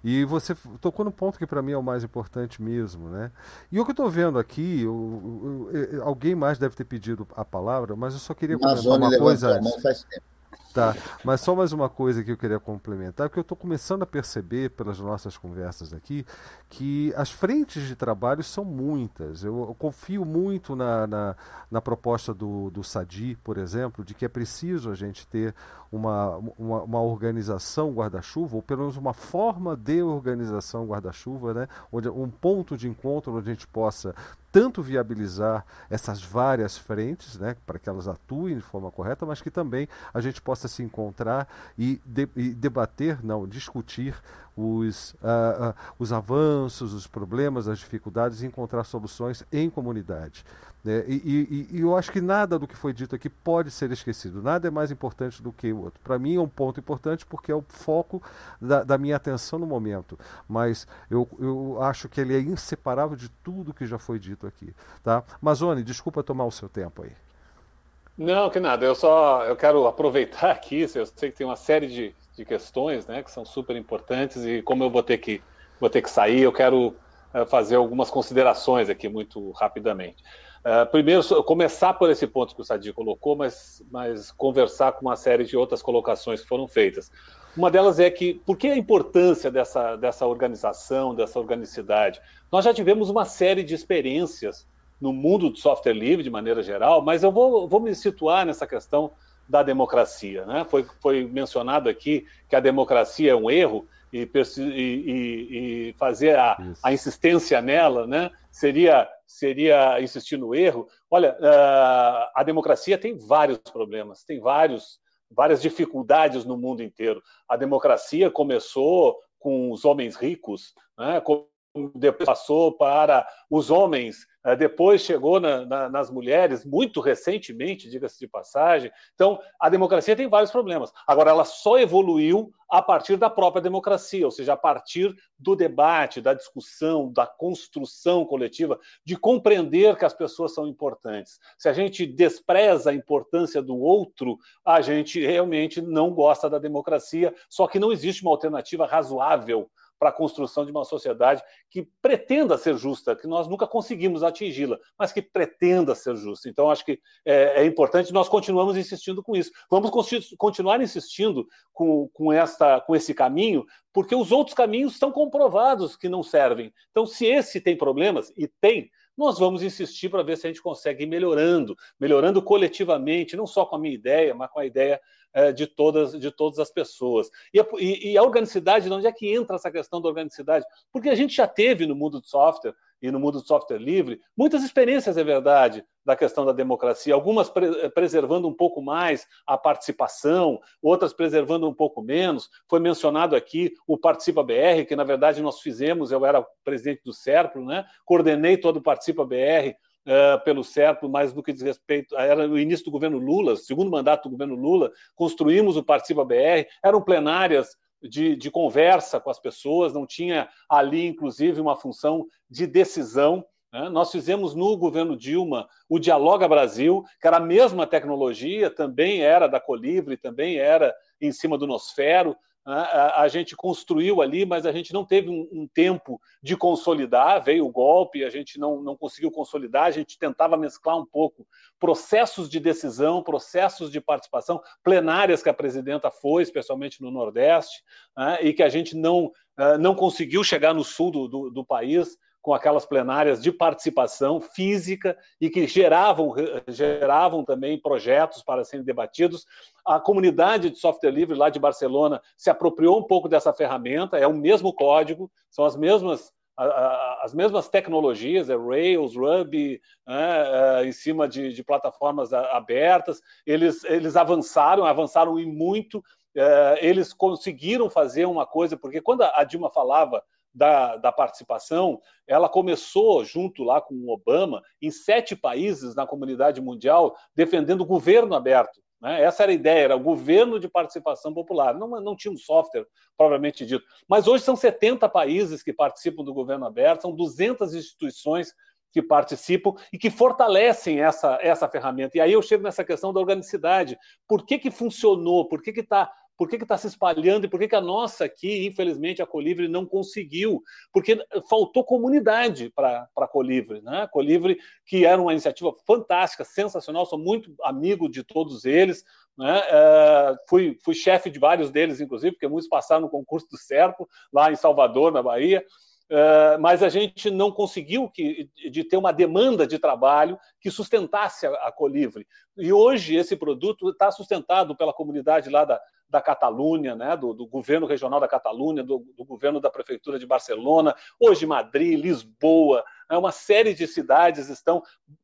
Speaker 1: E você tocou no ponto que para mim é o mais importante mesmo, né? E o que eu estou vendo aqui, eu, eu, eu, alguém mais deve ter pedido a palavra, mas eu só queria comentar uma coisa antes. Faz tempo. Tá, mas só mais uma coisa que eu queria complementar, porque eu estou começando a perceber pelas nossas conversas aqui que as frentes de trabalho são muitas. Eu, eu confio muito na, na, na, proposta do, do Sadi, por exemplo, de que é preciso a gente ter uma, uma, uma organização guarda-chuva, ou pelo menos uma forma de organização guarda-chuva, né? onde, um ponto de encontro onde a gente possa tanto viabilizar essas várias frentes, né, para que elas atuem de forma correta, mas que também a gente possa se encontrar e, de, e debater, não, discutir os, uh, uh, os avanços, os problemas, as dificuldades e encontrar soluções em comunidade. Né? E, e, e, eu acho que nada do que foi dito aqui pode ser esquecido, nada é mais importante do que o outro. Para mim é um ponto importante porque é o foco da, da, minha atenção no momento, mas eu, eu acho que ele é inseparável de tudo que já foi dito aqui. Tá? Mazone, desculpa tomar o seu tempo aí.
Speaker 7: Não, que nada, eu só eu quero aproveitar aqui, eu sei que tem uma série de, de questões né, que são super importantes e como eu vou ter que, vou ter que sair, eu quero uh, fazer algumas considerações aqui muito rapidamente. Uh, primeiro, começar por esse ponto que o Sadi colocou, mas, mas conversar com uma série de outras colocações que foram feitas. Uma delas é que, por que a importância dessa, dessa organização, dessa organicidade? Nós já tivemos uma série de experiências no mundo do software livre, de maneira geral, mas eu vou, vou me situar nessa questão da democracia. Né? Foi, foi mencionado aqui que a democracia é um erro e, e, e fazer a, a, insistência nela né? seria, seria insistir no erro. Olha, uh, a democracia tem vários problemas, tem vários, várias dificuldades no mundo inteiro. A democracia começou com os homens ricos, né? depois passou para os homens, depois chegou na, na, nas mulheres, muito recentemente, diga-se de passagem. Então, a democracia tem vários problemas. Agora, ela só evoluiu a partir da própria democracia, ou seja, a partir do debate, da discussão, da construção coletiva, de compreender que as pessoas são importantes. Se a gente despreza a importância do outro, a gente realmente não gosta da democracia, só que não existe uma alternativa razoável para a construção de uma sociedade que pretenda ser justa, que nós nunca conseguimos atingi-la, mas que pretenda ser justa. Então, acho que é, é, importante, nós continuamos insistindo com isso. Vamos continuar insistindo com, com, esta, com esse caminho, porque os outros caminhos estão comprovados que não servem. Então, se esse tem problemas, e tem, nós vamos insistir para ver se a gente consegue ir melhorando, melhorando coletivamente, não só com a minha ideia, mas com a ideia é, de, todas, de todas as pessoas. E a, e, e a organicidade, de onde é que entra essa questão da organicidade? Porque a gente já teve no mundo do software e no mundo do software livre muitas experiências, é verdade, da questão da democracia, algumas pre preservando um pouco mais a participação, outras preservando um pouco menos. Foi mencionado aqui o Participa BR, que na verdade nós fizemos, eu era presidente do SERPRO, né? coordenei todo o Participa BR uh, pelo certo, mais do que diz respeito. Era o início do governo Lula, segundo mandato do governo Lula, construímos o Participa BR, eram plenárias de, de, conversa com as pessoas, não tinha ali, inclusive, uma função de decisão. Né? Nós fizemos no governo Dilma o Dialoga Brasil, que era a mesma tecnologia, também era da Colivre, também era em cima do Nosfero, né? a, gente construiu ali, mas a gente não teve um, um, tempo de consolidar, veio o golpe, a gente não, não conseguiu consolidar, a gente tentava mesclar um pouco processos de decisão, processos de participação, plenárias que a presidenta foi, especialmente no Nordeste, né? e que a gente não, uh, não conseguiu chegar no sul do, do, do país, com aquelas plenárias de participação física e que geravam, geravam também projetos para serem debatidos. A comunidade de software livre lá de Barcelona se apropriou um pouco dessa ferramenta, é o mesmo código, são as mesmas as mesmas tecnologias, é Rails, Ruby, né, é, em cima de, de, plataformas abertas, eles, eles avançaram, avançaram em muito, é, eles conseguiram fazer uma coisa, porque quando a Dilma falava da, da, participação, ela começou junto lá com o Obama em sete países na comunidade mundial defendendo o governo aberto. Né? Essa era a ideia, era o governo de participação popular. Não, não tinha um software propriamente dito. Mas hoje são 70 países que participam do governo aberto, são 200 instituições que participam e que fortalecem essa, essa ferramenta. E aí eu chego nessa questão da organicidade. Por que, que funcionou? Por que está por que está se espalhando e por que, que a nossa aqui, infelizmente, a Colivre não conseguiu? Porque faltou comunidade para a Colivre. Né? A Colivre, que era uma iniciativa fantástica, sensacional, sou muito amigo de todos eles. Né? É, fui, fui chefe de vários deles, inclusive, porque muitos passaram no concurso do Serpo, lá em Salvador, na Bahia. Uh, mas a gente não conseguiu que, de ter uma demanda de trabalho que sustentasse a, a Colivre. E hoje esse produto está sustentado pela comunidade lá da, da Catalunha, né, do, do, governo regional da Catalunha, do, do, governo da prefeitura de Barcelona, hoje Madrid, Lisboa, né, uma série de cidades estão.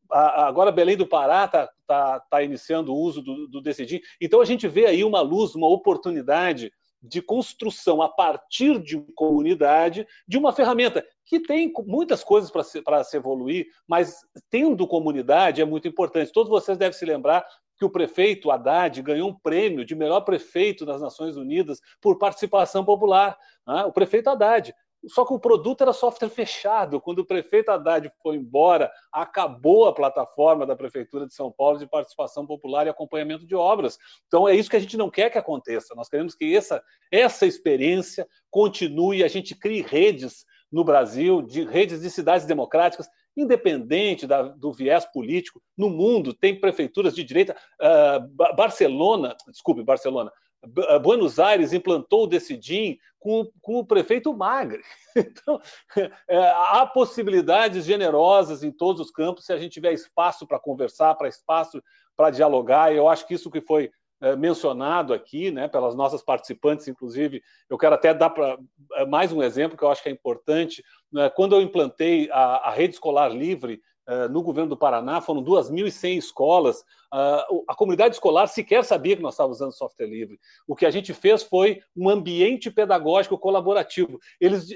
Speaker 7: Agora Belém do Pará está tá, tá iniciando o uso do, do Decidim. Então a gente vê aí uma luz, uma oportunidade de construção a partir de comunidade de uma ferramenta que tem muitas coisas para se, se evoluir, mas tendo comunidade é muito importante. Todos vocês devem se lembrar que o prefeito Haddad ganhou um prêmio de melhor prefeito das Nações Unidas por participação popular. Né? O prefeito Haddad. Só que o produto era software fechado. Quando o prefeito Haddad foi embora, acabou a plataforma da Prefeitura de São Paulo de participação popular e acompanhamento de obras. Então é isso que a gente não quer que aconteça. Nós queremos que essa, essa experiência continue, a gente crie redes no Brasil, de redes de cidades democráticas, independente da, do viés político. No mundo tem prefeituras de direita. Uh, Barcelona, desculpe, Barcelona, ah, Buenos Aires implantou o Decidim com, com o prefeito Magre. Então, é, há possibilidades generosas em todos os campos se a gente tiver espaço para conversar, para espaço para dialogar. Eu acho que isso que foi mencionado aqui, né, pelas nossas participantes, inclusive. Eu quero até dar para mais um exemplo que eu acho que é importante. Né, quando eu implantei a, a rede escolar livre uh, no governo do Paraná, foram 2.100 escolas. Uh, a comunidade escolar sequer sabia que nós estávamos usando software livre. O que a gente fez foi um ambiente pedagógico colaborativo. Eles,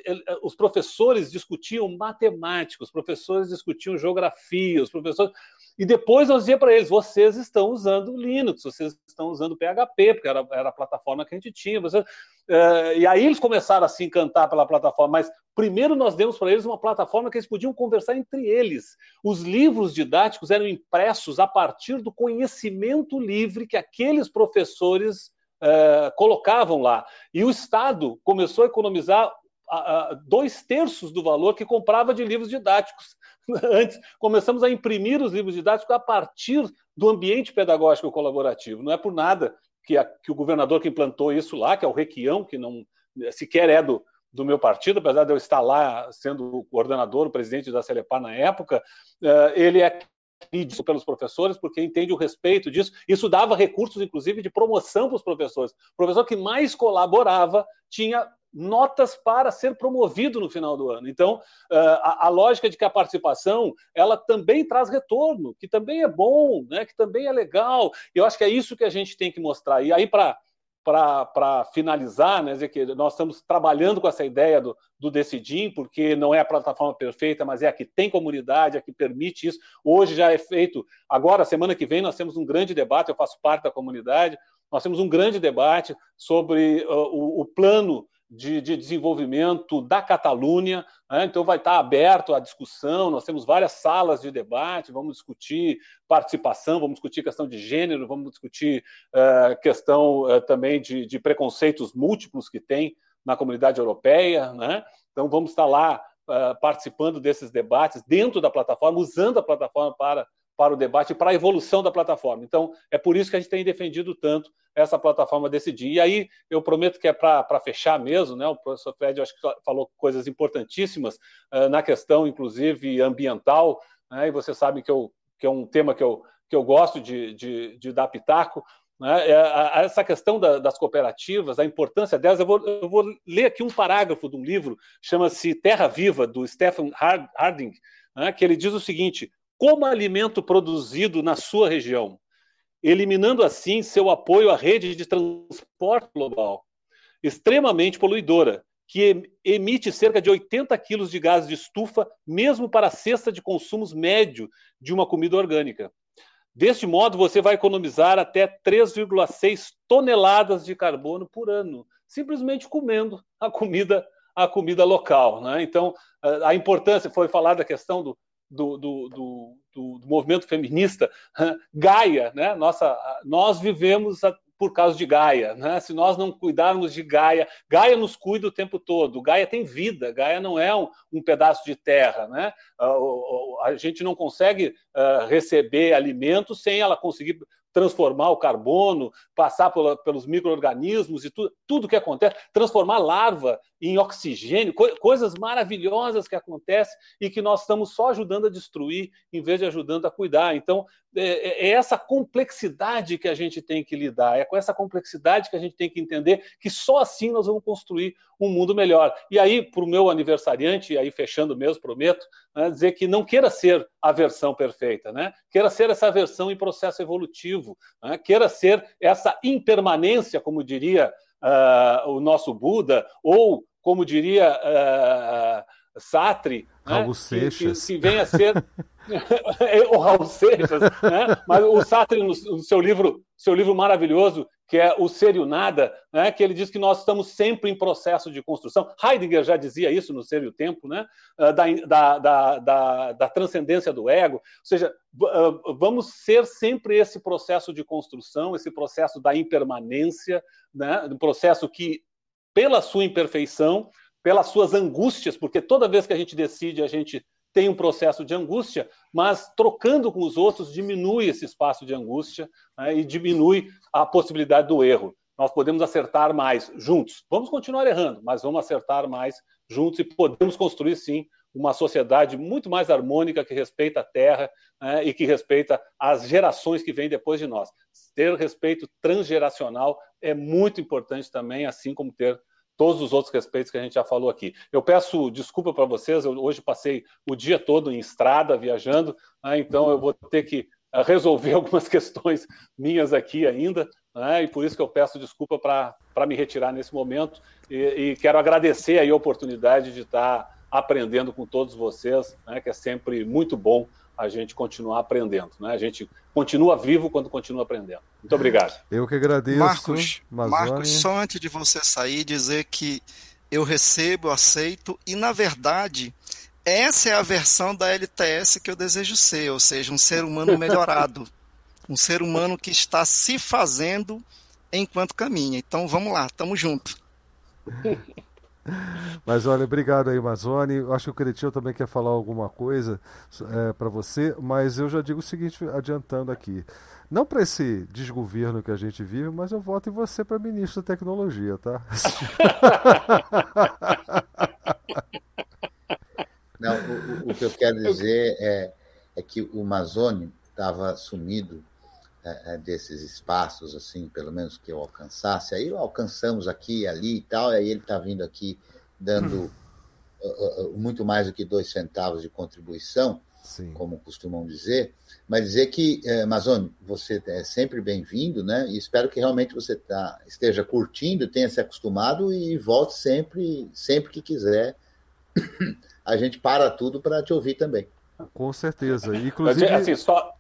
Speaker 7: os professores discutiam matemática, os professores discutiam geografia, os professores e depois eu dizia para eles: vocês estão usando Linux, vocês estão usando PHP, porque era, era a plataforma que a gente tinha. Vocês, uh, e aí eles começaram a se encantar pela plataforma, mas primeiro nós demos para eles uma plataforma que eles podiam conversar entre eles. Os livros didáticos eram impressos a partir do conhecimento livre que aqueles professores uh, colocavam lá. E o Estado começou a economizar dois terços do valor que comprava de livros didáticos. Antes, começamos a imprimir os livros didáticos a partir do ambiente pedagógico colaborativo. Não é por nada que, a, que o governador que implantou isso lá, que é o Requião, que não sequer é do, do meu partido, apesar de eu estar lá sendo o coordenador, o presidente da Celepar na época, uh, ele é pedido pelos professores, porque entende o respeito disso. Isso dava recursos, inclusive, de promoção para os professores. O professor que mais colaborava tinha notas para ser promovido no final do ano. Então, a, a, lógica de que a participação ela também traz retorno, que também é bom, né, que também é legal. Eu acho que é isso que a gente tem que mostrar. E aí, para para finalizar, né, dizer que nós estamos trabalhando com essa ideia do, do Decidim, porque não é a plataforma perfeita, mas é a que tem comunidade, a que permite isso. Hoje já é feito, agora, semana que vem, nós temos um grande debate, eu faço parte da comunidade, nós temos um grande debate sobre uh, o, o plano de, de desenvolvimento da Catalunha. Né? Então, vai estar aberto à discussão. Nós temos várias salas de debate. Vamos discutir participação, vamos discutir questão de gênero, vamos discutir uh, questão uh, também de, de, preconceitos múltiplos que tem na comunidade europeia. Né? Então, vamos estar lá uh, participando desses debates dentro da plataforma, usando a plataforma para para o debate para a evolução da plataforma. Então, é por isso que a gente tem defendido tanto essa plataforma decidir. E aí, eu prometo que é para fechar mesmo, né? O professor Fred, acho que falou coisas importantíssimas uh, na questão, inclusive, ambiental, né? E você sabe que, eu, que é um tema que eu, que eu gosto de, de, de dar pitaco. Né? É, essa questão da, das cooperativas, a importância delas, eu vou, eu vou ler aqui um parágrafo de um livro, chama-se Terra Viva, do Stephen Harding, né? que ele diz o seguinte: como alimento produzido na sua região, eliminando assim seu apoio à rede de transporte global, extremamente poluidora, que emite cerca de 80 quilos de gás de estufa, mesmo para a cesta de consumos médio de uma comida orgânica. Deste modo, você vai economizar até 3,6 toneladas de carbono por ano, simplesmente comendo a comida a comida local. Né? Então, a importância foi falar da questão do, do, do, do, do, movimento feminista, Gaia, né? Nossa, nós vivemos por causa de Gaia, né? Se nós não cuidarmos de Gaia, Gaia nos cuida o tempo todo. Gaia tem vida, Gaia não é um, um pedaço de terra, né? A, gente não consegue uh, receber alimento sem ela conseguir transformar o carbono, passar pelos micro-organismos e tudo, tudo que acontece, transformar larva em oxigênio, co coisas maravilhosas que acontecem e que nós estamos só ajudando a destruir em vez de ajudando a cuidar. Então, é, é, é essa complexidade que a gente tem que lidar, é com essa complexidade que a gente tem que entender que só assim nós vamos construir um mundo melhor. E aí, para o meu aniversariante, e aí fechando mesmo, prometo, né, dizer que não queira ser a versão perfeita, né? queira ser essa versão em processo evolutivo, né? queira ser essa impermanência, como diria uh, o nosso Buda, ou como diria uh, Sartre,
Speaker 1: Raul né? Seixas.
Speaker 7: Que, que, que, vem a ser o Raul Seixas, né? mas o Sartre, no, no, seu livro, seu livro maravilhoso, que é O Ser e o Nada, né? que ele diz que nós estamos sempre em processo de construção. Heidegger já dizia isso no Ser e o Tempo, né? Ah, da, da, da, da, transcendência do ego. Ou seja, ah, vamos ser sempre esse processo de construção, esse processo da impermanência, né? um processo que, pela sua imperfeição, pelas suas angústias, porque toda vez que a gente decide, a gente tem um processo de angústia, mas trocando com os outros diminui esse espaço de angústia né, e diminui a possibilidade do erro. Nós podemos acertar mais juntos. Vamos continuar errando, mas vamos acertar mais juntos e podemos construir sim uma sociedade muito mais harmônica que respeita a terra né, e que respeita as gerações que vêm depois de nós. Ter respeito transgeracional é muito importante também, assim como ter todos os outros respeitos que a gente já falou aqui. Eu peço desculpa para vocês, eu hoje passei o dia todo em estrada viajando, né, então eu vou ter que eh, resolver algumas questões minhas aqui ainda, né, e por isso que eu peço desculpa para me retirar nesse momento e, e, quero agradecer aí a oportunidade de estar aprendendo com todos vocês, né, que é sempre muito bom a gente continuar aprendendo. Né? A gente continua vivo quando continua aprendendo. Muito obrigado.
Speaker 1: Eu que agradeço.
Speaker 9: Marcos, Marcos, só antes de você sair, dizer que eu recebo, aceito, e na verdade, essa é a versão da LTS que eu desejo ser, ou seja, um ser humano melhorado. um ser humano que está se fazendo enquanto caminha. Então vamos lá, tamo junto.
Speaker 1: Mas olha, obrigado aí, Amazone. Eu acho que o Cretinho também quer falar alguma coisa é, para você, mas eu já digo o seguinte, adiantando aqui. Não para esse desgoverno que a gente vive, mas eu voto em você para ministro da tecnologia, tá?
Speaker 2: Não, o, o, que eu quero dizer é, é que o Amazônia estava sumido é, é, desses espaços, assim, pelo menos que eu alcançasse. Aí alcançamos aqui ali e tal, e aí ele está vindo aqui dando uh, uh, muito mais do que dois centavos de contribuição, Sim. como costumam dizer, mas dizer que, eh, Amazônia, você é sempre bem-vindo, né? E espero que realmente você tá, esteja curtindo, tenha se acostumado e volte sempre, sempre que quiser. A gente para tudo para te ouvir também.
Speaker 1: Com certeza. Inclusive,
Speaker 7: assim, só...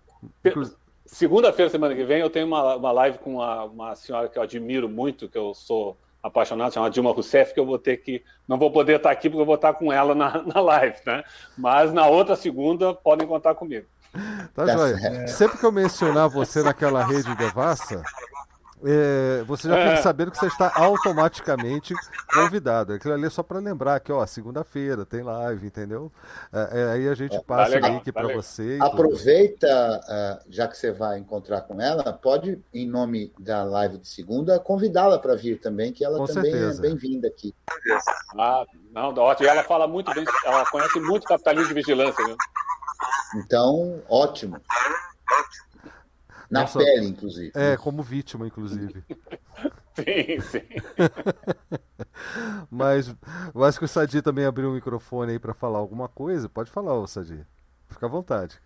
Speaker 7: Segunda-feira, semana que vem, eu tenho uma, uma live com uma, uma senhora que eu admiro muito, que eu sou apaixonado, chamada Dilma Rousseff, que eu vou ter que. Não vou poder estar aqui porque eu vou estar com ela na, na live, né? Mas na outra segunda podem contar comigo.
Speaker 1: Tá, tá joia. Sempre que eu mencionar você naquela rede devassa, é, você já fica é. sabendo que você está automaticamente convidado. Aquilo ali é só para lembrar que, ó, segunda-feira tem live, entendeu? É, é aí a gente passa tá legal, o link tá para você.
Speaker 2: Aproveita, uh, já que você vai encontrar com ela, pode, em nome da live de segunda, convidá-la para vir também, que ela com também é certeza. é bem-vinda aqui.
Speaker 7: Ah, não, ótimo. Ela fala muito bem, ela conhece muito capitalismo de vigilância, viu?
Speaker 2: Então, ótimo. Na Nossa, pele, inclusive.
Speaker 1: É, como vítima, inclusive.
Speaker 7: sim, sim.
Speaker 1: mas eu acho que o Sadi também abriu o microfone aí para falar alguma coisa. Pode falar, ô Sadi. Fica à vontade.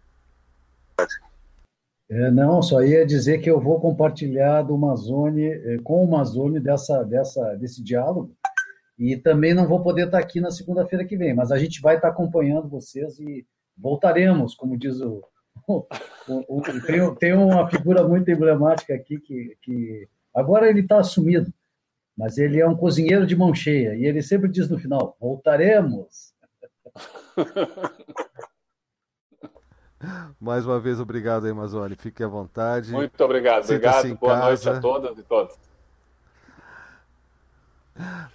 Speaker 5: É, não, só ia dizer que eu vou compartilhar do Amazone, eh, com o Amazone dessa, dessa, desse diálogo. E também não vou poder estar aqui na segunda-feira que vem, mas a gente vai estar acompanhando vocês e voltaremos, como diz o, tem, tem, uma figura muito emblemática aqui que, que agora ele está assumido, mas ele é um cozinheiro de mão cheia e ele sempre diz no final: voltaremos.
Speaker 1: Mais uma vez, obrigado aí, Amazônia. Fique à vontade.
Speaker 7: Muito obrigado. Obrigado. Boa casa. noite a todas e todos.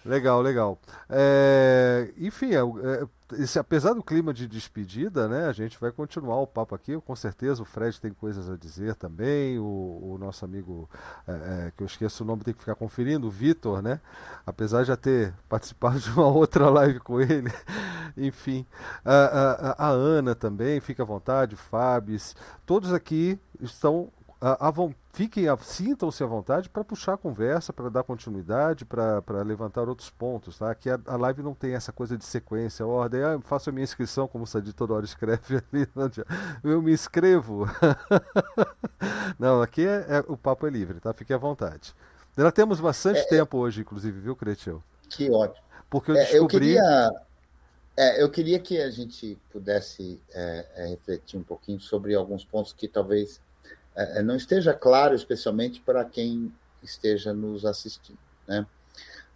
Speaker 1: Legal, legal. É, enfim, é, é esse, apesar do clima de despedida, né, a gente vai continuar o papo aqui. Com certeza o Fred tem coisas a dizer também. O, o nosso amigo, é, é, que eu esqueço o nome, tem que ficar conferindo, o Vitor, né? Apesar de já ter participado de uma outra live com ele. Enfim, a, a, a, Ana também, fica à vontade, Fábio, todos aqui estão a, a, fiquem, sintam-se à vontade para puxar a conversa, para dar continuidade, para levantar outros pontos, tá? Que a, a, live não tem essa coisa de sequência, ordem, ah, faço a minha inscrição, como o Sadi toda hora escreve ali, eu me inscrevo. não, aqui é, é, o papo é livre, tá? Fique à vontade. Já temos bastante é, é, tempo hoje, inclusive, viu, Cretil?
Speaker 2: Que ótimo.
Speaker 1: Porque eu descobri...
Speaker 2: Eu queria... É, eu queria que a gente pudesse é, é, refletir um pouquinho sobre alguns pontos que talvez é, é, não esteja claro, especialmente para quem esteja nos assistindo. Né?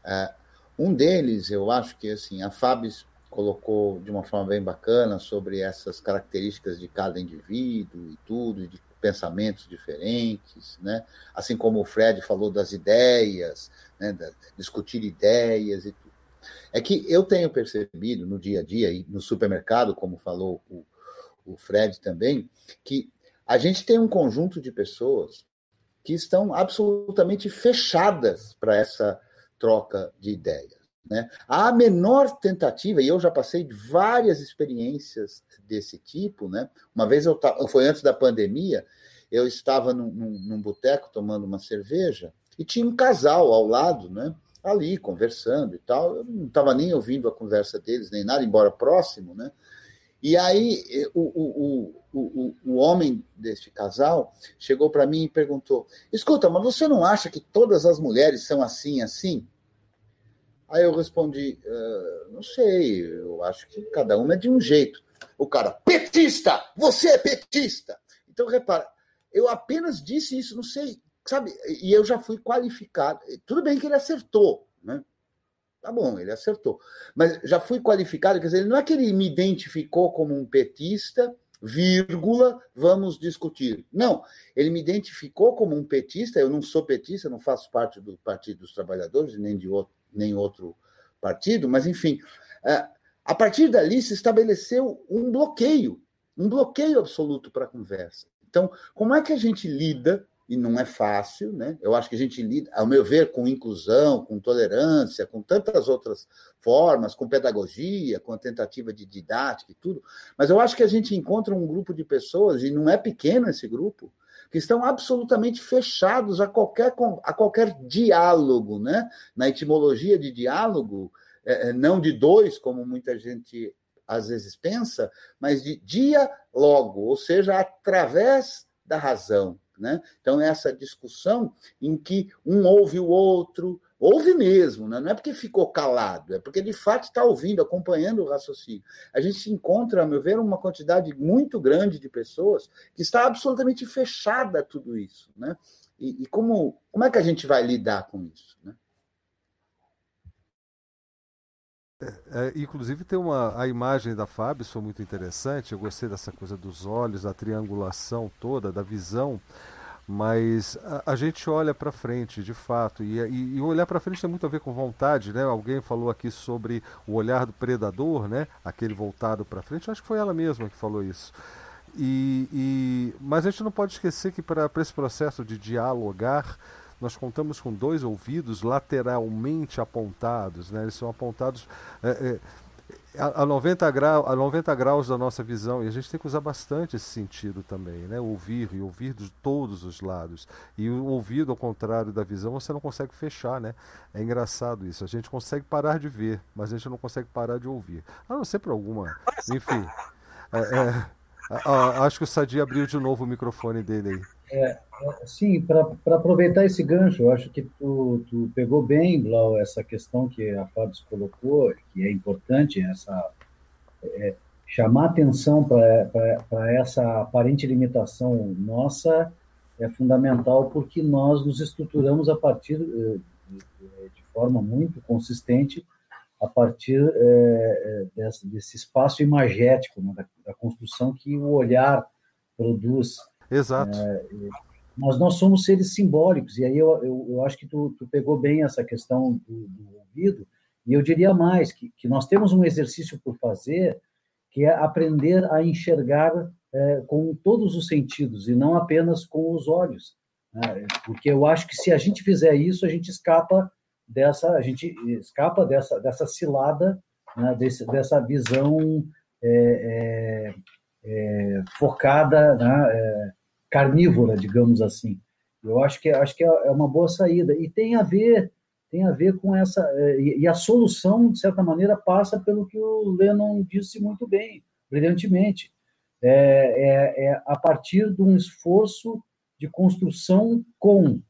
Speaker 2: É, um deles, eu acho que assim, a Fabis colocou de uma forma bem bacana sobre essas características de cada indivíduo e tudo, de pensamentos diferentes, né? assim como o Fred falou das ideias, né? Da, discutir ideias e tudo. É que eu tenho percebido no dia a dia, e no supermercado, como falou o, o Fred também, que a gente tem um conjunto de pessoas que estão absolutamente fechadas para essa troca de ideias. Né? A menor tentativa, e eu já passei várias experiências desse tipo, né? Uma vez eu foi antes da pandemia, eu estava num, num, num boteco tomando uma cerveja e tinha um casal ao lado, né? Ali conversando e tal. Eu não estava nem ouvindo a conversa deles, nem nada, embora próximo, né? E aí o, o, o, o, homem deste casal chegou para mim e perguntou: Escuta, mas você não acha que todas as mulheres são assim, assim? Aí eu respondi: uh, Não sei, eu acho que cada uma é de um jeito. O cara, petista! Você é petista! Então, repara, eu apenas disse isso, não sei, sabe? E eu já fui qualificado. Tudo bem que ele acertou? Tá bom, ele acertou. Mas já fui qualificado, quer dizer, não é que ele me identificou como um petista, vírgula, vamos discutir. Não, ele me identificou como um petista, eu não sou petista, não faço parte do Partido dos Trabalhadores, nem de outro, nem outro partido, mas enfim, é, a partir dali se estabeleceu um bloqueio, um bloqueio absoluto para a conversa. Então, como é que a gente lida e não é fácil, né? Eu acho que a gente lida, ao meu ver, com inclusão, com tolerância, com tantas outras formas, com pedagogia, com a tentativa de didática e tudo, mas eu acho que a gente encontra um grupo de pessoas, e não é pequeno esse grupo, que estão absolutamente fechados a qualquer, a qualquer diálogo, né? Na etimologia de diálogo, é, é não de dois, como muita gente às vezes pensa, mas de diálogo, ou seja, através da razão, né? Então, essa discussão em que um ouve o outro, ouve mesmo, né? não é porque ficou calado, é porque de fato está ouvindo, acompanhando o raciocínio. A gente encontra, a meu ver, uma quantidade muito grande de pessoas que está absolutamente fechada a tudo isso. Né? E, e como, como é que a gente vai lidar com isso? Né?
Speaker 1: É, é, inclusive tem uma a imagem da Fábio, foi muito interessante. Eu gostei dessa coisa dos olhos, da triangulação toda, da visão. Mas a, a gente olha para frente, de fato, e, e, e olhar para frente tem muito a ver com vontade, né? Alguém falou aqui sobre o olhar do predador, né? Aquele voltado para frente. Acho que foi ela mesma que falou isso. E, e, mas a gente não pode esquecer que para esse processo de dialogar, nós contamos com dois ouvidos lateralmente apontados, né? eles são apontados é, é, a, a, 90 grau, a 90 graus da nossa visão, e a gente tem que usar bastante esse sentido também, né? ouvir e ouvir de todos os lados. E o ouvido, ao contrário da visão, você não consegue fechar. Né? É engraçado isso. A gente consegue parar de ver, mas a gente não consegue parar de ouvir. A não ser por alguma. Enfim. É, é, acho que o Sadi abriu de novo o microfone dele aí.
Speaker 5: É, sim, para aproveitar esse gancho, eu acho que tu, tu pegou bem, Blau, essa questão que a Fábio colocou, que é importante, essa é, chamar atenção para essa aparente limitação nossa é fundamental porque nós nos estruturamos a partir eh, de, de forma muito consistente a partir é, desse, desse, espaço imagético, né, da, da construção que o olhar produz
Speaker 1: Exato.
Speaker 5: É, mas nós somos seres simbólicos, e aí eu, eu, eu acho que tu, tu, pegou bem essa questão do, do ouvido, e eu diria mais, que, que, nós temos um exercício por fazer, que é aprender a enxergar é, com todos os sentidos, e não apenas com os olhos. Né? Porque eu acho que se a gente fizer isso, a gente escapa dessa, a gente escapa dessa, dessa cilada, né? Desse, dessa visão é, é, é focada, né? É, carnívora, digamos assim. Eu acho que acho que é, é uma boa saída e tem a ver tem a ver com essa é, e a solução de certa maneira passa pelo que o Lennon disse muito bem, brilhantemente, é, é, é a partir de um esforço de construção com,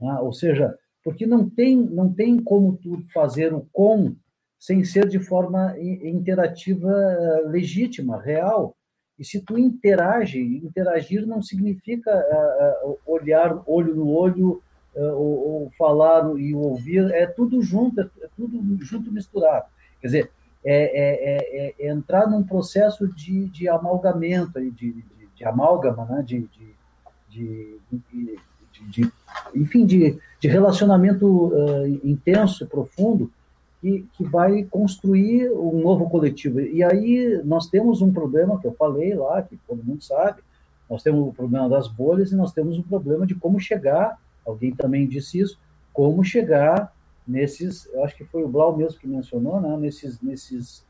Speaker 5: né? ou seja, porque não tem não tem como tu fazer o com sem ser de forma interativa legítima, real. E se tu interage, interagir não significa uh, olhar olho no olho uh, ou, ou, falar e ouvir, é tudo junto, é, é tudo junto misturado. Quer dizer, é, é, é, é entrar num processo de, de amalgamento, de, de, de amálgama, né? de, de, enfim, de, de relacionamento uh, intenso, profundo, que, que vai construir um novo coletivo. E aí nós temos um problema que eu falei lá, que todo mundo sabe, nós temos o problema das bolhas e nós temos o problema de como chegar, alguém também disse isso, como chegar nesses, eu acho que foi o Blau mesmo que mencionou, né, nesses, nesses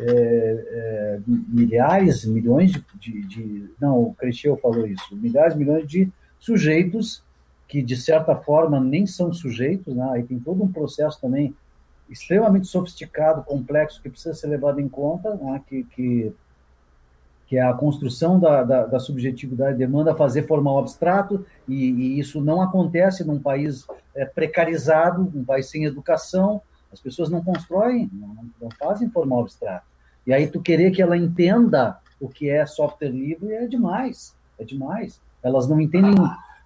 Speaker 5: é, é, milhares, milhões de, de, de, Não, o Cresceu falou isso, milhares, milhões de sujeitos que, de certa forma, nem são sujeitos, né, aí tem todo um processo também extremamente sofisticado, complexo, que precisa ser levado em conta, né, que, que que a construção da, da, da subjetividade demanda fazer formal abstrato, e, e, isso não acontece num país é, precarizado, um país sem educação, as pessoas não constroem, não, não, fazem formal abstrato. E aí tu querer que ela entenda o que é software livre é demais, é demais. Elas não entendem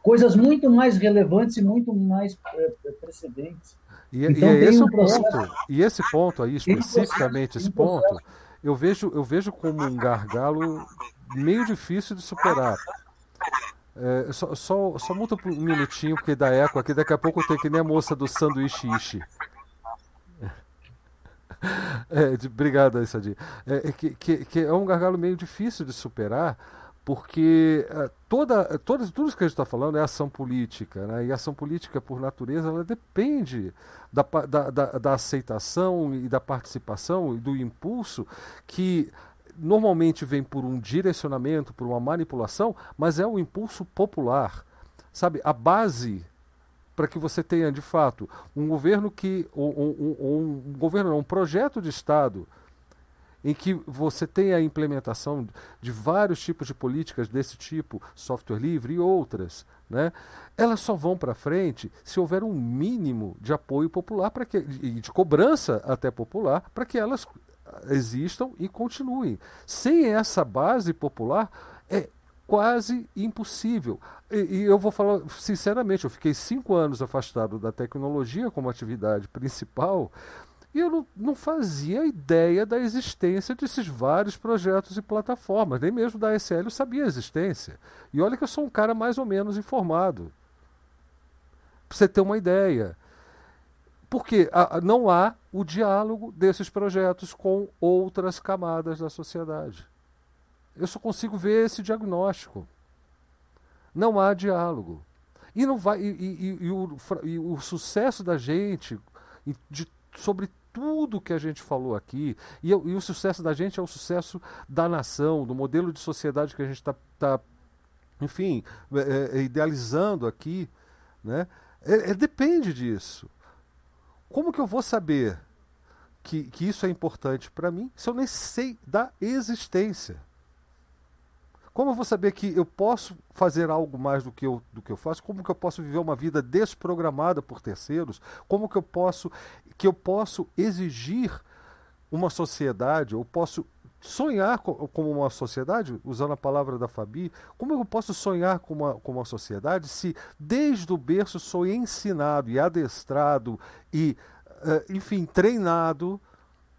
Speaker 5: coisas muito mais relevantes e muito mais é, precedentes.
Speaker 1: E, então, e, é esse um ponto, e esse ponto aí, especificamente esse ponto, eu vejo, eu vejo como um gargalo meio difícil de superar. É, só, só, só muta um minutinho, porque dá eco aqui, daqui a pouco tenho que nem a moça do sanduíche ishi. É, de, obrigado Sadi. É, é, que, que, que, é um gargalo meio difícil de superar, porque é, toda, toda, tudo isso que a gente está falando é ação política, né? e ação política, por natureza, ela depende da, da, da, da aceitação e da participação e do impulso que normalmente vem por um direcionamento, por uma manipulação, mas é o um impulso popular. Sabe, a base para que você tenha de fato um governo que um, um, um, um governo um projeto de estado em que você tem a implementação de vários tipos de políticas desse tipo, software livre e outras, né? elas só vão para frente se houver um mínimo de apoio popular para que, e de cobrança até popular para que elas existam e continuem. Sem essa base popular, é quase impossível. E, e, eu vou falar sinceramente, eu fiquei cinco anos afastado da tecnologia como atividade principal e eu não, não, fazia ideia da existência desses vários projetos e plataformas. Nem mesmo da SL eu sabia a existência. E olha que eu sou um cara mais ou menos informado. Para você ter uma ideia. Porque a, não há o diálogo desses projetos com outras camadas da sociedade. Eu só consigo ver esse diagnóstico. Não há diálogo. E, não vai, e, e, e o, o sucesso da gente, de, sobre tudo que a gente falou aqui, e, e, o sucesso da gente é o sucesso da nação, do modelo de sociedade que a gente está, tá, enfim, é, é, idealizando aqui, né? É, é, depende disso. Como que eu vou saber que, que isso é importante para mim se eu nem sei da existência? Como eu vou saber que eu posso fazer algo mais do que eu, do que eu faço? Como que eu posso viver uma vida desprogramada por terceiros? Como que eu posso que eu posso exigir uma sociedade, eu posso sonhar como uma sociedade, usando a palavra da Fabi, como eu posso sonhar com uma, com uma sociedade se desde o berço sou ensinado e adestrado e, uh, enfim, treinado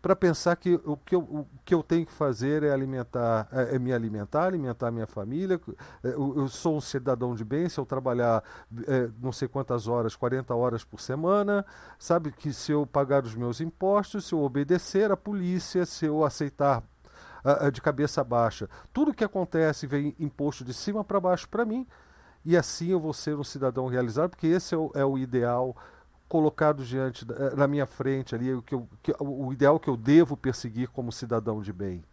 Speaker 1: para pensar que o que, eu, o que eu tenho que fazer é alimentar, é, é me alimentar, alimentar minha família. É, eu, eu, sou um cidadão de bem se eu trabalhar é, não sei quantas horas, 40 horas por semana, sabe que se eu pagar os meus impostos, se eu obedecer à polícia, se eu aceitar de cabeça baixa, tudo que acontece vem imposto de cima para baixo para mim e assim eu vou ser um cidadão realizado, porque esse é o, é o ideal colocado diante eh, na minha frente ali o, que eu, que, o ideal que eu devo perseguir como cidadão de bem.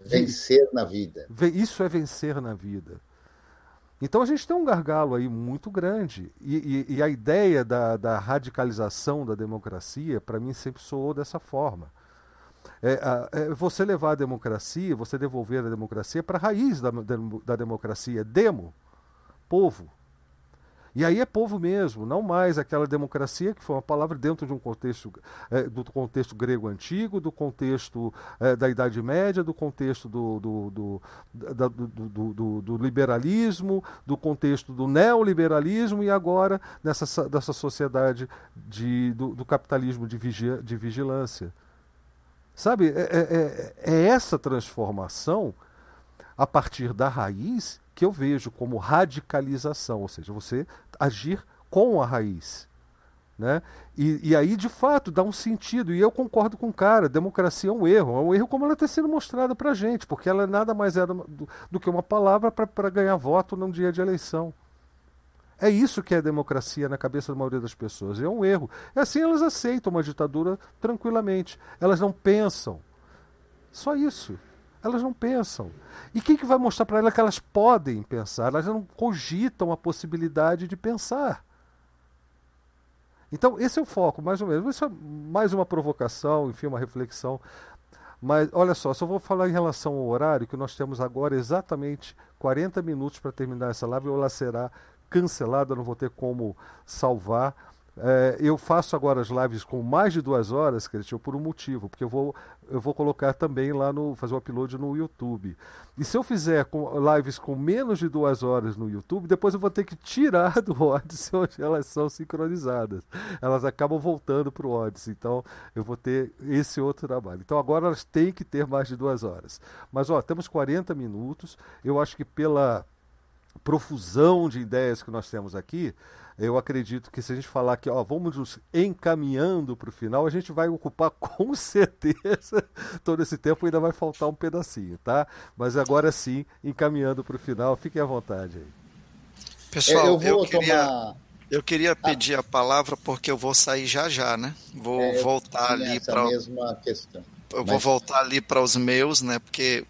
Speaker 2: Vencer na vida.
Speaker 1: Isso é vencer na vida. Então a gente tem um gargalo aí muito grande. E, e, e a ideia da, da, radicalização da democracia, para mim, sempre soou dessa forma. É, é, você levar a democracia, você devolver a democracia para a raiz da, da, da democracia, demo, povo. E aí é povo mesmo, não mais aquela democracia que foi uma palavra dentro de um contexto é, do contexto grego antigo, do contexto é, da Idade Média, do contexto do, do, do, da, do, liberalismo, do contexto do neoliberalismo e agora nessa dessa sociedade de, do, capitalismo de, vigia, de vigilância. Sabe, é, é, é, é essa transformação a partir da raiz que eu vejo como radicalização, ou seja, você agir com a raiz. Né? E, e, aí, de fato, dá um sentido. E eu concordo com o cara: democracia é um erro. É um erro como ela está sendo mostrada para a gente, porque ela nada mais era do, do que uma palavra para ganhar voto num dia de eleição. É isso que é democracia na cabeça da maioria das pessoas. É um erro. É assim elas aceitam uma ditadura tranquilamente. Elas não pensam. Só isso. Elas não pensam. E quem que vai mostrar para elas que elas podem pensar? Elas não cogitam a possibilidade de pensar. Então, esse é o foco, mais ou menos. Isso é mais uma provocação, enfim, uma reflexão. Mas olha só, só vou falar em relação ao horário, que nós temos agora exatamente 40 minutos para terminar essa live, ou ela será cancelada, não vou ter como salvar. É, eu faço agora as lives com mais de duas horas, Cristian, por um motivo, porque eu vou, eu vou colocar também lá no. fazer o um upload no YouTube. E se eu fizer com, lives com menos de duas horas no YouTube, depois eu vou ter que tirar do Odyssey onde elas são sincronizadas. Elas acabam voltando para o Odyssey. Então eu vou ter esse outro trabalho. Então agora elas têm que ter mais de duas horas. Mas ó, temos 40 minutos. Eu acho que pela profusão de ideias que nós temos aqui, eu acredito que se a gente falar que ó, vamos nos encaminhando para o final, a gente vai ocupar com certeza todo esse tempo, ainda vai faltar um pedacinho, tá? Mas agora sim, encaminhando para o final, fiquem à vontade aí.
Speaker 9: Pessoal, eu, eu queria, tomar... eu queria pedir ah. a palavra porque eu vou sair já já, né? Vou é, voltar ali para
Speaker 2: mesma questão.
Speaker 9: Eu Mas... vou voltar ali para os meus, né? Porque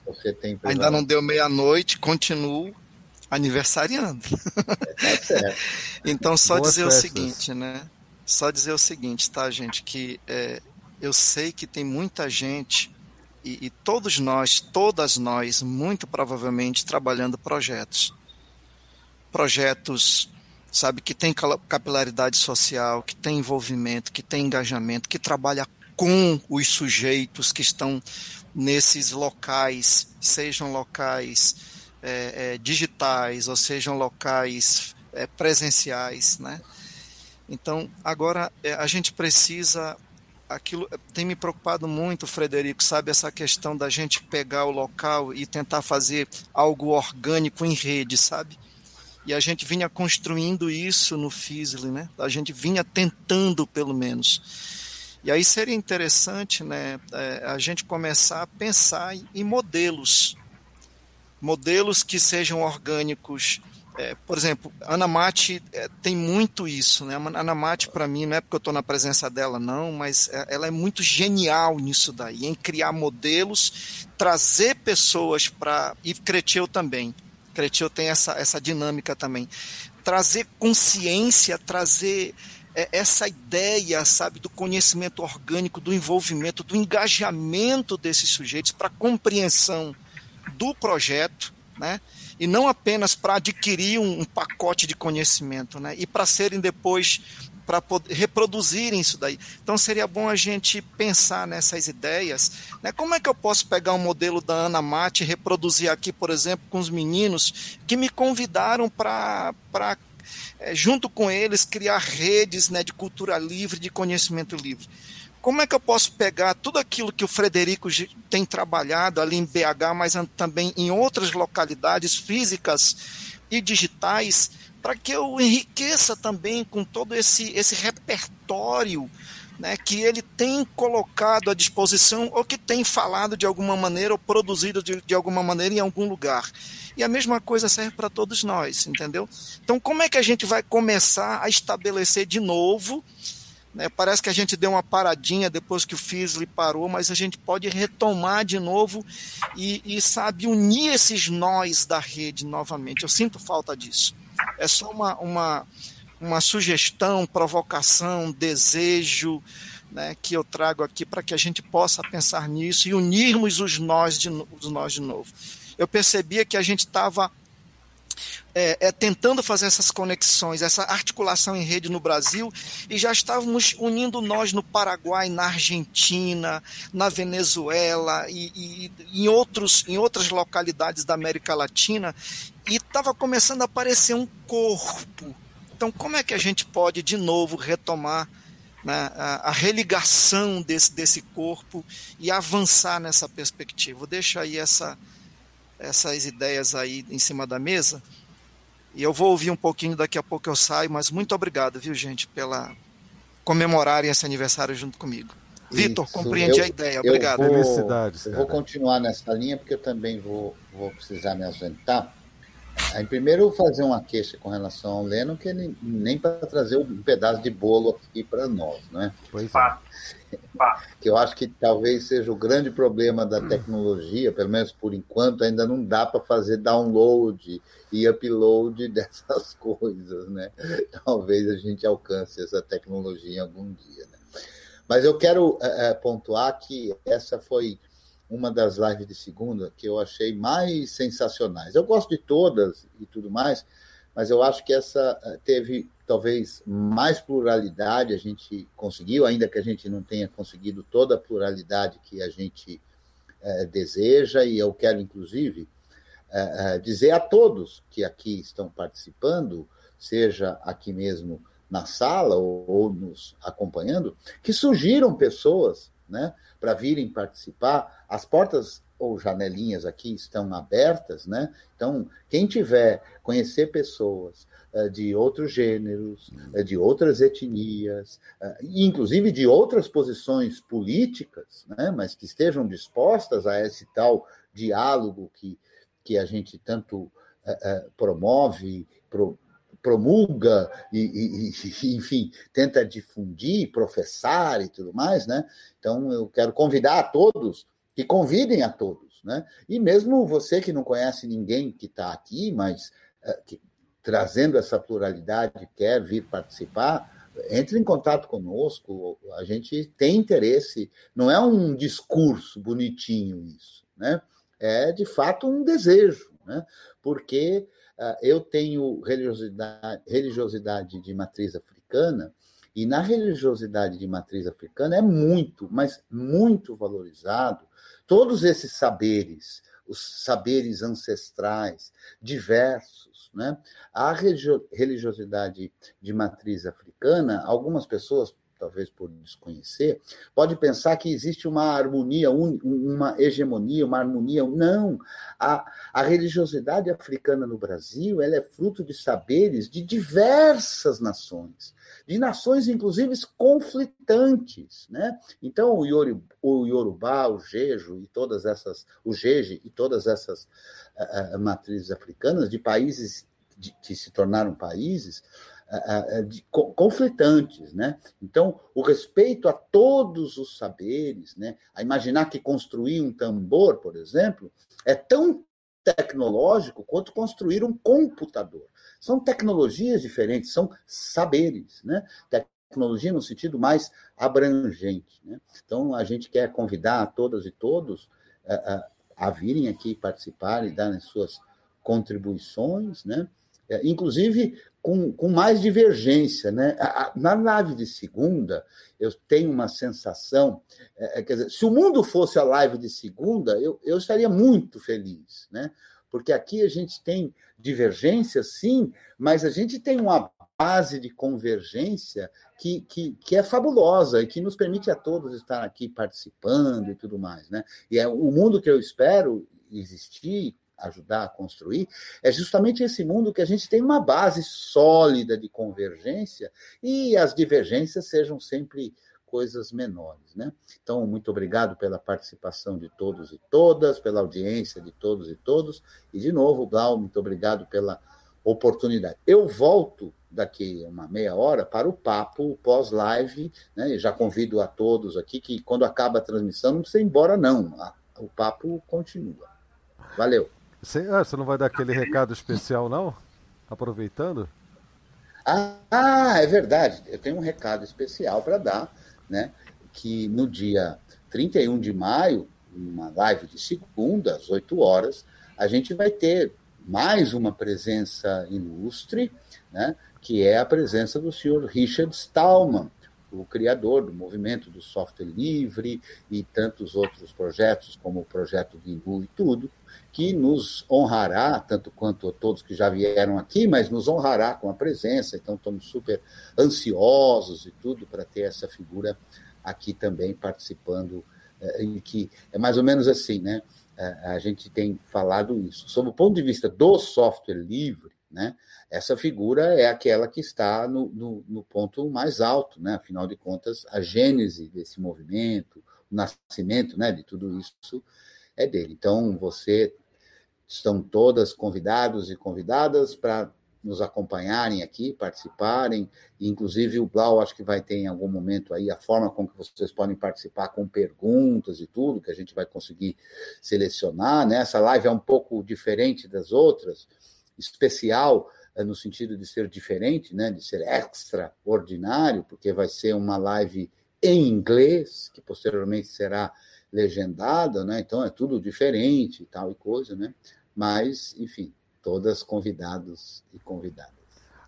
Speaker 9: ainda não deu meia-noite, continuo aniversariando. É, tá então, só Boas dizer festas. o seguinte, né? Só dizer o seguinte, tá, gente? Que é, eu sei que tem muita gente e, e, todos nós, todas nós, muito provavelmente trabalhando projetos. Projetos, sabe, que tem capilaridade social, que tem envolvimento, que tem engajamento, que trabalha com os sujeitos que estão nesses locais, sejam locais é, é, digitais, ou sejam locais é, presenciais, né? Então, agora é, a gente precisa aquilo tem me preocupado muito, Frederico, sabe essa questão da gente pegar o local e tentar fazer algo orgânico em rede, sabe? E a gente vinha construindo isso no Fizzle, né? A gente vinha tentando, pelo menos. E aí seria interessante, né, é, a gente começar a pensar em modelos, modelos que sejam orgânicos. É, por exemplo, Ana Mate é, tem muito isso, né? Ana Mate, para mim, não é porque eu estou na presença dela, não, mas é, ela é muito genial nisso daí, em criar modelos, trazer pessoas para. E Creteu também. Creteu tem essa, essa dinâmica também. Trazer consciência, trazer é, essa ideia, sabe, do conhecimento orgânico, do envolvimento, do engajamento desses sujeitos para compreensão do projeto, né? E não apenas para adquirir um, um, pacote de conhecimento, né? E para serem depois para reproduzirem isso daí. Então seria bom a gente pensar nessas ideias, né? Como é que eu posso pegar um modelo da Ana Mate e reproduzir aqui, por exemplo, com os meninos que me convidaram para para é, junto com eles criar redes, né, de cultura livre, de conhecimento livre como é que eu posso pegar tudo aquilo que o Frederico tem trabalhado ali em BH, mas também em outras localidades físicas e digitais, para que eu enriqueça também com todo esse, esse repertório né, que ele tem colocado à disposição ou que tem falado de alguma maneira ou produzido de, de alguma maneira em algum lugar. E a mesma coisa serve para todos nós, entendeu? Então, como é que a gente vai começar a estabelecer de novo né? Parece que a gente deu uma paradinha depois que o Fisley parou, mas a gente pode retomar de novo e, e, sabe, unir esses nós da rede novamente. Eu sinto falta disso. É só uma, uma, uma sugestão, provocação, desejo né, que eu trago aqui para que a gente possa pensar nisso e unirmos os nós de, os nós de novo. Eu percebia que a gente estava é, é, tentando fazer essas conexões, essa articulação em rede no Brasil, e já estávamos unindo nós no Paraguai, na Argentina, na Venezuela e, e em, outros, em outras localidades da América Latina, e estava começando a aparecer um corpo. Então, como é que a gente pode de novo retomar né, a, a, religação desse, desse corpo e avançar nessa perspectiva? Deixa aí essa, essas ideias aí em cima da mesa. E eu vou ouvir um pouquinho, daqui a pouco eu saio, mas muito obrigado, viu, gente, pela comemorarem esse aniversário junto comigo. Vitor, compreendi eu, a ideia, obrigado.
Speaker 2: Eu vou, eu vou continuar nessa linha, porque eu também vou, vou precisar me ausentar. Aí, primeiro, fazer uma queixa com relação ao Lennon, que ele nem para trazer um pedaço de bolo aqui para nós, né?
Speaker 1: Pois é.
Speaker 2: Que eu acho que talvez seja o grande problema da tecnologia, pelo menos por enquanto, ainda não dá para fazer download e upload dessas coisas, né? Talvez a gente alcance essa tecnologia em algum dia, né? Mas eu quero é, pontuar que essa foi uma das lives de segunda que eu achei mais sensacionais. Eu gosto de todas e tudo mais, mas eu acho que essa eh, teve talvez mais pluralidade, a gente conseguiu, ainda que a gente não tenha conseguido toda a pluralidade que a gente é, deseja, e eu quero, inclusive, é, dizer a todos que aqui estão participando, seja aqui mesmo na sala ou, ou nos acompanhando, que surgiram pessoas né, para virem participar. As portas ou janelinhas aqui estão abertas, né? Então, quem tiver conhecer pessoas de outros gêneros, uh, de outras etnias, uh, inclusive de outras posições políticas, né? Mas que estejam dispostas a esse tal diálogo que, que a gente tanto promove, pro, promulga e, e, enfim, tenta difundir, professar e tudo mais, né? Então, eu quero convidar a todos que convidem a todos, né? E mesmo você que não conhece ninguém que está aqui, mas que, trazendo essa pluralidade, quer vir participar, entre em contato conosco, a gente tem interesse, não é um discurso bonitinho isso, né? É de fato um desejo, né? Porque ah, eu tenho religiosidade, religiosidade de matriz africana, e na religiosidade de matriz africana é muito, mas muito valorizado todos esses saberes, os saberes ancestrais, diversos. Né? A religiosidade de matriz africana, algumas pessoas talvez por desconhecer, pode pensar que existe uma harmonia, uma hegemonia, uma harmonia. Não. A, a religiosidade africana no Brasil ela é fruto de saberes de diversas nações, de nações, inclusive, conflitantes. Né? Então, o, Yoruba, o Yorubá, o Jejo e todas essas, o Jeje e todas essas uh, matrizes africanas de países de, que se tornaram países, conflitantes, né? Então, o respeito a todos os saberes, né? A imaginar que construir um tambor, por exemplo, é tão tecnológico quanto construir um computador. São tecnologias diferentes, são saberes, né? Tecnologia no sentido mais abrangente, né? Então, a gente quer convidar a todas e todos a, a, a virem aqui participar e darem suas contribuições, né? É, inclusive com, com mais divergência. Né? Na live de segunda, eu tenho uma sensação, é, é, quer dizer, se o mundo fosse a live de segunda, eu, eu estaria muito feliz, né? porque aqui a gente tem divergência, sim, mas a gente tem uma base de convergência que, que, que é fabulosa e que nos permite a todos estar aqui participando e tudo mais. Né? E é o mundo que eu espero existir ajudar a construir, é justamente esse mundo que a gente tem uma base sólida de convergência e as divergências sejam sempre coisas menores, né? Então, muito obrigado pela participação de todos e todas, pela audiência de todos e todos, e de novo, Glau, muito obrigado pela oportunidade. Eu volto daqui uma meia hora para o papo pós-live, né? Já convido a todos aqui que quando acaba a transmissão não precisa ir embora não, o papo continua. Valeu.
Speaker 1: Você, ah, você não vai dar aquele recado especial, não? Aproveitando?
Speaker 2: Ah, é verdade. Eu tenho um recado especial para dar, né? Que no dia 31 de maio, uma live de segunda, às 8 horas, a gente vai ter mais uma presença ilustre, né? Que é a presença do senhor Richard Stallman, o criador do movimento do software livre e tantos outros projetos, como o projeto Gingu e tudo, que nos honrará, tanto quanto todos que já vieram aqui, mas nos honrará com a presença. Então, estamos super ansiosos e tudo para ter essa figura aqui também participando, eh, e que é mais ou menos assim, né? Eh, a gente tem falado isso. Sob o ponto de vista do software livre, né? Essa figura é aquela que está no, no, no, ponto mais alto, né? Afinal de contas, a gênese desse movimento, o nascimento, né, de tudo isso é dele. Então, você estão todas convidados e convidadas para nos acompanharem aqui, participarem, inclusive o Blau acho que vai ter em algum momento aí a forma com que vocês podem participar com perguntas e tudo, que a gente vai conseguir selecionar, né? Essa live é um pouco diferente das outras, especial eh, no sentido de ser diferente, né, de ser extraordinário, porque vai ser uma live em inglês, que posteriormente será legendada, né? Então é tudo diferente e tal e coisa, né? Mas, enfim, todas convidados e convidadas.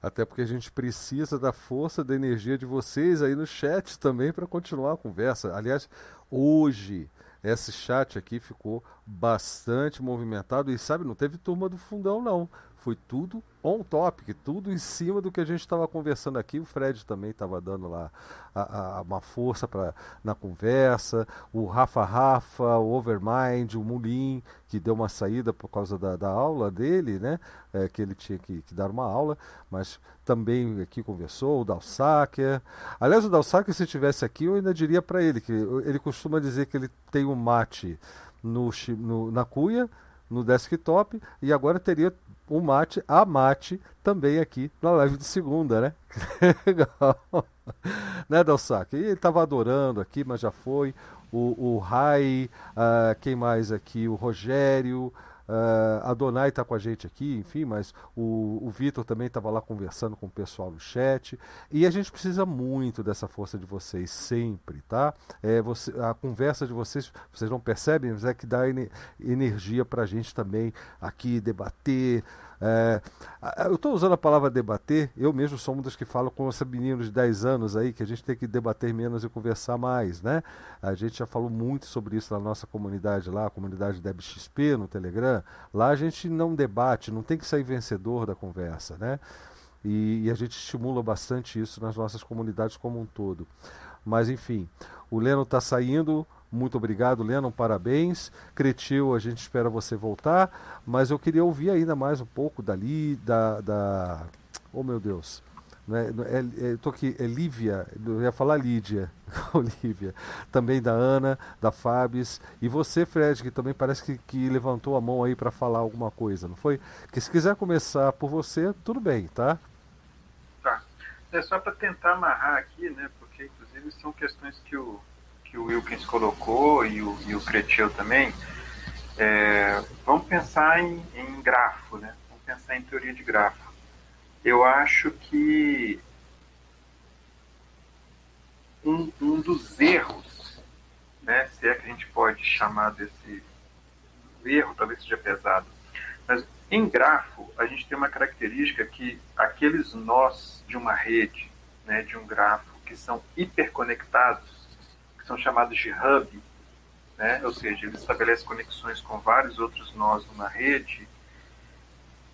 Speaker 1: Até porque a gente precisa da força, da energia de vocês aí no chat também para continuar a conversa. Aliás, hoje esse chat aqui ficou bastante movimentado e sabe, não teve turma do fundão não. Foi tudo on topic, tudo em cima do que a gente estava conversando aqui. O Fred também estava dando lá a, a, uma força pra, na conversa. O Rafa Rafa, o Overmind, o Mulim, que deu uma saída por causa da, da aula dele, né? É, que ele tinha que, que, dar uma aula, mas também aqui conversou. O Dalsaker. Aliás, o Dalsaker, se estivesse aqui, eu ainda diria para ele que ele costuma dizer que ele tem um mate no, no, na cuia no desktop e agora teria o mate, a mate, também aqui na live de segunda, né? Legal. né, Dalsac? E ele estava adorando aqui, mas já foi. O, o Rai, uh, quem mais aqui? O Rogério, Uh, a Donai está com a gente aqui, enfim, mas o, o Vitor também estava lá conversando com o pessoal no chat. E a gente precisa muito dessa força de vocês, sempre, tá? É, você, a conversa de vocês, vocês não percebem, mas é que dá energia para a gente também aqui debater. É, eu estou usando a palavra debater, eu mesmo sou um dos que falo com essa menina de 10 anos aí, que a gente tem que debater menos e conversar mais, né? A gente já falou muito sobre isso na nossa comunidade lá, a comunidade DebXP no Telegram. Lá a gente não debate, não tem que sair vencedor da conversa, né? E, e a gente estimula bastante isso nas nossas comunidades como um todo. Mas enfim, o Leno está saindo, muito obrigado, Lennon, parabéns. Cretil, a gente espera você voltar, mas eu queria ouvir ainda mais um pouco dali, da. da... Oh meu Deus. É, é, é, tô aqui, é Lívia, eu ia falar Lídia, Olívia, também da Ana, da Fabis, e você, Fred, que também parece que, que levantou a mão aí para falar alguma coisa, não foi? Que se quiser começar por você, tudo bem, tá?
Speaker 6: Tá. É só para tentar amarrar aqui, né? Porque inclusive são questões que o que o Wilkins colocou e o, e o Cretil também, é, vamos pensar em, em grafo, né? Vamos pensar em teoria de grafo. Eu acho que um, um dos erros, né, se é que a gente pode chamar desse erro, talvez seja pesado, mas em grafo a gente tem uma característica que aqueles nós de uma rede, né, de um grafo, que são hiperconectados, são chamados de hub, né? ou seja, ele estabelece conexões com vários outros nós numa rede.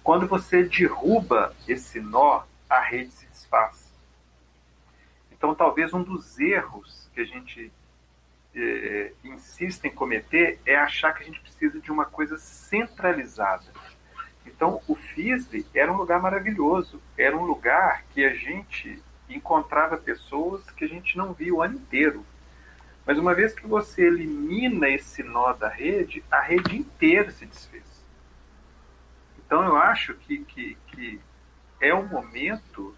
Speaker 6: Quando você derruba esse nó, a rede se desfaz. Então, talvez um dos erros que a gente é, insiste em cometer é achar que a gente precisa de uma coisa centralizada. Então, o FISB era um lugar maravilhoso, era um lugar que a gente encontrava pessoas que a gente não via o ano inteiro. Mas uma vez que você elimina esse nó da rede, a rede inteira se desfez. Então eu acho que, que, que é o momento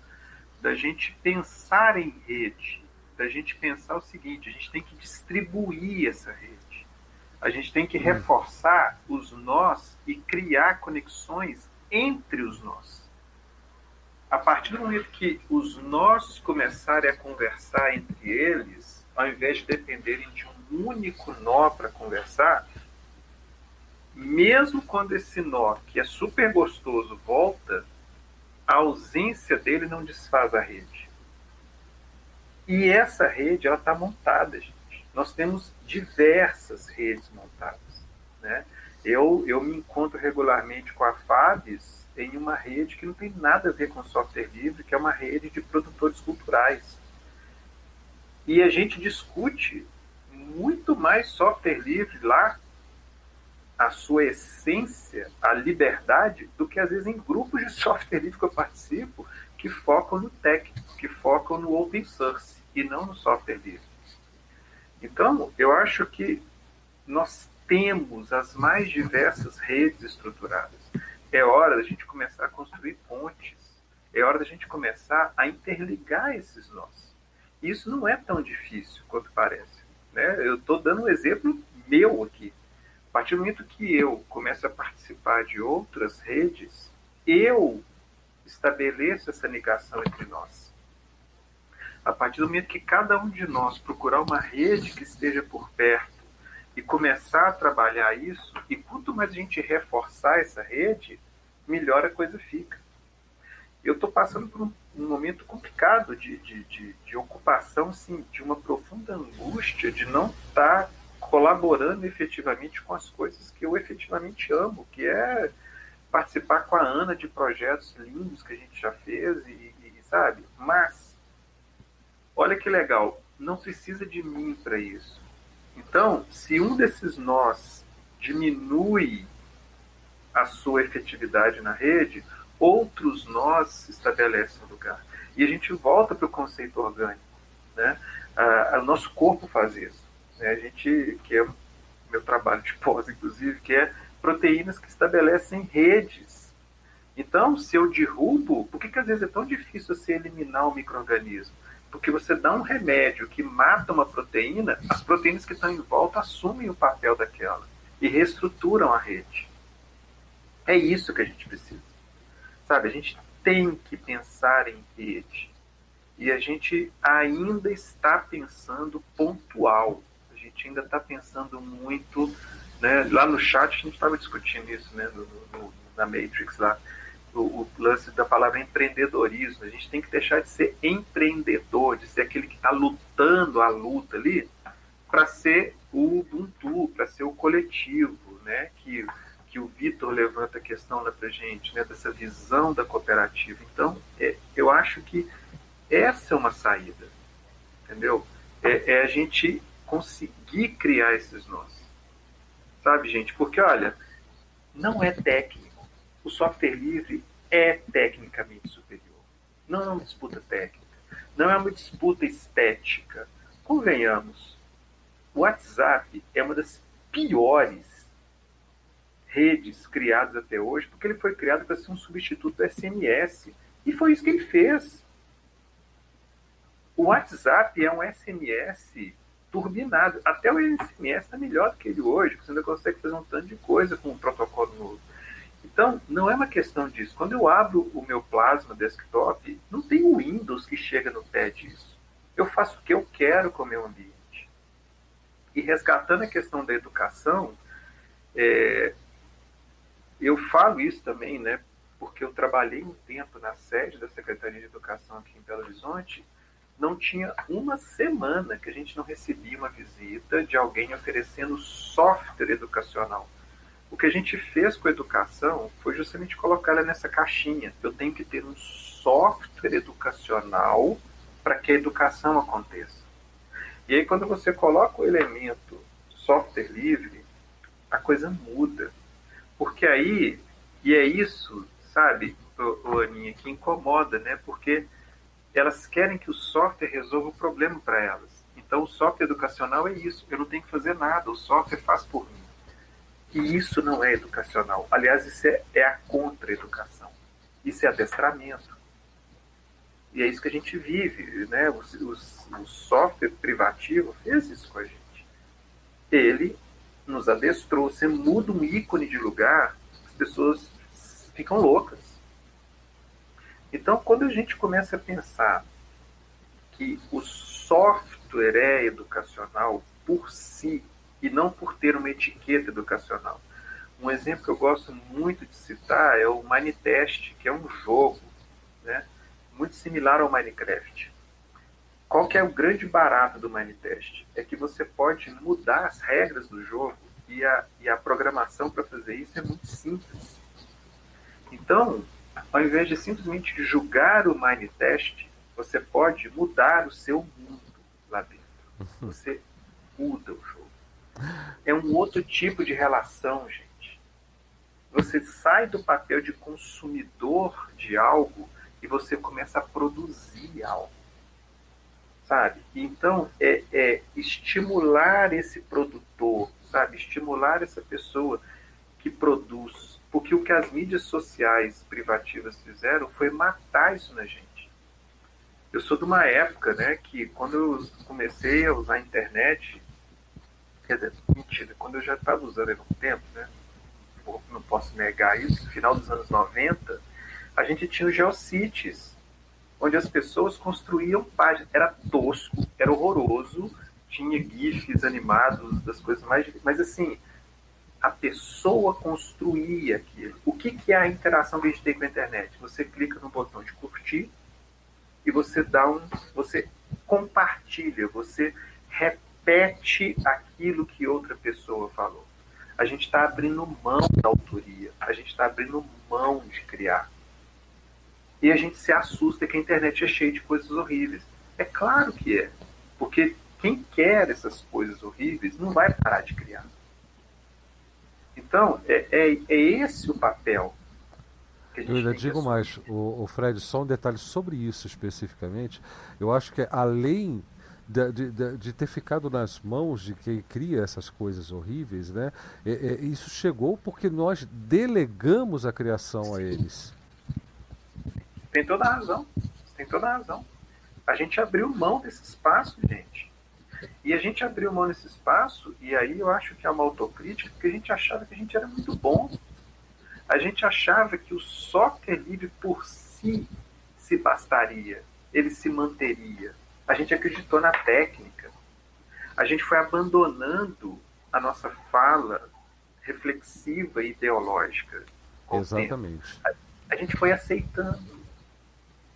Speaker 6: da gente pensar em rede, da gente pensar o seguinte: a gente tem que distribuir essa rede, a gente tem que hum. reforçar os nós e criar conexões entre os nós. A partir do momento que os nós começarem a conversar entre eles, ao invés de dependerem de um único nó para conversar, mesmo quando esse nó, que é super gostoso, volta, a ausência dele não desfaz a rede. E essa rede, ela está montada, gente. Nós temos diversas redes montadas. Né? Eu, eu me encontro regularmente com a Fabs em uma rede que não tem nada a ver com software livre, que é uma rede de produtores culturais. E a gente discute muito mais software livre lá, a sua essência, a liberdade, do que às vezes em grupos de software livre que eu participo, que focam no técnico, que focam no open source e não no software livre. Então, eu acho que nós temos as mais diversas redes estruturadas. É hora da gente começar a construir pontes. É hora da gente começar a interligar esses nós. Isso não é tão difícil quanto parece. Né? Eu estou dando um exemplo meu aqui. A partir do momento que eu começo a participar de outras redes, eu estabeleço essa ligação entre nós. A partir do momento que cada um de nós procurar uma rede que esteja por perto e começar a trabalhar isso, e quanto mais a gente reforçar essa rede, melhor a coisa fica. Eu estou passando por um, um, momento complicado de, de, de, de ocupação, assim, de uma profunda angústia de não estar tá colaborando efetivamente com as coisas que eu efetivamente amo, que é participar com a Ana de projetos lindos que a gente já fez e, e sabe? Mas olha que legal, não precisa de mim para isso. Então, se um desses nós diminui a sua efetividade na rede, outros nós estabelecem lugar. E a gente volta para o conceito orgânico. Né? o nosso corpo faz isso. Né? A gente, que é meu trabalho de pós, inclusive, que é proteínas que estabelecem redes. Então, se eu derrubo, por que, que às vezes é tão difícil você eliminar o microorganismo? Porque você dá um remédio que mata uma proteína, as proteínas que estão em volta assumem o papel daquela e reestruturam a rede. É isso que a gente precisa. Sabe, a gente tem que pensar em rede. E a gente ainda está pensando pontual. A gente ainda está pensando muito né? Lá no chat a gente estava discutindo isso né? No, no, na Matrix lá. O, o, lance da palavra empreendedorismo. A gente tem que deixar de ser empreendedor, de ser aquele que está lutando a luta ali, para ser o Ubuntu, para ser o coletivo, né? Que, que o Vitor levanta a questão lá para gente, né? Dessa visão da cooperativa. Então, é, eu acho que essa é uma saída, entendeu? É, é a gente conseguir criar esses nós. Sabe, gente? Porque, olha, não é técnico. O software livre é tecnicamente superior. Não é uma disputa técnica. Não é uma disputa estética. Convenhamos, o WhatsApp é uma das piores redes criadas até hoje, porque ele foi criado para ser um substituto do SMS. E foi isso que ele fez. O WhatsApp é um SMS turbinado. Até o SMS está melhor do que ele hoje, você ainda consegue fazer um tanto de coisa com um protocolo novo. Então, não é uma questão disso. Quando eu abro o meu Plasma desktop, não tem o Windows que chega no pé disso. Eu faço o que eu quero com o meu ambiente. E resgatando a questão da educação, é, eu falo isso também, né? Porque eu trabalhei um tempo na sede da Secretaria de Educação aqui em Belo Horizonte não tinha uma semana que a gente não recebia uma visita de alguém oferecendo software educacional. O que a gente fez com a educação foi justamente colocar ela nessa caixinha. Eu tenho que ter um software educacional para que a educação aconteça. E aí, quando você coloca o elemento software livre, a coisa muda. Porque aí, e é isso, sabe, o, Aninha, que incomoda, né? Porque elas querem que o software resolva o problema para elas. Então, o software educacional é isso. Eu não tenho que fazer nada, o software faz por mim. E isso não é educacional. Aliás, isso é, é a contra-educação. Isso é adestramento. E é isso que a gente vive. Né? O, o, o software privativo fez isso com a gente. Ele nos adestrou. Você muda um ícone de lugar, as pessoas ficam loucas. Então, quando a gente começa a pensar que o software é educacional por si e não por ter uma etiqueta educacional. Um exemplo que eu gosto muito de citar é o Minetest, que é um jogo né, muito similar ao Minecraft. Qual que é o grande barato do Minetest? É que você pode mudar as regras do jogo e a, e a programação para fazer isso é muito simples. Então, ao invés de simplesmente julgar o mind test, você pode mudar o seu mundo lá dentro. Uhum. Você muda o jogo. É um outro tipo de relação, gente. Você sai do papel de consumidor de algo e você começa a produzir algo. Sabe? Então, é, é estimular esse produtor, sabe? Estimular essa pessoa que produz. Porque o que as mídias sociais privativas fizeram foi matar isso na gente. Eu sou de uma época, né, que quando eu comecei a usar a internet, quer dizer, mentira, quando eu já estava usando há um tempo, né, não posso negar isso, no final dos anos 90, a gente tinha o Geocities, onde as pessoas construíam páginas. Era tosco, era horroroso, tinha GIFs animados das coisas mais. Mas assim, a pessoa construía aquilo. O que, que é a interação que a gente tem com a internet? Você clica no botão de curtir e você dá um. Você compartilha, você repete aquilo que outra pessoa falou. A gente está abrindo mão da autoria, a gente está abrindo mão de criar e a gente se assusta que a internet é cheia de coisas horríveis. É claro que é, porque quem quer essas coisas horríveis não vai parar de criar. Então, é, é, é esse o papel.
Speaker 1: Que a gente eu ainda digo mais, o, o, Fred, só um detalhe sobre isso especificamente. Eu acho que além de, de, de, ter ficado nas mãos de quem cria essas coisas horríveis, né? É, é, isso chegou porque nós delegamos a criação a eles.
Speaker 6: Tem toda a razão. Tem toda a razão. A gente abriu mão desse espaço, gente. E a gente abriu mão desse espaço, e aí eu acho que é uma autocrítica, porque a gente achava que a gente era muito bom. A gente achava que o software livre por si se bastaria, ele se manteria. A gente acreditou na técnica. A gente foi abandonando a nossa fala reflexiva e ideológica.
Speaker 1: Exatamente.
Speaker 6: A, a gente foi aceitando.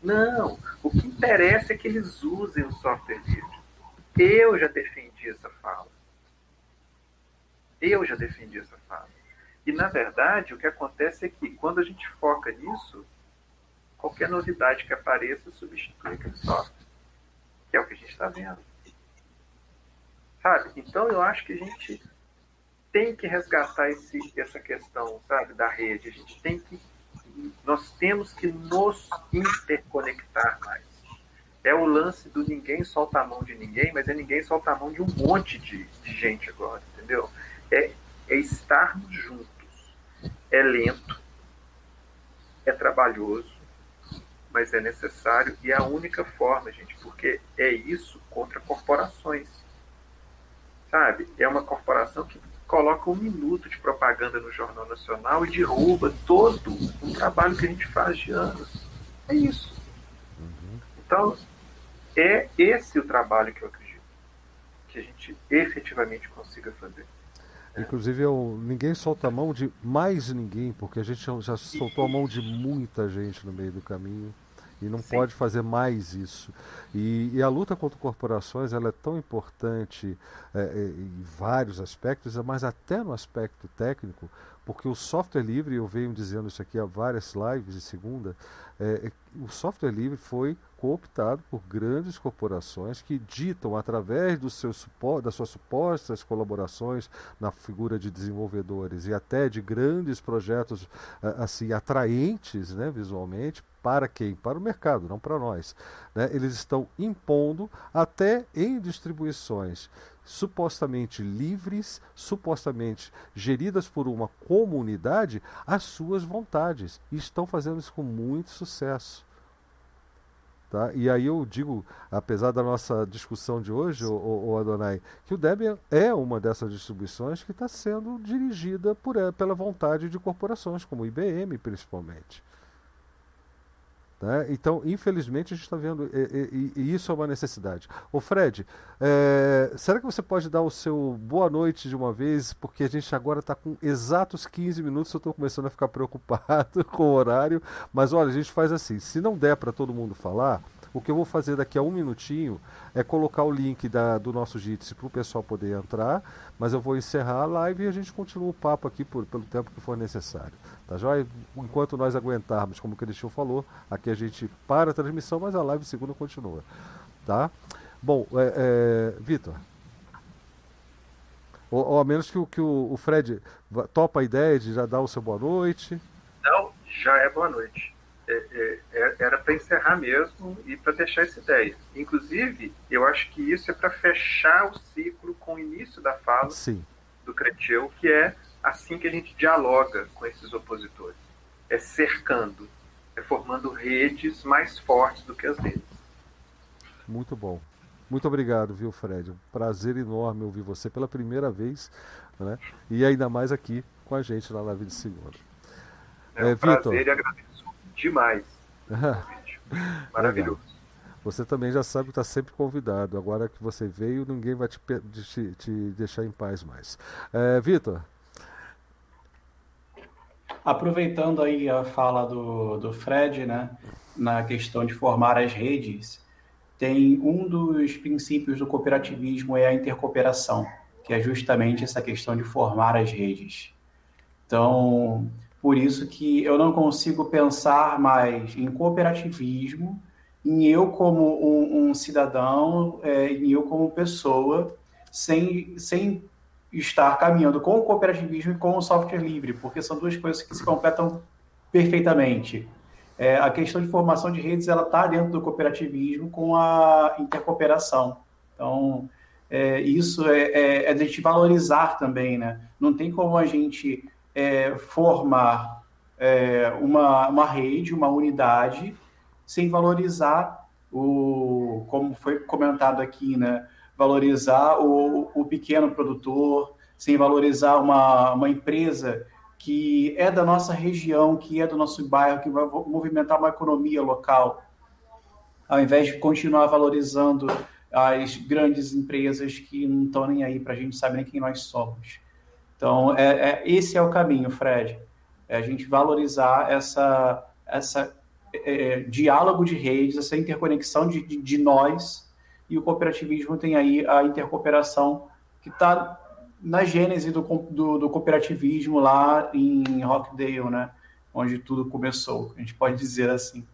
Speaker 6: Não, o que interessa é que eles usem o software livre. Eu já defendi essa fala. Eu já defendi essa fala. E, na verdade, o que acontece é que, quando a gente foca nisso, qualquer novidade que apareça substitui aquele software. Que é o que a gente está vendo. Sabe? Então, eu acho que a gente tem que resgatar esse, essa questão, sabe, da rede. A gente tem que nós temos que nos interconectar mais. É o lance do ninguém solta a mão de ninguém, mas é ninguém solta a mão de um monte de, de gente agora, entendeu? É, é estarmos juntos. É lento, é trabalhoso, mas é necessário e é a única forma, gente, porque é isso contra corporações. Sabe? É uma corporação que coloca um minuto de propaganda no Jornal Nacional e derruba todo um trabalho que a gente faz de anos. É isso. Então, é esse o trabalho que eu acredito que a gente efetivamente consiga fazer.
Speaker 1: Inclusive, eu, ninguém solta a mão de mais ninguém, porque a gente já soltou a mão de muita gente no meio do caminho e não Sim. pode fazer mais isso. E, e, a luta contra corporações ela é tão importante é, é, em vários aspectos, mas até no aspecto técnico, porque o software livre, eu venho dizendo isso aqui há várias lives de segunda, é, é o software livre foi cooptado por grandes corporações que ditam através do seu das suas supostas colaborações na figura de desenvolvedores e até de grandes projetos assim atraentes né, visualmente para quem? Para o mercado, não para nós. Né? Eles estão impondo até em distribuições supostamente livres, supostamente geridas por uma comunidade, as suas vontades. E estão fazendo isso com muito sucesso. Tá? E aí eu digo, apesar da nossa discussão de hoje, o, o Adonai, que o Debian é uma dessas distribuições que está sendo dirigida por, eh, pela vontade de corporações, como IBM principalmente. Né? Então, infelizmente, a gente está vendo, e, e, e, isso é uma necessidade. Ô Fred, é, será que você pode dar o seu boa noite de uma vez? Porque a gente agora está com exatos 15 minutos, eu estou começando a ficar preocupado com o horário. Mas olha, a gente faz assim: se não der para todo mundo falar, o que eu vou fazer daqui a um minutinho é colocar o link da, do nosso Jitsi para o pessoal poder entrar, mas eu vou encerrar a live e a gente continua o papo aqui por, pelo tempo que for necessário. Tá joia? Enquanto nós aguentarmos, como o Cristian falou, aqui a gente para a transmissão, mas a live segunda continua. Tá? Bom, é, é, Vitor. Ou, ou, a menos que, que o, o Fred topa a ideia de já dar o seu boa noite.
Speaker 6: Não, já é boa noite. É, é, é era para encerrar mesmo e para deixar essa ideia. Inclusive, eu acho que isso é para fechar o ciclo com o início da fala
Speaker 1: Sim.
Speaker 6: do Cretil, que é assim que a gente dialoga com esses opositores. É cercando, é formando redes mais fortes do que as deles.
Speaker 1: Muito bom. Muito obrigado, viu, Fred? Um prazer enorme ouvir você pela primeira vez, né? E ainda mais aqui com a gente na live de segunda.
Speaker 6: É um é, prazer e agradeço demais. Maravilhoso.
Speaker 1: Você também já sabe que está sempre convidado. Agora que você veio, ninguém vai te, te, te deixar em paz mais. É, Vitor.
Speaker 8: Aproveitando aí a fala do, do Fred, né, na questão de formar as redes, tem um dos princípios do cooperativismo é a intercooperação, que é justamente essa questão de formar as redes. Então, por isso que eu não consigo pensar mais em cooperativismo, em eu como um, um cidadão, é, em eu como pessoa, sem, sem estar caminhando com o cooperativismo e com o software livre, porque são duas coisas que se completam perfeitamente. É, a questão de formação de redes ela está dentro do cooperativismo com a intercooperação. Então, é, isso é, é, é de a gente valorizar também, né? Não tem como a gente é, formar é, uma, uma rede, uma unidade, sem valorizar o, como foi comentado aqui, né? Valorizar o, o pequeno produtor, sem valorizar uma, uma empresa que é da nossa região, que é do nosso bairro, que vai movimentar uma economia local, ao invés de continuar valorizando as grandes empresas que não estão nem aí para a gente saber quem nós somos. Então, é, é, esse é o caminho, Fred. É a gente valorizar essa, essa é, diálogo de redes, essa interconexão de, de, de, nós, e o cooperativismo tem aí a intercooperação que está na gênese do, do, do, cooperativismo lá em Rockdale, né? Onde tudo começou, a gente pode dizer assim.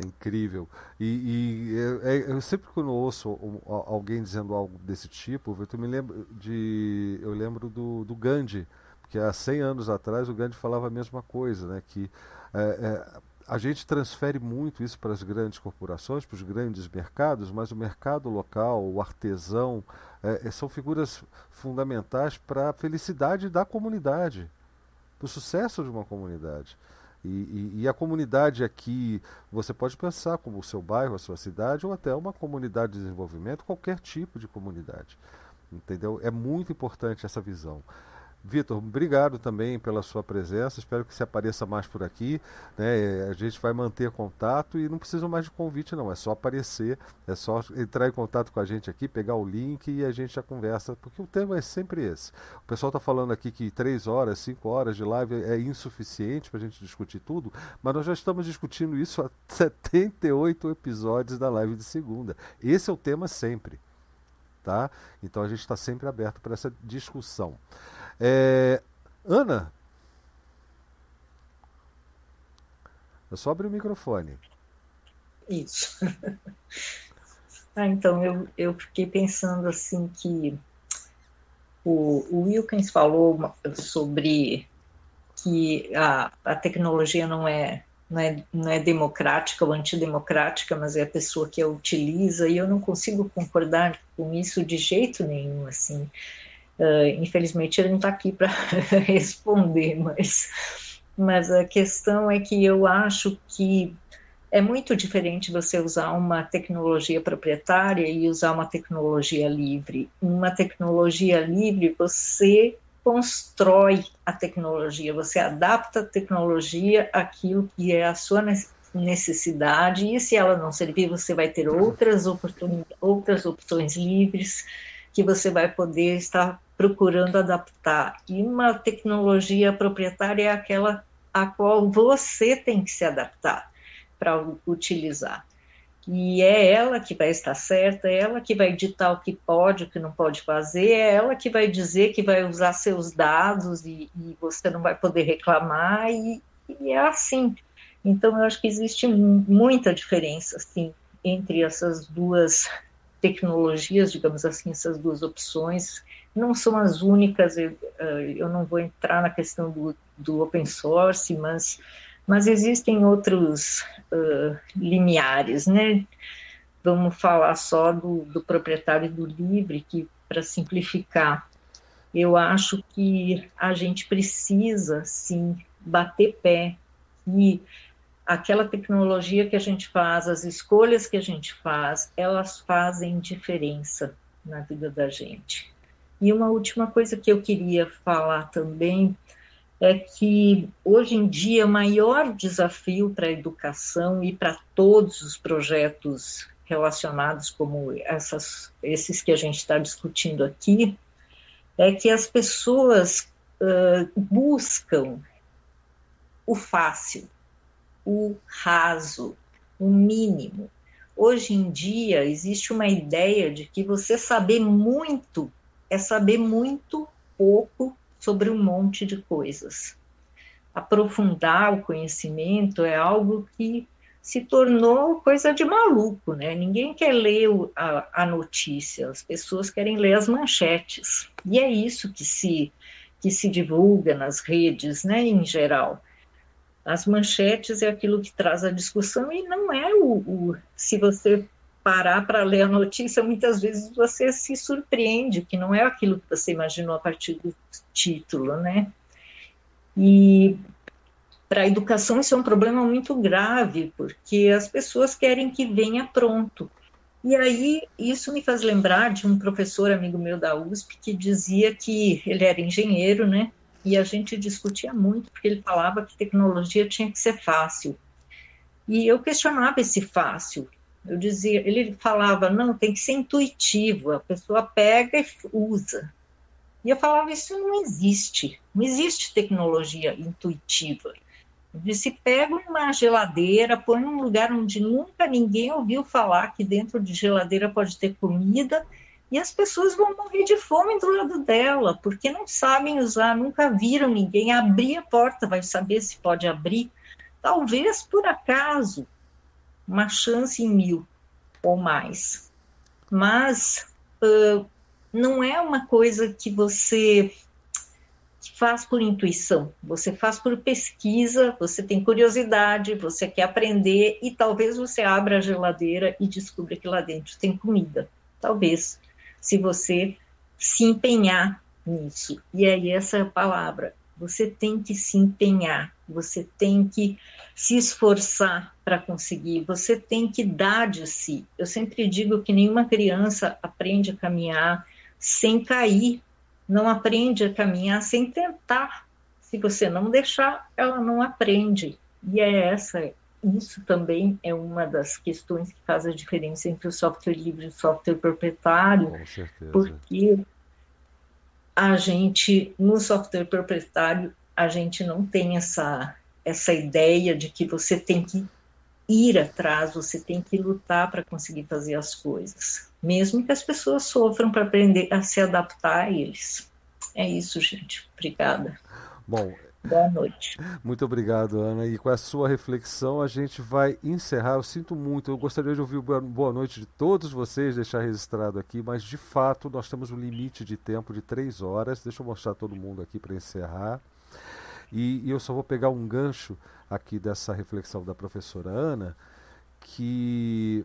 Speaker 1: É incrível. E, e eu, é, eu, sempre quando ouço alguém dizendo algo desse tipo, eu me lembro de, eu lembro do, do Gandhi, porque há 100 anos atrás o Gandhi falava a mesma coisa, né? Que é, é, a gente transfere muito isso para as grandes corporações, para os grandes mercados, mas o mercado local, o artesão, é, são figuras fundamentais para a felicidade da comunidade, para o sucesso de uma comunidade. E, e, e, a comunidade aqui, você pode pensar como o seu bairro, a sua cidade, ou até uma comunidade de desenvolvimento, qualquer tipo de comunidade. Entendeu? É muito importante essa visão. Vitor, obrigado também pela sua presença. Espero que você apareça mais por aqui. Né? A gente vai manter contato e não precisa mais de convite, não. É só aparecer, é só entrar em contato com a gente aqui, pegar o link e a gente já conversa, porque o tema é sempre esse. O pessoal está falando aqui que três horas, cinco horas de live é insuficiente para a gente discutir tudo, mas nós já estamos discutindo isso há 78 episódios da live de segunda. Esse é o tema sempre. Tá? Então a gente está sempre aberto para essa discussão. É, Ana. É só abrir o microfone.
Speaker 10: Isso. ah, então, eu, eu fiquei pensando assim que o, o Wilkins falou sobre que a, a tecnologia não é, não, é, não é democrática ou antidemocrática, mas é a pessoa que a utiliza, e eu não consigo concordar com isso de jeito nenhum, assim. Uh, infelizmente ele não está aqui para responder, mas, mas a questão é que eu acho que é muito diferente você usar uma tecnologia proprietária e usar uma tecnologia livre. Uma tecnologia livre, você constrói a tecnologia, você adapta a tecnologia àquilo que é a sua necessidade, e se ela não servir, você vai ter outras, oportun outras opções livres que você vai poder estar procurando adaptar. E uma tecnologia proprietária é aquela a qual você tem que se adaptar para utilizar. E é ela que vai estar certa, é ela que vai ditar o que pode, o que não pode fazer, é ela que vai dizer que vai usar seus dados e, e você não vai poder reclamar, e, e, é assim. Então, eu acho que existe muita diferença assim, entre essas duas tecnologias, digamos assim, essas duas opções, não são as únicas, eu, eh, eu não vou entrar na questão do, do open source, mas, mas existem outros uh, limiares, né? Vamos falar só do, do proprietário do livre, que para simplificar, Eu acho que a gente precisa, sim, bater pé e aquela tecnologia que a gente faz, as escolhas que a gente faz, elas fazem diferença na vida da gente. E uma última coisa que eu queria falar também é que hoje em dia o maior desafio para a educação e para todos os projetos relacionados como essas, esses que a gente está discutindo aqui é que as pessoas uh, buscam o fácil, o raso, o mínimo. Hoje em dia existe uma ideia de que você saber muito é saber muito pouco sobre um monte de coisas. Aprofundar o conhecimento é algo que se tornou coisa de maluco, né? Ninguém quer ler a, a notícia, as pessoas querem ler as manchetes. E é isso que se, que se divulga nas redes, né, em geral. As manchetes é aquilo que traz a discussão e não é o, o se você parar para ler a notícia, muitas vezes você se surpreende, que não é aquilo que você imaginou a partir do título, né? E para a educação isso é um problema muito grave, porque as pessoas querem que venha pronto. E aí isso me faz lembrar de um professor amigo meu da USP que dizia que ele era engenheiro, né? e a gente discutia muito, porque ele falava que tecnologia tinha que ser fácil. E eu questionava esse fácil. Eu dizia, ele falava, não, tem que ser intuitivo, a pessoa pega e usa. E eu falava, isso não existe, não existe tecnologia intuitiva. Disse, pega uma geladeira, põe num lugar onde nunca ninguém ouviu falar que dentro de geladeira pode ter comida e as pessoas vão morrer de fome do lado dela, porque não sabem usar, nunca viram ninguém abrir a porta, vai saber se pode abrir. Talvez por acaso, uma chance em mil ou mais. Mas uh, não é uma coisa que você faz por intuição, você faz por pesquisa, você tem curiosidade, você quer aprender e talvez você abra a geladeira e descubra que lá dentro tem comida. Talvez se você se empenhar nisso. E aí essa é a palavra. Você tem que se empenhar, você tem que se esforçar para conseguir, você tem que dar de si. Eu sempre digo que nenhuma criança aprende a caminhar sem cair, não aprende a caminhar sem tentar. Se você não deixar, ela não aprende. E é essa isso também é uma das questões que faz a diferença entre o software livre e o software proprietário, porque a gente, no software proprietário, a gente não tem essa, essa ideia de que você tem que ir atrás, você tem que lutar para conseguir fazer as coisas, mesmo que as pessoas sofram para aprender a se adaptar a eles. É isso, gente. Obrigada.
Speaker 1: Bom,
Speaker 10: Boa noite.
Speaker 1: Muito obrigado, Ana. E com a sua reflexão, a gente vai encerrar. Eu sinto muito, eu gostaria de ouvir boa noite de todos vocês, deixar registrado aqui, mas de fato nós temos um limite de tempo de três horas. Deixa eu mostrar todo mundo aqui para encerrar. E, e eu só vou pegar um gancho aqui dessa reflexão da professora Ana, que,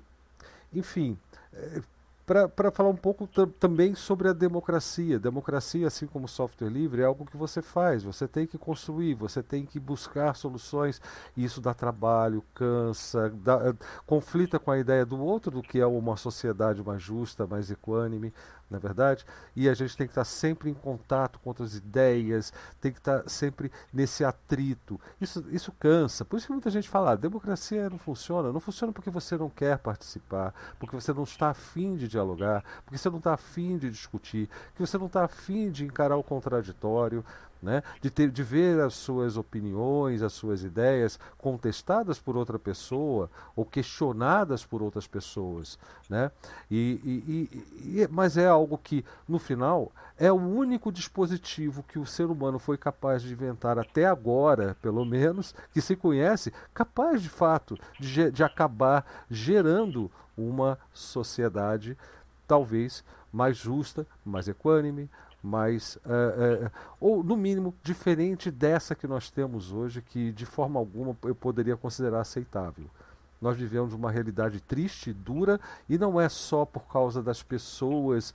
Speaker 1: enfim, é, para falar um pouco também sobre a democracia. Democracia, assim como software livre, é algo que você faz, você tem que construir, você tem que buscar soluções, isso dá trabalho, cansa, dá, conflita com a ideia do outro, do que é uma sociedade mais justa, mais equânime na é verdade? E a gente tem que estar sempre em contato com outras ideias, tem que estar sempre nesse atrito. Isso, isso cansa. Por isso que muita gente fala, ah, democracia não funciona. Não funciona porque você não quer participar, porque você não está afim de dialogar, porque você não está afim de discutir, que você não está afim de encarar o contraditório né? de, ter, de ver as suas opiniões, as suas ideias contestadas por outra pessoa ou questionadas por outras pessoas. Né? E, e, e, mas é algo que, no final, é o único dispositivo que o ser humano foi capaz de inventar até agora, pelo menos, que se conhece, capaz de fato de, de acabar gerando uma sociedade talvez mais justa, mais equânime, mais uh, uh, ou no mínimo diferente dessa que nós temos hoje, que de forma alguma eu poderia considerar aceitável. Nós vivemos uma realidade triste, dura, e não é só por causa das pessoas,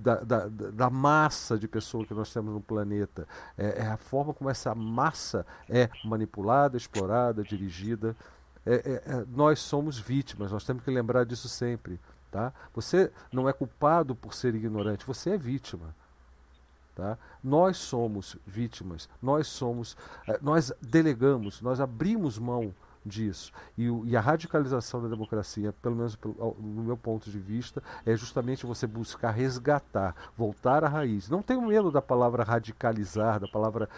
Speaker 1: da, da, da massa de pessoas que nós temos no planeta. É, é, a forma como essa massa é manipulada, explorada, dirigida. É, é, é, nós somos vítimas, nós temos que lembrar disso sempre. Tá? Você não é culpado por ser ignorante, você é vítima. Tá? Nós somos vítimas, nós somos, eh, nós delegamos, nós abrimos mão disso. E, e, a radicalização da democracia, pelo menos no meu ponto de vista, é justamente você buscar resgatar, voltar à raiz. Não tenho medo da palavra radicalizar, da palavra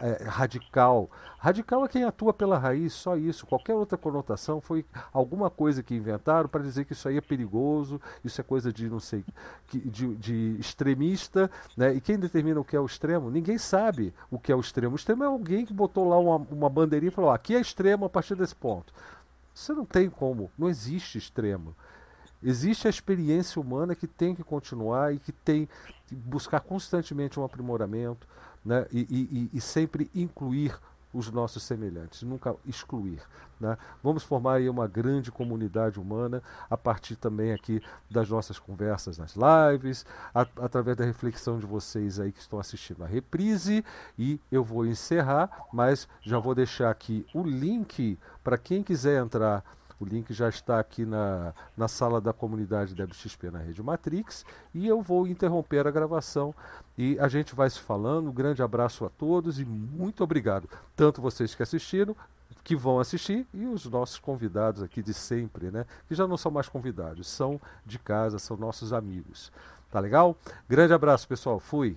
Speaker 1: é, radical. Radical é quem atua pela raiz, só isso. Qualquer outra conotação foi alguma coisa que inventaram para dizer que isso aí é perigoso, isso é coisa de não sei, de, de extremista, né? E quem determina o que é o extremo? Ninguém sabe o que é o extremo. O extremo é alguém que botou lá uma, uma bandeirinha e falou: aqui é extremo a partir desse ponto. Você não tem como, não existe extremo. Existe a experiência humana que tem que continuar e que tem que buscar constantemente um aprimoramento né? e, e, e sempre incluir os nossos semelhantes, nunca excluir. Né? Vamos formar aí uma grande comunidade humana a partir também aqui das nossas conversas nas lives, a, através da reflexão de vocês aí que estão assistindo a reprise. E eu vou encerrar, mas já vou deixar aqui o link para quem quiser entrar o link já está aqui na, na sala da comunidade WXP na Rede Matrix. E eu vou interromper a gravação e a gente vai se falando. Um grande abraço a todos e muito obrigado. Tanto vocês que assistiram, que vão assistir, e os nossos convidados aqui de sempre, né? Que já não são mais convidados, são de casa, são nossos amigos. Tá legal? Grande abraço, pessoal. Fui.